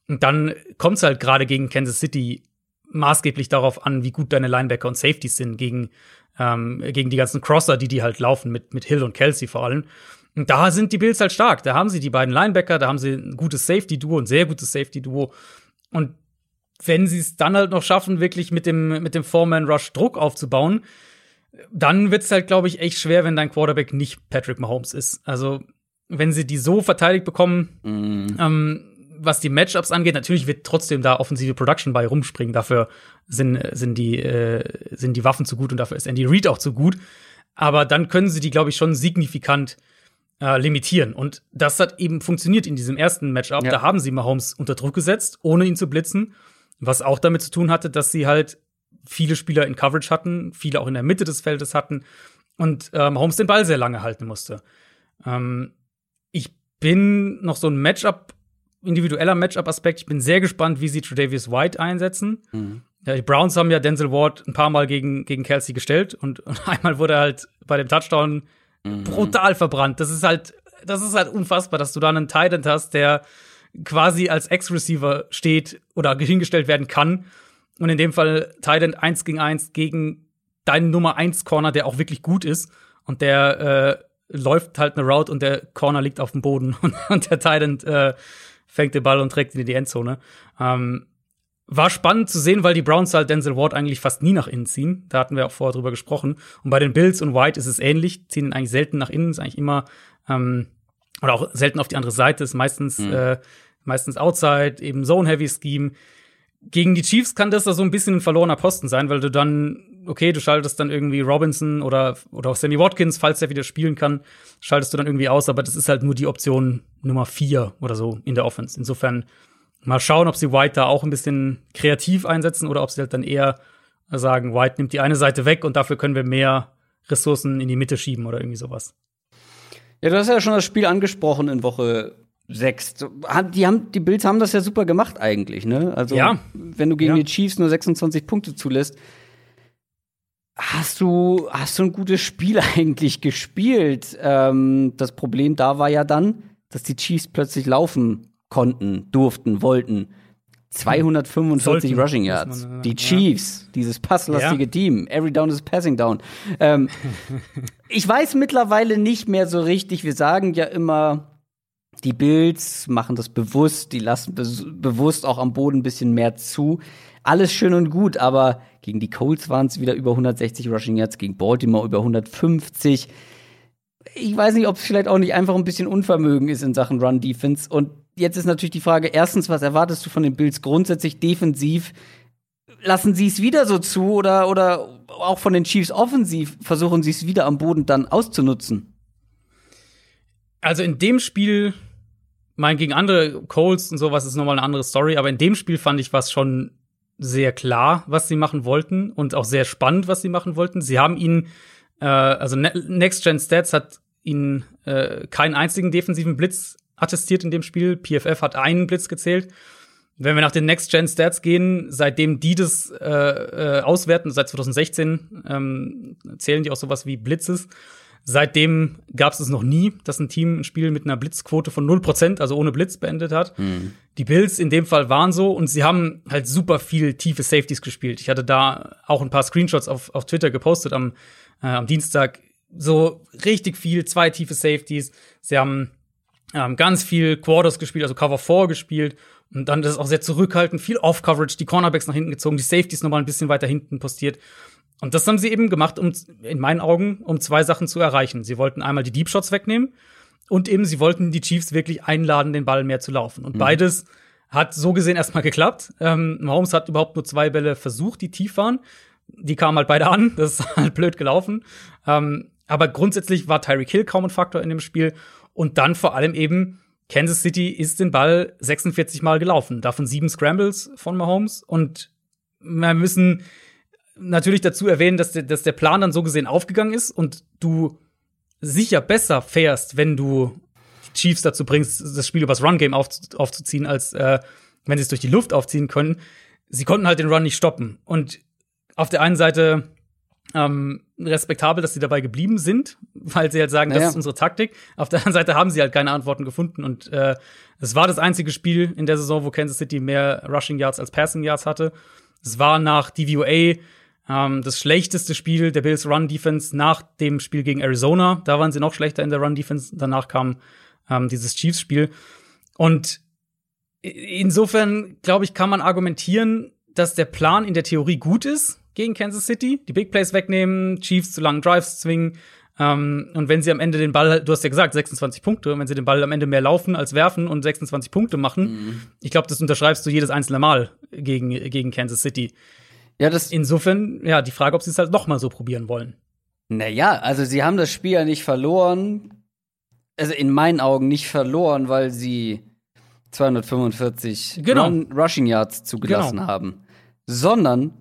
B: Und dann kommt es halt gerade gegen Kansas City maßgeblich darauf an, wie gut deine Linebacker und Safeties sind gegen, ähm, gegen die ganzen Crosser, die die halt laufen, mit, mit Hill und Kelsey vor allem. Und da sind die Bills halt stark. Da haben sie die beiden Linebacker, da haben sie ein gutes Safety-Duo, ein sehr gutes Safety-Duo. Und wenn sie es dann halt noch schaffen, wirklich mit dem, mit dem Four-Man-Rush Druck aufzubauen, dann wird es halt, glaube ich, echt schwer, wenn dein Quarterback nicht Patrick Mahomes ist. Also, wenn sie die so verteidigt bekommen, mm. ähm, was die Matchups angeht, natürlich wird trotzdem da offensive Production bei rumspringen. Dafür sind, sind, die, äh, sind die Waffen zu gut und dafür ist Andy Reid auch zu gut. Aber dann können sie die, glaube ich, schon signifikant äh, limitieren. Und das hat eben funktioniert in diesem ersten Matchup. Ja. Da haben sie Mahomes unter Druck gesetzt, ohne ihn zu blitzen. Was auch damit zu tun hatte, dass sie halt viele Spieler in Coverage hatten, viele auch in der Mitte des Feldes hatten und äh, Mahomes den Ball sehr lange halten musste. Ähm, ich bin noch so ein Matchup individueller Matchup-Aspekt. Ich bin sehr gespannt, wie sie Tredavious White einsetzen. Mhm. Ja, die Browns haben ja Denzel Ward ein paar Mal gegen, gegen Kelsey gestellt und, und einmal wurde er halt bei dem Touchdown mhm. brutal verbrannt. Das ist halt, das ist halt unfassbar, dass du da einen Titan hast, der quasi als Ex-Receiver steht oder hingestellt werden kann. Und in dem Fall Titan 1 gegen 1 gegen deinen Nummer 1 Corner, der auch wirklich gut ist. Und der äh, läuft halt eine Route und der Corner liegt auf dem Boden und, und der Titan äh, fängt den Ball und trägt ihn in die Endzone. Ähm, war spannend zu sehen, weil die Browns halt Denzel Ward eigentlich fast nie nach innen ziehen. Da hatten wir auch vorher drüber gesprochen. Und bei den Bills und White ist es ähnlich, ziehen ihn eigentlich selten nach innen, ist eigentlich immer ähm, oder auch selten auf die andere Seite, ist meistens mhm. äh, meistens Outside, eben Zone-Heavy-Scheme. Gegen die Chiefs kann das da so ein bisschen ein verlorener Posten sein, weil du dann, okay, du schaltest dann irgendwie Robinson oder, oder auch Sammy Watkins, falls der wieder spielen kann, schaltest du dann irgendwie aus, aber das ist halt nur die Option Nummer vier oder so in der Offense. Insofern mal schauen, ob sie White da auch ein bisschen kreativ einsetzen oder ob sie halt dann eher sagen, White nimmt die eine Seite weg und dafür können wir mehr Ressourcen in die Mitte schieben oder irgendwie sowas.
A: Ja, du hast ja schon das Spiel angesprochen in Woche sechs. Die, haben, die Bills haben das ja super gemacht eigentlich, ne? Also, ja. wenn du gegen ja. die Chiefs nur 26 Punkte zulässt, hast du, hast du ein gutes Spiel eigentlich gespielt. Ähm, das Problem da war ja dann, dass die Chiefs plötzlich laufen konnten, durften, wollten. 245
B: Sollten,
A: Rushing Yards.
B: man, äh,
A: die
B: ja.
A: Chiefs, dieses passlastige
B: Ja.
A: Team. Every down is passing down. Ähm, ich weiß mittlerweile nicht mehr so richtig. Wir sagen ja immer, die Bills machen das bewusst, die lassen be bewusst auch am Boden ein bisschen mehr zu. Alles schön und gut, aber gegen die Colts waren es wieder über 160 Rushing Yards, gegen Baltimore über 150. Ich weiß nicht, ob es vielleicht auch nicht einfach ein bisschen Unvermögen ist in Sachen Run Defense. Und jetzt ist natürlich die Frage: Erstens, was erwartest du von den Bills grundsätzlich defensiv? Lassen sie es wieder so zu oder, oder auch von den Chiefs offensiv versuchen sie es wieder am Boden dann auszunutzen?
B: Also in dem Spiel, mein gegen andere Colts und sowas ist nochmal eine andere Story, aber in dem Spiel fand ich was schon sehr klar, was sie machen wollten und auch sehr spannend, was sie machen wollten. Sie haben ihn, äh, also Ne- Next Gen Stats hat ihnen äh, keinen einzigen defensiven Blitz attestiert in dem Spiel. PFF hat einen Blitz gezählt. Wenn wir nach den Next Gen Stats gehen, seitdem die das äh, äh, auswerten, seit 2016 ähm, zählen die auch sowas wie Blitzes. Seitdem gab es es noch nie, dass ein Team ein Spiel mit einer Blitzquote von 0%, also ohne Blitz, beendet hat. Die Bills in dem Fall waren so und sie haben halt super viel tiefe Safeties gespielt. Ich hatte da auch ein paar Screenshots auf, auf Twitter gepostet am, äh, am Dienstag. So richtig viel, zwei tiefe Safeties. Sie haben ähm, ganz viel Quarters gespielt, also Cover 4 gespielt. Und dann das auch sehr zurückhaltend, viel Off-Coverage, die Cornerbacks nach hinten gezogen, die Safeties nochmal ein bisschen weiter hinten postiert. Und das haben sie eben gemacht, um in meinen Augen, um zwei Sachen zu erreichen. Sie wollten einmal die Deep Shots wegnehmen und eben sie wollten die Chiefs wirklich einladen, den Ball mehr zu laufen. Und beides hat so gesehen erstmal geklappt. Ähm, Mahomes hat überhaupt nur zwei Bälle versucht, die tief waren. Die kamen halt beide an. Das ist halt blöd gelaufen. Ähm, aber grundsätzlich war Tyreek Hill kaum ein Faktor in dem Spiel. Und dann vor allem eben, Kansas City ist den Ball 46 Mal gelaufen. Davon sieben Scrambles von Mahomes. Und wir müssen natürlich dazu erwähnen, dass der, dass der Plan dann so gesehen aufgegangen ist und du sicher besser fährst, wenn du die Chiefs dazu bringst, das Spiel übers Run-Game auf, aufzuziehen, als äh, wenn sie es durch die Luft aufziehen können. Sie konnten halt den Run nicht stoppen. Und auf der einen Seite ähm, respektabel, dass sie dabei geblieben sind, weil sie halt sagen,
A: Naja.
B: das ist unsere Taktik. Auf der anderen Seite haben sie halt keine Antworten gefunden. Und äh, es war das einzige Spiel in der Saison, wo Kansas City mehr Rushing Yards als Passing Yards hatte. Es war nach DVOA ähm, das schlechteste Spiel der Bills Run Defense nach dem Spiel gegen Arizona. Da waren sie noch schlechter in der Run Defense. Danach kam ähm, dieses Chiefs Spiel. Und insofern, glaube ich, kann man argumentieren, dass der Plan in der Theorie gut ist gegen Kansas City. Die Big Plays wegnehmen, Chiefs zu langen Drives zwingen. Ähm, und wenn sie am Ende den Ball, du hast ja gesagt, 26 Punkte, und wenn sie den Ball am Ende mehr laufen als werfen und 26 Punkte machen, ich glaube, das unterschreibst du jedes einzelne Mal gegen, gegen Kansas City.
A: Ja, das,
B: Insofern, ja, die Frage, ob sie es halt noch mal so probieren wollen.
A: naja, also sie haben das Spiel ja nicht verloren. Also in meinen Augen nicht verloren, weil sie 245
B: Genau.
A: Run Rushing Yards zugelassen
B: Genau.
A: haben, sondern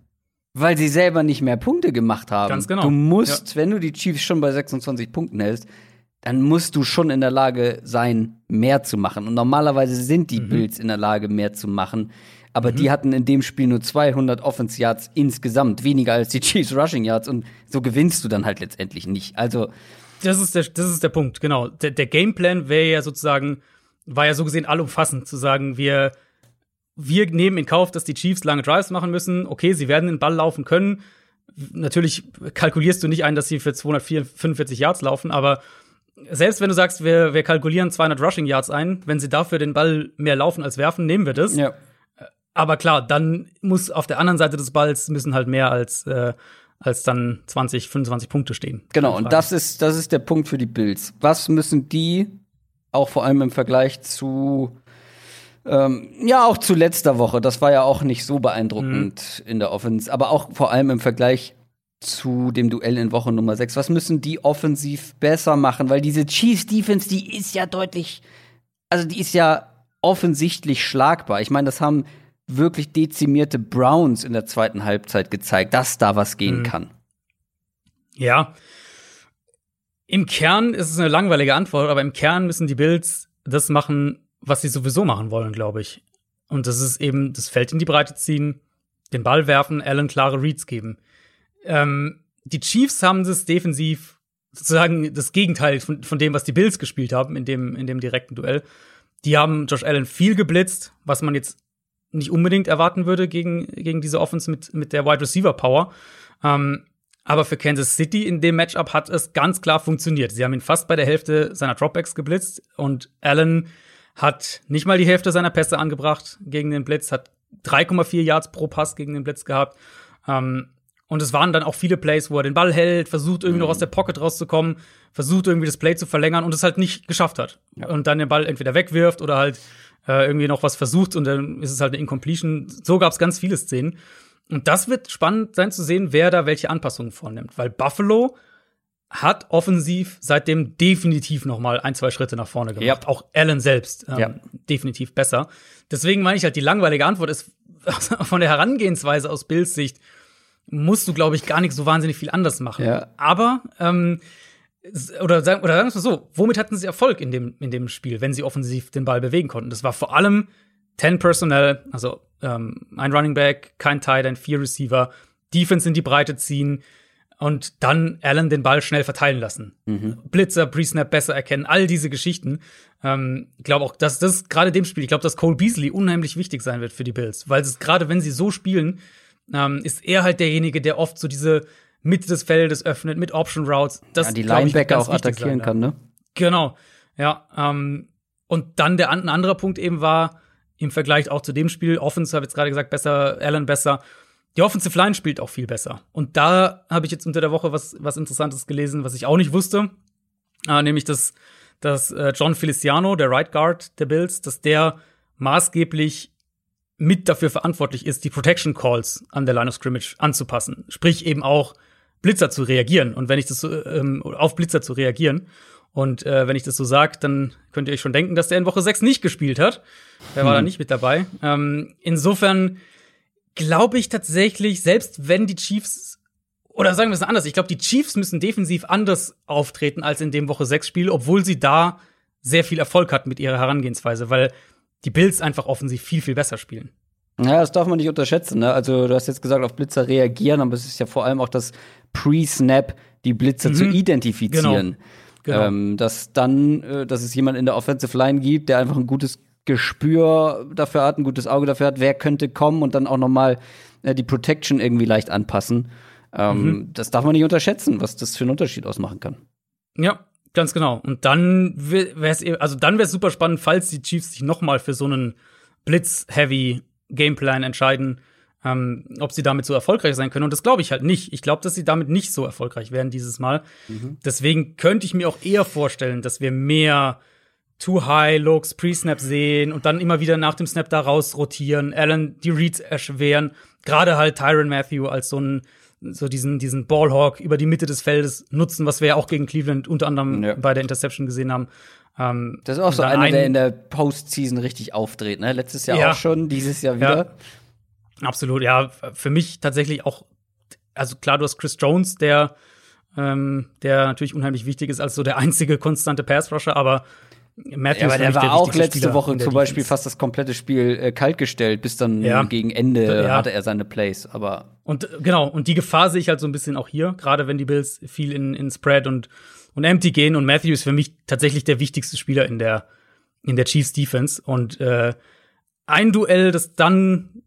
A: weil sie selber nicht mehr Punkte gemacht haben.
B: Ganz genau.
A: Du musst, wenn du die Chiefs schon bei 26 Punkten hältst, dann musst du schon in der Lage sein, mehr zu machen. Und normalerweise sind die Bills in der Lage, mehr zu machen. Aber die hatten in dem Spiel nur 200 Offense Yards insgesamt, weniger als die Chiefs Rushing Yards. Und so gewinnst du dann halt letztendlich nicht. Also,
B: Das ist der, das ist der Punkt, genau. Der, der Gameplan wäre ja sozusagen, war ja so gesehen allumfassend, zu sagen, wir, wir nehmen in Kauf, dass die Chiefs lange Drives machen müssen. Okay, sie werden den Ball laufen können. Natürlich kalkulierst du nicht ein, dass sie für 245 Yards laufen, aber selbst wenn du sagst, wir, wir kalkulieren 200 Rushing Yards ein, wenn sie dafür den Ball mehr laufen als werfen, nehmen wir das.
A: ja.
B: Aber klar, dann muss auf der anderen Seite des Balls müssen halt mehr als, äh, als dann 20, 25 Punkte stehen.
A: Genau, und das ist, das ist der Punkt für die Bills. Was müssen die, auch vor allem im Vergleich zu, ähm, ja, auch zu letzter Woche, das war ja auch nicht so beeindruckend in der Offense, aber auch vor allem im Vergleich zu dem Duell in Woche Nummer 6. Was müssen die offensiv besser machen? Weil diese Chiefs Defense, die ist ja deutlich, also die ist ja offensichtlich schlagbar. Ich meine, das haben wirklich dezimierte Browns in der zweiten Halbzeit gezeigt, dass da was gehen kann.
B: Ja. Im Kern ist es eine langweilige Antwort, aber im Kern müssen die Bills das machen, was sie sowieso machen wollen, glaube ich. Und das ist eben das Feld in die Breite ziehen, den Ball werfen, Allen klare Reads geben. Ähm, die Chiefs haben das defensiv sozusagen das Gegenteil von, von dem, was die Bills gespielt haben in dem, in dem direkten Duell. Die haben Josh Allen viel geblitzt, was man jetzt nicht unbedingt erwarten würde gegen, gegen diese Offense mit, mit der Wide Receiver Power. Ähm, aber für Kansas City in dem Matchup hat es ganz klar funktioniert. Sie haben ihn fast bei der Hälfte seiner Dropbacks geblitzt und Allen hat nicht mal die Hälfte seiner Pässe angebracht gegen den Blitz, hat 3,4 Yards pro Pass gegen den Blitz gehabt. Ähm, und es waren dann auch viele Plays, wo er den Ball hält, versucht irgendwie noch aus der Pocket rauszukommen, versucht irgendwie das Play zu verlängern und es halt nicht geschafft hat. Ja. Und dann den Ball entweder wegwirft oder halt äh, irgendwie noch was versucht und dann ist es halt eine Incompletion. So gab es ganz viele Szenen. Und das wird spannend sein zu sehen, wer da welche Anpassungen vornimmt. Weil Buffalo hat offensiv seitdem definitiv noch mal ein, zwei Schritte nach vorne gemacht. Ja. Auch Allen selbst ähm, ja. definitiv besser. Deswegen meine ich halt, die langweilige Antwort ist von der Herangehensweise aus Bills Sicht musst du, glaube ich, gar nicht so wahnsinnig viel anders machen. Ja. Aber ähm, oder sagen, oder sagen wir es mal so, womit hatten sie Erfolg in dem, in dem Spiel, wenn sie offensiv den Ball bewegen konnten? Das war vor allem 10 Personnel, also ähm, ein Running Back, kein Tight End, vier Receiver, Defense in die Breite ziehen und dann Allen den Ball schnell verteilen lassen. Mhm. Blitzer, Pre-Snap besser erkennen, all diese Geschichten. Ähm, ich glaube auch, dass das gerade dem Spiel, ich glaube, dass Cole Beasley unheimlich wichtig sein wird für die Bills, weil es gerade, wenn sie so spielen, ähm, ist er halt derjenige, der oft so diese Mitte des Feldes öffnet mit Option Routes. Das
A: ja, die Linebacker auch attackieren kann, ne?
B: Genau. Ja. Ähm, und dann der ein anderer Punkt eben war im Vergleich auch zu dem Spiel. Offense habe ich jetzt gerade gesagt besser, Allen besser. Die Offensive Line spielt auch viel besser. Und da habe ich jetzt unter der Woche was was Interessantes gelesen, was ich auch nicht wusste, äh, nämlich dass dass äh, John Feliciano, der Right Guard der Bills, dass der maßgeblich mit dafür verantwortlich ist, die Protection Calls an der Line of Scrimmage anzupassen. Sprich eben auch Blitzer zu reagieren. Und wenn ich das so, ähm, auf Blitzer zu reagieren. Und äh, wenn ich das so sage, dann könnt ihr euch schon denken, dass der in Woche 6 nicht gespielt hat. Der hm. war da nicht mit dabei. Ähm, insofern glaube ich tatsächlich, selbst wenn die Chiefs oder sagen wir es anders, ich glaube, die Chiefs müssen defensiv anders auftreten als in dem Woche 6 Spiel, obwohl sie da sehr viel Erfolg hatten mit ihrer Herangehensweise, weil die Bills einfach offensiv viel, viel besser spielen.
A: Ja, das darf man nicht unterschätzen. Ne? Also, du hast jetzt gesagt, auf Blitzer reagieren, aber es ist ja vor allem auch das Pre-Snap, die Blitzer mhm. zu identifizieren. Genau. Genau. Ähm, dass dann, äh, dass es jemand in der Offensive Line gibt, der einfach ein gutes Gespür dafür hat, ein gutes Auge dafür hat, wer könnte kommen und dann auch noch mal äh, die Protection irgendwie leicht anpassen. Ähm, mhm. Das darf man nicht unterschätzen, was das für einen Unterschied ausmachen kann.
B: Ja, Ganz genau. Und dann wäre es also dann wäre es super spannend, falls die Chiefs sich noch mal für so einen Blitz-heavy Gameplan entscheiden, ähm, ob sie damit so erfolgreich sein können. Und das glaube ich halt nicht. Ich glaube, dass sie damit nicht so erfolgreich werden dieses Mal. Mhm. Deswegen könnte ich mir auch eher vorstellen, dass wir mehr Too High Looks, Pre-Snap sehen und dann immer wieder nach dem Snap da raus rotieren, Allen die Reads erschweren. Gerade halt Tyron Matthew als so ein so diesen, diesen Ballhawk über die Mitte des Feldes nutzen, was wir ja auch gegen Cleveland unter anderem ja. bei der Interception gesehen haben.
A: Ähm, das ist auch so einer, ein, der in der Postseason richtig aufdreht, ne? Letztes Jahr ja. auch schon, dieses Jahr wieder.
B: Ja. Absolut, ja. Für mich tatsächlich auch, also klar, du hast Chris Jones, der, ähm, der natürlich unheimlich wichtig ist als so der einzige konstante Pass-Rusher, aber
A: Matthews ja, aber der war der auch letzte Spieler Woche zum Beispiel fast das komplette Spiel äh, kaltgestellt, bis dann ja. gegen Ende ja. hatte er seine Plays. Aber
B: und genau und die Gefahr sehe ich halt so ein bisschen auch hier, gerade wenn die Bills viel in, in Spread und und Empty gehen und Matthews ist für mich tatsächlich der wichtigste Spieler in der in der Chiefs Defense und äh, ein Duell, das dann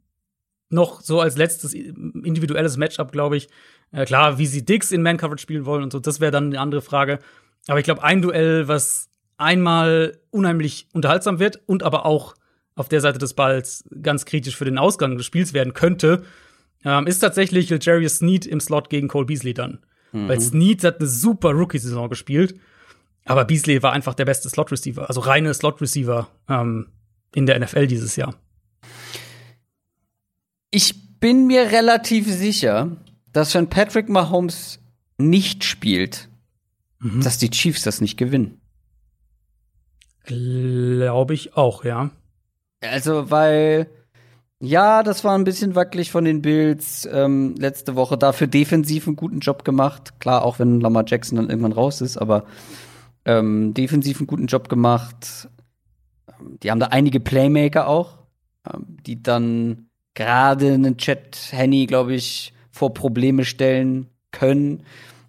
B: noch so als letztes individuelles Matchup, glaube ich. Äh, klar, wie sie Dix in Man Coverage spielen wollen und so, das wäre dann eine andere Frage. Aber ich glaube, ein Duell, was einmal unheimlich unterhaltsam wird und aber auch auf der Seite des Balls ganz kritisch für den Ausgang des Spiels werden könnte, ähm, ist tatsächlich Jarius Sneed im Slot gegen Cole Beasley dann. Mhm. Weil Sneed hat eine super Rookie-Saison gespielt, aber Beasley war einfach der beste Slot-Receiver, also reine Slot-Receiver ähm, in der NFL dieses Jahr.
A: Ich bin mir relativ sicher, dass wenn Patrick Mahomes nicht spielt, mhm. dass die Chiefs das nicht gewinnen.
B: Glaube ich auch, ja.
A: Also, weil, ja, das war ein bisschen wackelig von den Bills ähm, letzte Woche. Dafür defensiv einen guten Job gemacht. Klar, auch wenn Lamar Jackson dann irgendwann raus ist, aber ähm, defensiv einen guten Job gemacht. Die haben da einige Playmaker auch, ähm, die dann gerade einen Chat Henny, glaube ich, vor Probleme stellen können.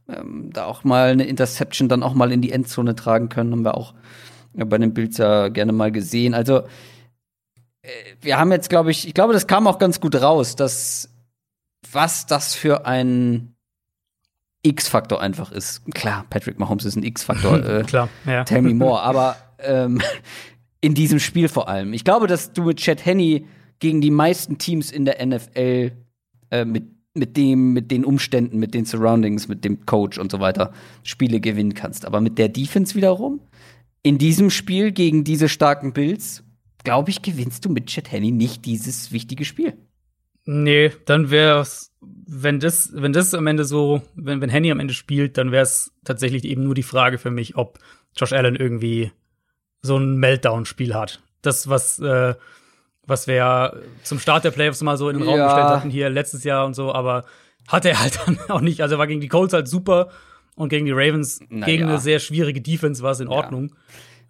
A: Ähm, da auch mal eine Interception dann auch mal in die Endzone tragen können, haben wir auch bei den Bilds ja gerne mal gesehen. Also wir haben jetzt, glaube ich, ich glaube, das kam auch ganz gut raus, dass was das für ein X-Faktor einfach ist. Klar, Patrick Mahomes ist ein X-Faktor. äh,
B: Klar, ja.
A: Tell me more. Aber ähm, in diesem Spiel vor allem. Ich glaube, dass du mit Chad Henney gegen die meisten Teams in der NFL äh, mit mit dem, mit den Umständen, mit den Surroundings, mit dem Coach und so weiter Spiele gewinnen kannst. Aber mit der Defense wiederum, in diesem Spiel gegen diese starken Bills, glaube ich, gewinnst du mit Chad Henney nicht dieses wichtige Spiel.
B: Nee, dann wär's, wenn das, wenn das am Ende so, wenn, wenn Henny am Ende spielt, dann wäre es tatsächlich eben nur die Frage für mich, ob Josh Allen irgendwie so ein Meltdown-Spiel hat. Das, was, äh, was wir ja zum Start der Playoffs mal so in den Raum
A: Ja.
B: gestellt hatten, hier letztes Jahr und so, aber hat er halt dann auch nicht. Also er war gegen die Colts halt super und gegen die Ravens,
A: Na
B: gegen
A: ja.
B: eine sehr schwierige Defense war es in Ordnung.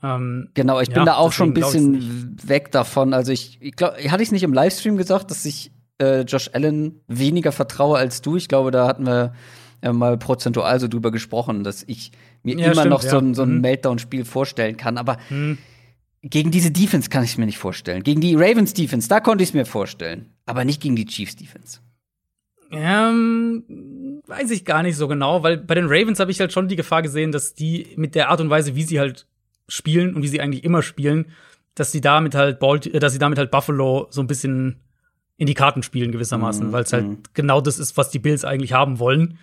B: Ähm,
A: Genau, ich bin
B: Ja,
A: da auch schon ein bisschen weg davon. Also ich, ich glaube, hatte ich es nicht im Livestream gesagt, dass ich äh, Josh Allen weniger vertraue als du. Ich glaube, da hatten wir äh, mal prozentual so drüber gesprochen, dass ich mir
B: Ja,
A: immer
B: stimmt,
A: noch so ein, so ein
B: Mhm.
A: Meltdown-Spiel vorstellen kann. Aber
B: hm.
A: gegen diese Defense kann ich es mir nicht vorstellen. Gegen die Ravens Defense, da konnte ich es mir vorstellen. Aber nicht gegen die Chiefs Defense.
B: Ähm, weiß ich gar nicht so genau, weil bei den Ravens habe ich halt schon die Gefahr gesehen, dass die mit der Art und Weise, wie sie halt spielen und wie sie eigentlich immer spielen, dass sie damit halt Balt äh, dass sie damit halt Buffalo so ein bisschen in die Karten spielen gewissermaßen,
A: Mhm,
B: weil es halt
A: mhm.
B: genau das ist, was die Bills eigentlich haben wollen.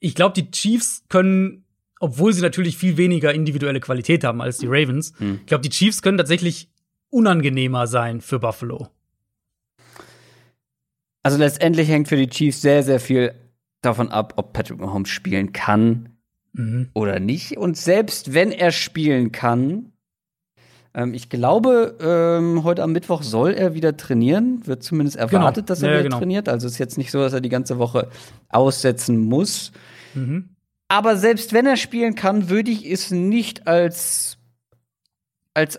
B: Ich glaube, die Chiefs können, obwohl sie natürlich viel weniger individuelle Qualität haben als die Ravens,
A: Mhm.
B: ich glaube, die Chiefs können tatsächlich unangenehmer sein für Buffalo.
A: Also letztendlich hängt für die Chiefs sehr, sehr viel davon ab, ob Patrick Mahomes spielen kann
B: Mhm.
A: oder nicht. Und selbst wenn er spielen kann, ähm, ich glaube, ähm, heute am Mittwoch soll er wieder trainieren. Wird zumindest erwartet, dass er
B: Ja,
A: wieder
B: genau.
A: trainiert. Also ist jetzt nicht so, dass er die ganze Woche aussetzen muss.
B: Mhm.
A: Aber selbst wenn er spielen kann, würde ich es nicht als, als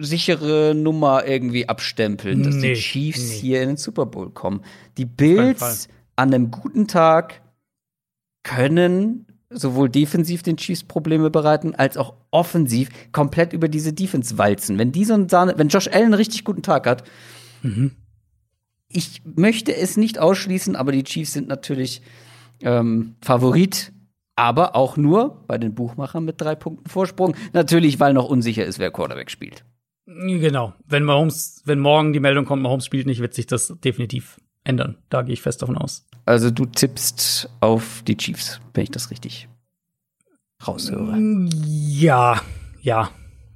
A: sichere Nummer irgendwie abstempeln, dass
B: Nee,
A: die Chiefs
B: nee.
A: hier in den Super Bowl kommen. Die Bills an einem guten Tag können sowohl defensiv den Chiefs Probleme bereiten, als auch offensiv komplett über diese Defense walzen. Wenn die so Sahne, wenn Josh Allen einen richtig guten Tag hat,
B: Mhm.
A: ich möchte es nicht ausschließen, aber die Chiefs sind natürlich ähm, Favorit, aber auch nur bei den Buchmachern mit drei Punkten Vorsprung. Natürlich, weil noch unsicher ist, wer Quarterback spielt.
B: Genau. Wenn Mahomes, wenn morgen die Meldung kommt, Mahomes spielt nicht, wird sich das definitiv ändern. Da gehe ich fest davon aus.
A: Also du tippst auf die Chiefs, wenn ich das richtig raushöre.
B: Ja, ja.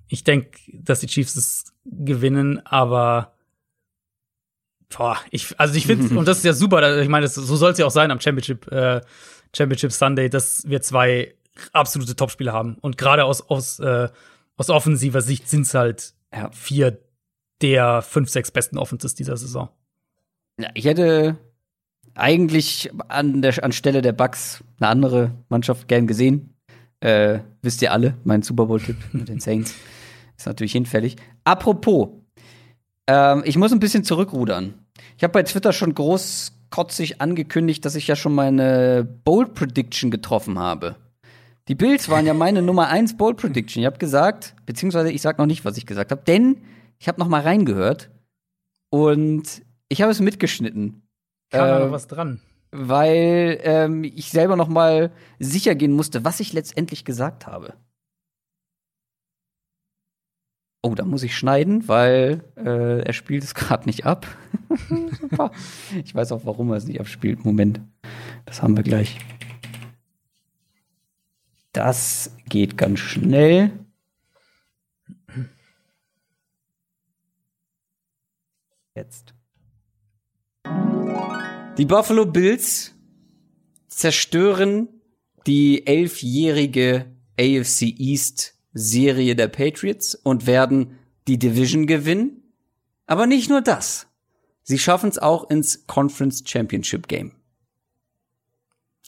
B: Ich denke, dass die Chiefs es gewinnen, aber boah, ich, also ich finde, und das ist ja super, ich meine, so soll es ja auch sein am Championship, äh, Championship Sunday, dass wir zwei absolute Topspiele haben. Und gerade aus, aus, äh, aus offensiver Sicht sind es halt
A: Ja.
B: vier der fünf, sechs besten Offenses dieser Saison.
A: Ich hätte eigentlich an der anstelle der Bucks eine andere Mannschaft gern gesehen. Äh, wisst ihr alle, mein Super Bowl-Tipp mit den Saints ist natürlich hinfällig. Apropos, ähm, ich muss ein bisschen zurückrudern. Ich habe bei Twitter schon großkotzig angekündigt, dass ich ja schon meine Bold Prediction getroffen habe. Die Bills waren ja meine Nummer 1 Bold Prediction. Ich habe gesagt, beziehungsweise ich sag noch nicht, was ich gesagt habe, denn ich habe noch mal reingehört und ich habe es mitgeschnitten.
B: Kam da
A: Äh,
B: noch was dran?
A: weil ähm, ich selber noch mal sicher gehen musste, was ich letztendlich gesagt habe. Oh, da muss ich schneiden, weil äh, er spielt es gerade nicht ab. Ich weiß auch, warum er es nicht abspielt. Moment, das haben wir gleich. Das geht ganz schnell. Jetzt. Die Buffalo Bills zerstören die elfjährige AFC East Serie der Patriots und werden die Division gewinnen. Aber nicht nur das. Sie schaffen es auch ins Conference Championship Game.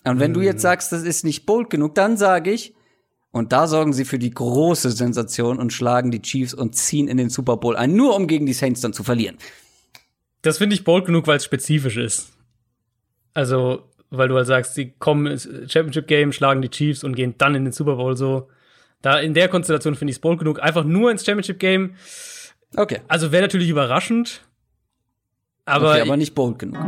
A: Und wenn du jetzt sagst, das ist nicht bold genug, dann sage ich, und da sorgen sie für die große Sensation und schlagen die Chiefs und ziehen in den Super Bowl ein, nur um gegen die Saints dann zu verlieren.
B: Das finde ich bold genug, weil es spezifisch ist. Also, weil du halt sagst, sie kommen ins Championship Game, schlagen die Chiefs und gehen dann in den Super Bowl so. Da in der Konstellation finde ich es bold genug. Einfach nur ins Championship Game.
A: Okay.
B: Also wäre natürlich überraschend. Aber,
A: okay, aber nicht bold genug.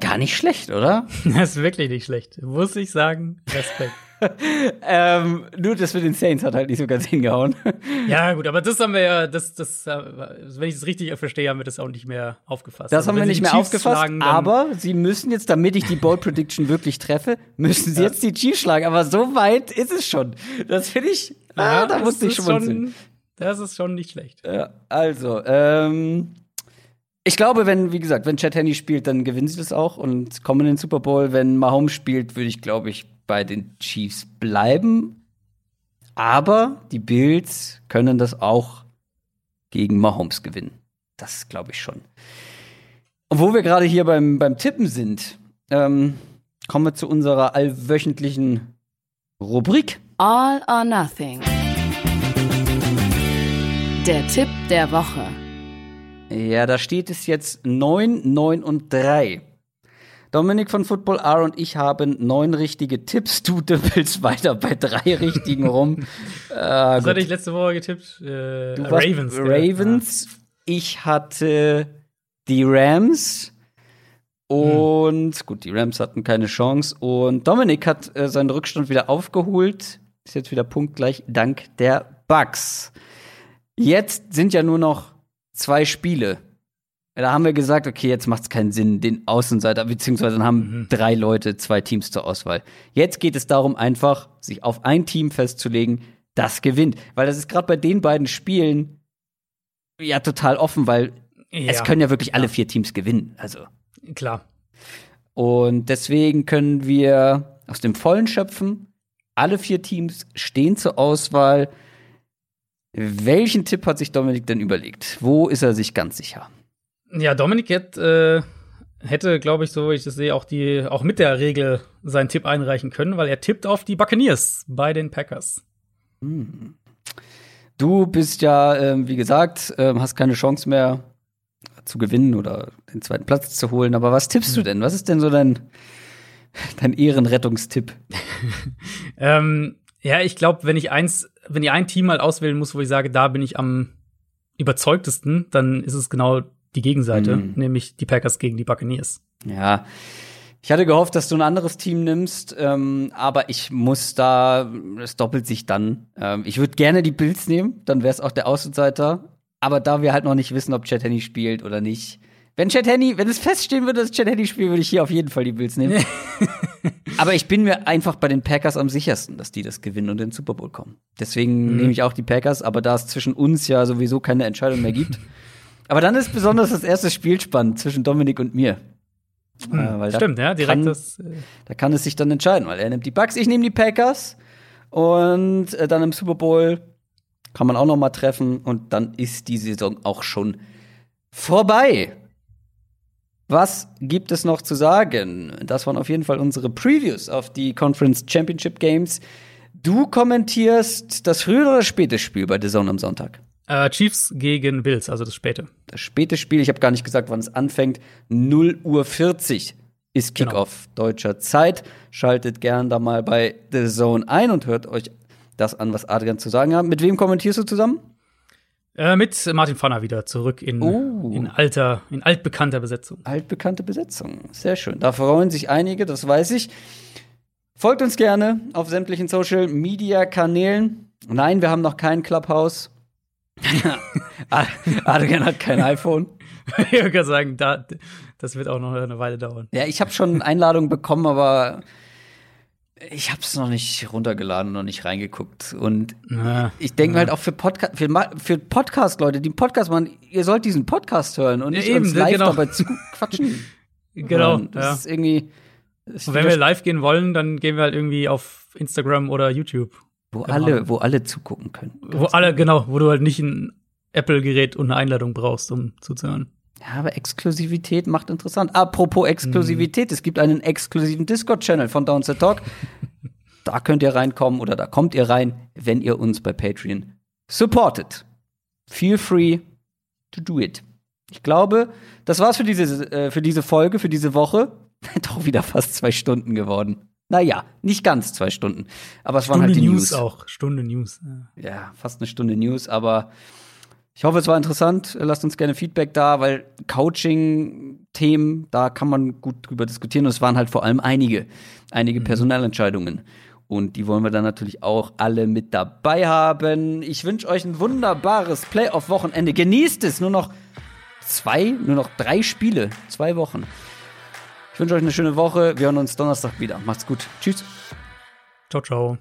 A: Gar nicht schlecht, oder?
B: das ist wirklich nicht schlecht. Muss ich sagen. Respekt.
A: ähm, nur das mit den Saints hat halt nicht so ganz hingehauen.
B: ja, gut, aber das haben wir ja, das, das, äh, wenn ich das richtig verstehe, haben wir das auch nicht mehr aufgefasst.
A: Das also, haben wir nicht mehr Chiefs aufgefasst, schlagen, aber sie müssen jetzt, damit ich die Bold Prediction wirklich treffe, müssen sie ja. jetzt die Chiefs schlagen. Aber so weit ist es schon. Das finde ich,
B: ja, ah, da musste ich schon. Das ist schon nicht schlecht.
A: Ja, also, ähm, ich glaube, wenn, wie gesagt, wenn Chad Henney spielt, dann gewinnen sie das auch und kommen in den Super Bowl. Wenn Mahomes spielt, würde ich, glaube ich, bei den Chiefs bleiben. Aber die Bills können das auch gegen Mahomes gewinnen. Das glaube ich schon. Und wo wir gerade hier beim, beim Tippen sind, ähm, kommen wir zu unserer allwöchentlichen Rubrik.
C: All or Nothing. Der Tipp der Woche.
A: Ja, da steht es jetzt 9, 9 und 3. Dominik von Football R und ich haben neun richtige Tipps. Du dümpelst weiter bei drei richtigen rum.
B: äh, Was hatte ich letzte Woche getippt? Äh, Ravens.
A: Ravens. Ja. Ich hatte die Rams. Und hm. gut, die Rams hatten keine Chance. Und Dominik hat äh, seinen Rückstand wieder aufgeholt. Ist jetzt wieder punktgleich dank der Bugs. Jetzt sind ja nur noch zwei Spiele. Da haben wir gesagt, okay, jetzt macht es keinen Sinn, den Außenseiter, beziehungsweise dann haben mhm. drei Leute zwei Teams zur Auswahl. Jetzt geht es darum, einfach sich auf ein Team festzulegen, das gewinnt. Weil das ist gerade bei den beiden Spielen ja total offen, weil ja. es können ja wirklich alle vier Teams gewinnen. Also.
B: Klar.
A: Und deswegen können wir aus dem Vollen schöpfen. Alle vier Teams stehen zur Auswahl. Welchen Tipp hat sich Dominik denn überlegt? Wo ist er sich ganz sicher?
B: Ja, Dominik hat, äh, hätte, glaube ich, so wie ich das sehe, auch die, auch mit der Regel seinen Tipp einreichen können, weil er tippt auf die Buccaneers bei den Packers. Hm.
A: Du bist ja, ähm, wie gesagt, ähm, hast keine Chance mehr zu gewinnen oder den zweiten Platz zu holen. Aber was tippst du hm. denn? Was ist denn so dein, dein Ehrenrettungstipp?
B: ähm, ja, ich glaube, wenn ich eins, wenn ich ein Team mal auswählen muss, wo ich sage, da bin ich am überzeugtesten, dann ist es genau die Gegenseite, mhm. nämlich die Packers gegen die Buccaneers.
A: Ja. Ich hatte gehofft, dass du ein anderes Team nimmst, ähm, aber ich muss da, es doppelt sich dann. Ähm, ich würde gerne die Bills nehmen, dann wäre es auch der Außenseiter. Aber da wir halt noch nicht wissen, ob Chad Henney spielt oder nicht. Wenn Chad Henney, wenn es feststehen würde, dass Chad Henney spielt, würde ich hier auf jeden Fall die Bills nehmen. aber ich bin mir einfach bei den Packers am sichersten, dass die das gewinnen und in den Super Bowl kommen. Deswegen mhm. nehme ich auch die Packers, aber da es zwischen uns ja sowieso keine Entscheidung mehr gibt, Aber dann ist besonders das erste Spiel spannend zwischen Dominik und mir.
B: Hm, äh, stimmt, ja, direkt
A: kann,
B: das. Äh
A: da kann es sich dann entscheiden, weil er nimmt die Bucks, ich nehme die Packers und äh, dann im Super Bowl kann man auch noch mal treffen und dann ist die Saison auch schon vorbei. Was gibt es noch zu sagen? Das waren auf jeden Fall unsere Previews auf die Conference Championship Games. Du kommentierst das frühe oder späte Spiel bei The Zone am Sonntag?
B: Äh, Chiefs gegen Bills, also das späte.
A: Das späte Spiel, ich habe gar nicht gesagt, wann es anfängt. 0 Uhr 40 ist genau. Kickoff genau. deutscher Zeit. Schaltet gern da mal bei The Zone ein und hört euch das an, was Adrian zu sagen hat. Mit wem kommentierst du zusammen?
B: Äh, mit Martin Pfanner wieder zurück in, oh. in alter, in altbekannter Besetzung.
A: Altbekannte Besetzung, sehr schön. Da freuen sich einige, das weiß ich. Folgt uns gerne auf sämtlichen Social Media Kanälen. Nein, wir haben noch kein Clubhouse. Adrian hat kein iPhone.
B: ich würde sagen, da, das wird auch noch eine Weile dauern.
A: Ja, ich habe schon Einladungen bekommen, aber ich habe es noch nicht runtergeladen, noch nicht reingeguckt. Und ja, ich denke ja. halt auch für Podcast, für, für Podcast-Leute, die einen Podcast machen, ihr sollt diesen Podcast hören und nicht ja, eben, uns live genau. dabei zu quatschen.
B: genau.
A: Das ja. ist irgendwie.
B: Und wenn wir live gehen wollen, dann gehen wir halt irgendwie auf Instagram oder YouTube.
A: Wo genau. alle, wo alle zugucken können.
B: Wo alle, genau, wo du halt nicht ein Apple-Gerät und eine Einladung brauchst, um zuzuhören.
A: Ja, aber Exklusivität macht interessant. Apropos Exklusivität, mhm. es gibt einen exklusiven Discord-Channel von Downset Talk. da könnt ihr reinkommen oder da kommt ihr rein, wenn ihr uns bei Patreon supportet. Feel free to do it. Ich glaube, das war's für diese, äh, für diese Folge, für diese Woche. Doch wieder fast zwei Stunden geworden. Naja, nicht ganz zwei Stunden. Aber es
B: Stunde
A: waren halt die
B: News. News auch. Stunde News.
A: Ja. ja, fast eine Stunde News, aber Ich hoffe, es war interessant. Lasst uns gerne Feedback da, weil Coaching-Themen, da kann man gut drüber diskutieren. Und es waren halt vor allem einige, einige mhm. Personalentscheidungen. Und die wollen wir dann natürlich auch alle mit dabei haben. Ich wünsche euch ein wunderbares Playoff-Wochenende. Genießt es. Nur noch zwei, nur noch drei Spiele. Zwei Wochen. Ich wünsche euch eine schöne Woche. Wir hören uns Donnerstag wieder. Macht's gut. Tschüss.
B: Ciao, ciao.